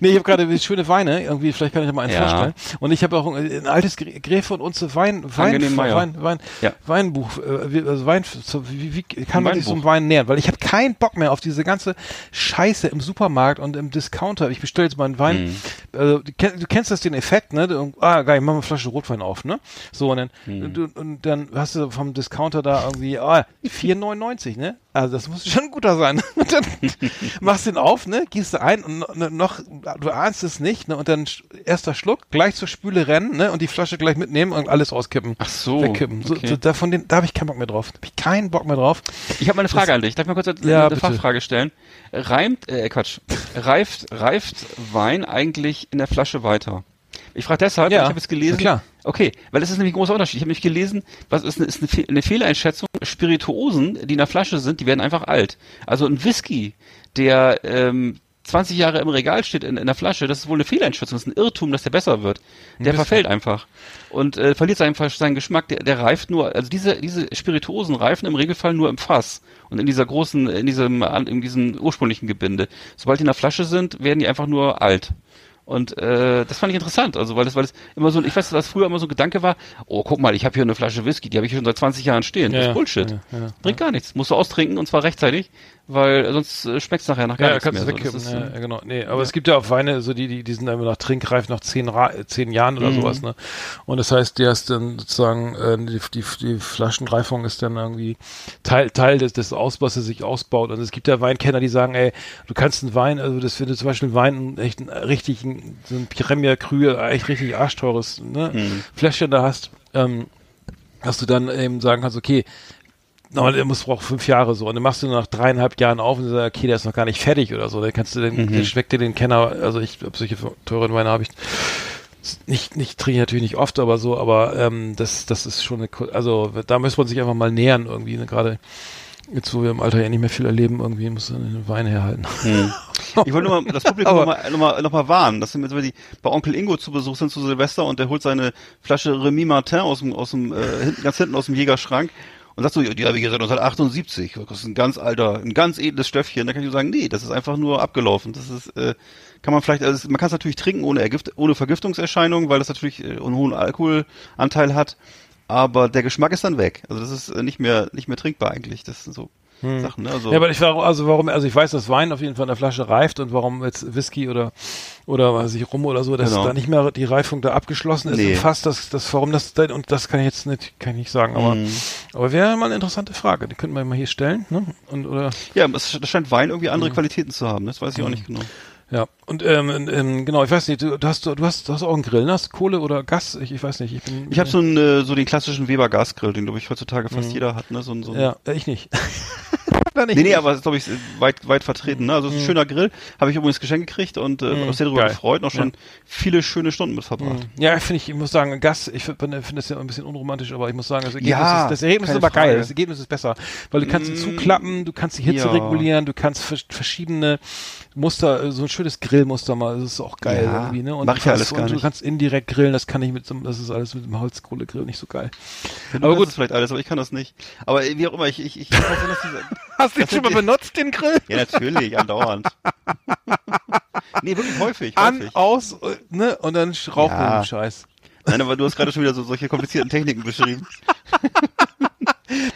Nee, ich habe gerade schöne Weine, irgendwie, vielleicht kann ich da mal einen Ja. vorstellen. Und ich habe auch ein, ein altes Gr- Gräfe und Unze Wein, Wein, Meier. Wein, Wein, Ja. Weinbuch, äh, wie- also Wein, so, wie, wie kann Ein man sich so einem. Wein nähern? Weil ich habe keinen Bock mehr auf diese ganze Scheiße im Supermarkt und im Discounter. Ich bestelle jetzt mal einen Wein, Mhm. also, du, kenn, du kennst das den Effekt, ne? Du, ah, geil, mach mal eine Flasche Rotwein auf, ne? So, und dann, Mhm. du, und dann hast du vom Discounter da irgendwie, ah, 4,99, ne? Also das muss schon ein guter sein. (laughs) Und dann machst du ihn auf, ne? Gießt du ein und no- noch, du ahnst es nicht, ne? Und dann erster Schluck, gleich zur Spüle rennen, ne? Und die Flasche gleich mitnehmen und alles auskippen. Ach so, Wegkippen. So, okay. so, da, von den, da habe ich keinen Bock mehr drauf. Da habe ich keinen Bock mehr drauf. Ich habe mal eine Frage an dich. Darf ich mal kurz eine, Ja, eine. Fachfrage stellen? Reimt, äh, Quatsch, reift, reift Wein eigentlich in der Flasche weiter? Ich frage deshalb, Ja, ich habe jetzt gelesen. Okay, weil das ist nämlich ein großer Unterschied. Ich habe nämlich gelesen, was ist eine, ist eine, Fe eine Fehleinschätzung? Spirituosen, die in der Flasche sind, die werden einfach alt. Also ein Whisky, der ähm, 20 Jahre im Regal steht in, in der Flasche, das ist wohl eine Fehleinschätzung, das ist ein Irrtum, dass der besser wird. Der verfällt einfach und äh, verliert seinen, seinen Geschmack. Der, der reift nur, also diese diese Spirituosen reifen im Regelfall nur im Fass und in dieser großen, in diesem in diesem ursprünglichen Gebinde. Sobald die in der Flasche sind, werden die einfach nur alt. Und äh, das fand ich interessant, also weil das, weil es immer so, ich weiß, dass früher immer so ein Gedanke war, oh guck mal, ich habe hier eine Flasche Whisky, die habe ich schon seit 20 Jahren stehen. das Ja, ist Bullshit. ja, ja, Bringt gar nichts. Musst du austrinken und zwar rechtzeitig, weil sonst äh, schmeckt's nachher nach gar Ja, nichts kannst mehr. du So, wegkippen. ist, ja, äh, ja, genau. Nee, aber es gibt ja auch Weine, so die, die, die sind immer nach trinkreif nach zehn, Ra zehn Jahren oder Mhm. sowas, ne? Und das heißt, der ist dann sozusagen, äh, die, die, die Flaschenreifung ist dann irgendwie Teil, Teil des, des Ausbaus, der sich ausbaut. Und es gibt ja Weinkenner, die sagen, ey, du kannst einen Wein, also das du zum Beispiel Wein, echt einen richtigen, so ein Premier Cru, echt richtig arschteures, ne? Mhm. Fläschchen da hast, ähm, dass du dann eben sagen kannst, okay, No, der muss braucht fünf Jahre so. Und dann machst du nach dreieinhalb Jahren auf und sagst, okay, der ist noch gar nicht fertig oder so. Dann kannst du den, Mhm. den schmeckt dir den Kenner, also ich hab solche teuren Weine habe ich nicht, nicht trinke ich natürlich nicht oft, aber so, aber ähm, das, das ist schon eine, also da muss man sich einfach mal nähern irgendwie, ne? gerade jetzt, wo wir im Alter ja nicht mehr viel erleben, irgendwie muss man den Wein herhalten. Hm. (laughs) Ich wollte nur mal das Publikum nochmal noch mal, noch mal warnen, dass wir, wenn die bei Onkel Ingo zu Besuch sind zu Silvester und der holt seine Flasche Remy Martin aus dem, aus dem äh, hinten, ganz hinten aus dem Jägerschrank und sagt so, ja, die habe ich jetzt seit 1978, das ist ein ganz alter, ein ganz edles Stöffchen. Da kann ich sagen, nee, das ist einfach nur abgelaufen. Das ist, äh, kann man vielleicht, also man kann es natürlich trinken ohne, Ergift, ohne Vergiftungserscheinungen, weil das natürlich äh, einen hohen Alkoholanteil hat. Aber der Geschmack ist dann weg. Also das ist äh, nicht mehr nicht mehr trinkbar eigentlich. Das sind so Sachen. Ne? Also Ja, aber ich war, also warum, also ich weiß, dass Wein auf jeden Fall in der Flasche reift und warum jetzt Whisky oder oder weiß ich Rum oder so, dass Genau. da nicht mehr die Reifung da abgeschlossen ist. Nee. Im Fass, das, das, warum das da- und das kann ich jetzt nicht, kann ich nicht sagen, aber Mhm. aber wäre mal eine interessante Frage. Die könnten wir mal hier stellen, ne? Und oder Ja, das, scheint Wein irgendwie andere Qualitäten zu haben. Das weiß ich auch nicht genau. Ja und ähm, ähm, genau, ich weiß nicht, du, du hast du hast du hast auch einen Grill, ne? Hast Kohle oder Gas? Ich, ich weiß nicht, ich bin Ich habe so einen äh, so den klassischen Weber Gasgrill, den glaube ich heutzutage fast jeder hat, ne? So, so Mhm. ja, äh, ich nicht. (laughs) Ich Nee, nee, aber das ist, glaube ich, weit, weit vertreten. Ne? Also es ist ein schöner Grill. Habe ich übrigens geschenkt gekriegt und äh, Mhm, sehr darüber geil. gefreut. Noch schon viele schöne Stunden mit verbracht. Ja, finde ich, ich muss sagen, Gas, ich finde find das ja ein bisschen unromantisch, aber ich muss sagen, das Ergebnis, Ja, ist, das Ergebnis ist aber geil. Frage. Das Ergebnis ist besser, weil du kannst ihn Mm, zuklappen, du kannst die Hitze ja. regulieren, du kannst vers verschiedene Muster, äh, so ein schönes Grillmuster mal, das ist auch geil Ja, irgendwie, ne? Und mach du ich ja kannst- alles gar und du nicht. kannst indirekt grillen, das kann ich mit so, einem- das ist alles mit dem Holzkohlegrill nicht so geil. Du Aber gut. es vielleicht alles, aber ich kann das nicht. Aber äh, wie auch immer, ich, ich, ich, weiß nicht, dass diese, (laughs) Hast du den schon mal benutzt, den Grill? Ja, natürlich, andauernd. (laughs) nee, wirklich häufig, An, häufig. aus, ne? Und dann rauchen Ja. den Scheiß. Nein, aber du hast gerade schon wieder so solche komplizierten Techniken beschrieben. (laughs)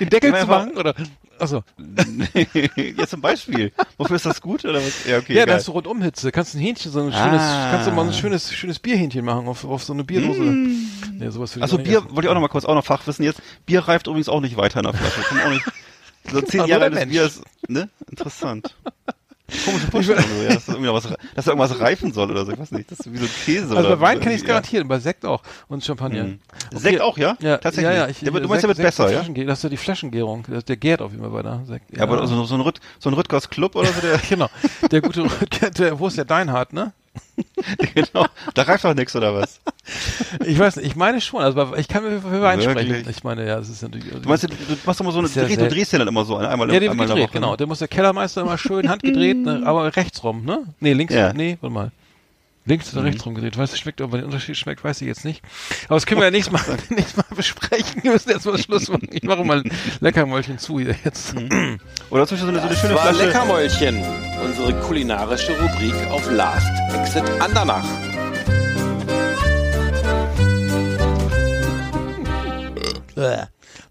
Den Deckel zu machen? Oder? Achso. (laughs) ja, zum Beispiel. Wofür ist das gut oder was? Ja, okay. Ja, da hast du Rundumhitze. Kannst ein Hähnchen, so ein schönes, Ah. kannst du mal ein schönes, schönes Bierhähnchen machen auf, auf so eine Bierdose. Nee, sowas Also Bier, essen. wollte ich auch noch mal kurz auch noch Fachwissen jetzt. Bier reift übrigens auch nicht weiter in der Flasche. Kommt auch nicht. So (laughs) zehn Jahre der altes Mensch. Bier ist, ne? Interessant. Komische Vorstellung, so, ja, dass, da was, dass da irgendwas reifen soll oder so. Ich weiß nicht. Das ist wie so Käse Also bei Wein kann ich es ja. garantieren, bei Sekt auch und Champagner. Mhm. Sekt auch, ja? Ja, Tatsächlich. Ja, ja, ich, Der du meinst, der wird besser, ja? Das ist ja die Flaschengärung. Der, gärt auf jeden Fall bei der Sekt. Ja, aber so, so ein, Rüt, so ein Rüttgers Club oder so, der, (laughs) genau. Der gute, (laughs) der, wo ist der Deinhardt, ne? (laughs) genau, da reift doch nichts oder was? Ich weiß nicht, ich meine schon, also ich kann mir für Wein Wirklich? sprechen. Ich meine, ja, das ist natürlich. Du meinst, du, du machst immer so eine, ja dreh, du drehst den dann immer so ein- einmal, ja, der einmal gedreht, Woche, genau. ne? Der muss der Kellermeister immer schön handgedreht, ne, (laughs) aber rechts rum, ne? Nee, links, Ja. nee, warte mal. Links Mhm. oder rechts rum gedreht. Weißt du, schmeckt, ob man den Unterschied schmeckt, weiß ich jetzt nicht. Aber das können wir ja nächstes Mal, (laughs) nächstes Mal besprechen. Wir müssen jetzt mal Schluss machen. Ich mache mal ein Leckermäulchen zu hier jetzt. Oder zum Beispiel so eine, so eine schöne Flasche. Leckermäulchen, unsere kulinarische Rubrik auf Last Exit Andernach.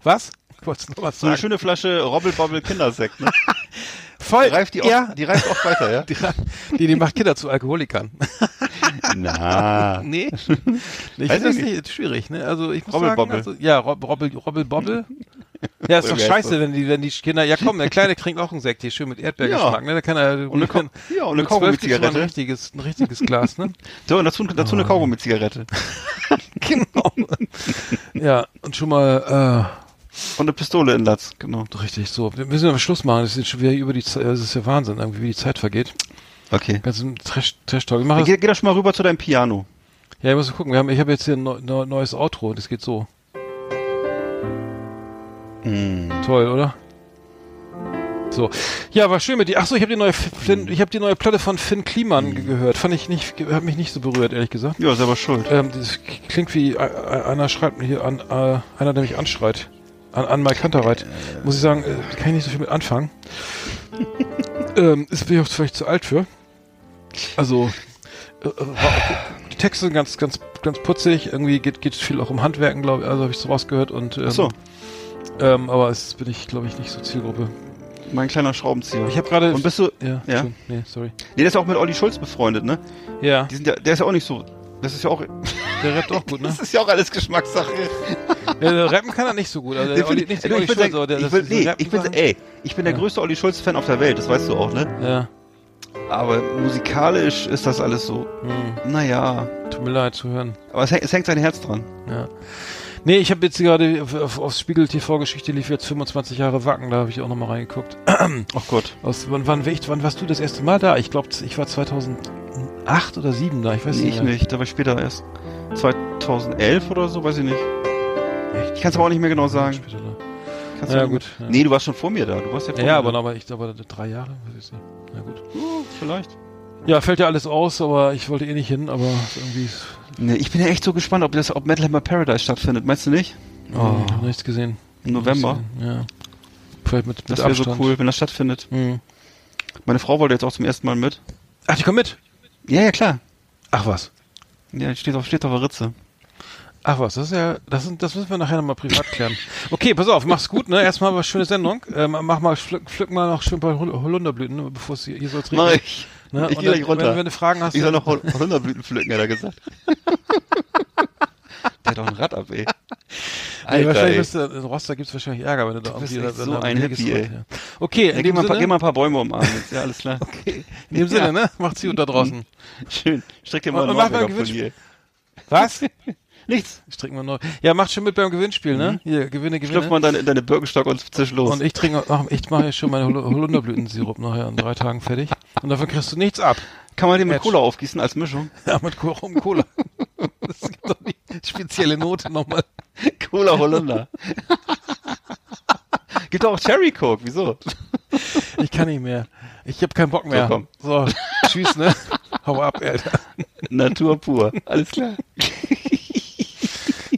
Was? (laughs) Ich wollte noch was So eine schöne Flasche Robbelbobbel Kindersekt, ne? (laughs) Voll. Reift die auch, ja. die reift auch weiter, ja? (laughs) Die, die, die macht Kinder zu Alkoholikern. Na. nee. Ich Weiß finde das nicht. schwierig, ne? Also ich muss Robbelbobbel. sagen, also, ja, Rob, Robbel, Robbelbobbel. Ja, ist doch scheiße, wenn die, wenn die Kinder, ja komm, der Kleine kriegt auch einen Sekt hier, schön mit Erdbeergeschmack, ne? Da kann er, Und eine Kau- ja, und eine Kaugummi-Zigarette. Ein richtiges, ein richtiges Glas, ne? So, und dazu, dazu eine Kaugummi-Zigarette. genau. ja, und schon mal, Und eine Pistole in Latz, genau. richtig, so. Wir müssen aber Schluss machen, das ist schon wieder über die Zeit, das ist ja Wahnsinn, irgendwie, wie die Zeit vergeht. Okay. Ganz im Trash, Trash Geh, geh doch schon mal rüber zu deinem Piano. ja, ich muss gucken, wir haben, ich habe jetzt hier ein neu, neu, neues Outro, das geht so. Hm. Toll, oder? So. Ja, war schön mit dir. Ach so, ich habe die neue Finn, ich habe die neue Platte von Finn Kliman ge- gehört. Fand ich nicht hat mich nicht so berührt, ehrlich gesagt. Ja, selber schuld. Ähm, das klingt wie äh, äh, einer schreibt mir hier an äh, einer der mich anschreit. An, an Mike Kantereit. Muss ich sagen, äh, kann ich nicht so viel mit anfangen. (laughs) ähm, ist bin ich auch vielleicht zu alt für. Also äh, äh, die Texte sind ganz ganz ganz putzig, irgendwie geht geht viel auch um Handwerken, glaube ich, also habe ich so rausgehört und ähm, Ach so, ähm, aber es bin ich, glaube ich, nicht so Zielgruppe. mein kleiner Schraubenzieher. Ich habe gerade. Und bist du, Ja, Ja? Nee, sorry. nee, der ist ja auch mit Olli Schulz befreundet, ne? Ja, Die sind ja, der ist ja auch nicht so, das ist ja auch, der rappt auch gut, (laughs) ne? das ist ja auch alles Geschmackssache. Rappen kann er nicht so gut. Also der Olli, nicht ich, bin, der, der, ich bin, so nee, ich bin, ey, ich bin der Ja. größte Olli Schulz-Fan auf der Welt, das weißt du auch, ne? Ja, Aber musikalisch ist das alles so, hm, naja, tut mir leid zu hören. aber es hängt, es hängt sein Herz dran. Ja. Nee, ich habe jetzt gerade auf, auf, auf Spiegel TV-Geschichte lief jetzt 25 Jahre Wacken, da habe ich auch nochmal reingeguckt. Ach Gott. Aus, wann, wann, wann warst du das erste Mal da? Ich glaube, ich war 2008 oder 2007 da, ich weiß Nee, nicht. ich nicht, da war ich später erst. 2011 oder so, weiß ich nicht. Ich kann's aber auch nicht mehr genau sagen. Später da. Ja, gut, ja. Nee, du warst schon vor mir da. Du warst ja vor Ja, mir aber, da. aber ich aber drei Jahre, weiß ich nicht. Na gut. Uh, vielleicht. Ja, fällt ja alles aus, aber ich wollte eh nicht hin, aber irgendwie ist, Nee, ich bin ja echt so gespannt, ob das, ob Metal Hammer Paradise stattfindet. Meinst du nicht? oh. ich hab nichts gesehen. Im November. Gesehen, Ja. Vielleicht mit, mit Das wäre so cool, wenn das stattfindet. Hm. Meine Frau wollte jetzt auch zum ersten Mal mit. Ach, die kommen mit? Ja, ja, klar. Ach was. Ja, steht auf, steht auf der Ritze. Ach was, das ist ja, das, sind, das müssen wir nachher nochmal privat klären. Okay, pass auf, mach's gut, ne? Erstmal was schöne Sendung. Ähm, mach mal, pflück, pflück mal noch schön ein paar Hol- Holunderblüten, ne, bevor es hier, hier soll's Mach regnen. ich. Ne? Ich Und geh dann, gleich runter. Wenn, wenn du Fragen hast, Ich soll noch Hol- Holunderblüten pflücken, hat er gesagt. (laughs) Der hat doch ein Rad ab, ey. Nee, Alter, wahrscheinlich ey. wirst du, in Rostock gibt's wahrscheinlich Ärger, wenn du da bist irgendwie echt wenn so da ein Hippie, ey. Ja. Okay, Ja, in geh, mal, ein paar- Sinne, geh mal ein paar Bäume umarmen jetzt. Ja, alles klar. (laughs) in dem Sinne, Ja. ne? Macht's gut da draußen. (laughs) Schön. Streck dir mal einen mach ein Norweger von dir. Was? Nichts. Stricken wir neu. Ja, macht schon mit beim Gewinnspiel, ne? Hier, Gewinne, Schlüpf Gewinne. mal in deine, in deine Birkenstock und zisch los. Und ich trinke, ach, ich mache ja schon meine Hol Holunderblütensirup nachher in drei Tagen fertig. Und davon kriegst du nichts ab. Kann man den mit Edge. Cola aufgießen als Mischung? (laughs) Ja, mit rum Cola. (laughs) Das gibt doch die spezielle Note nochmal. Cola Holunder. Gibt auch Cherry Coke, wieso? Ich kann nicht mehr. Ich habe keinen Bock mehr. So, komm. So, tschüss, ne? (laughs) Hau ab, Alter. Natur pur. Alles klar.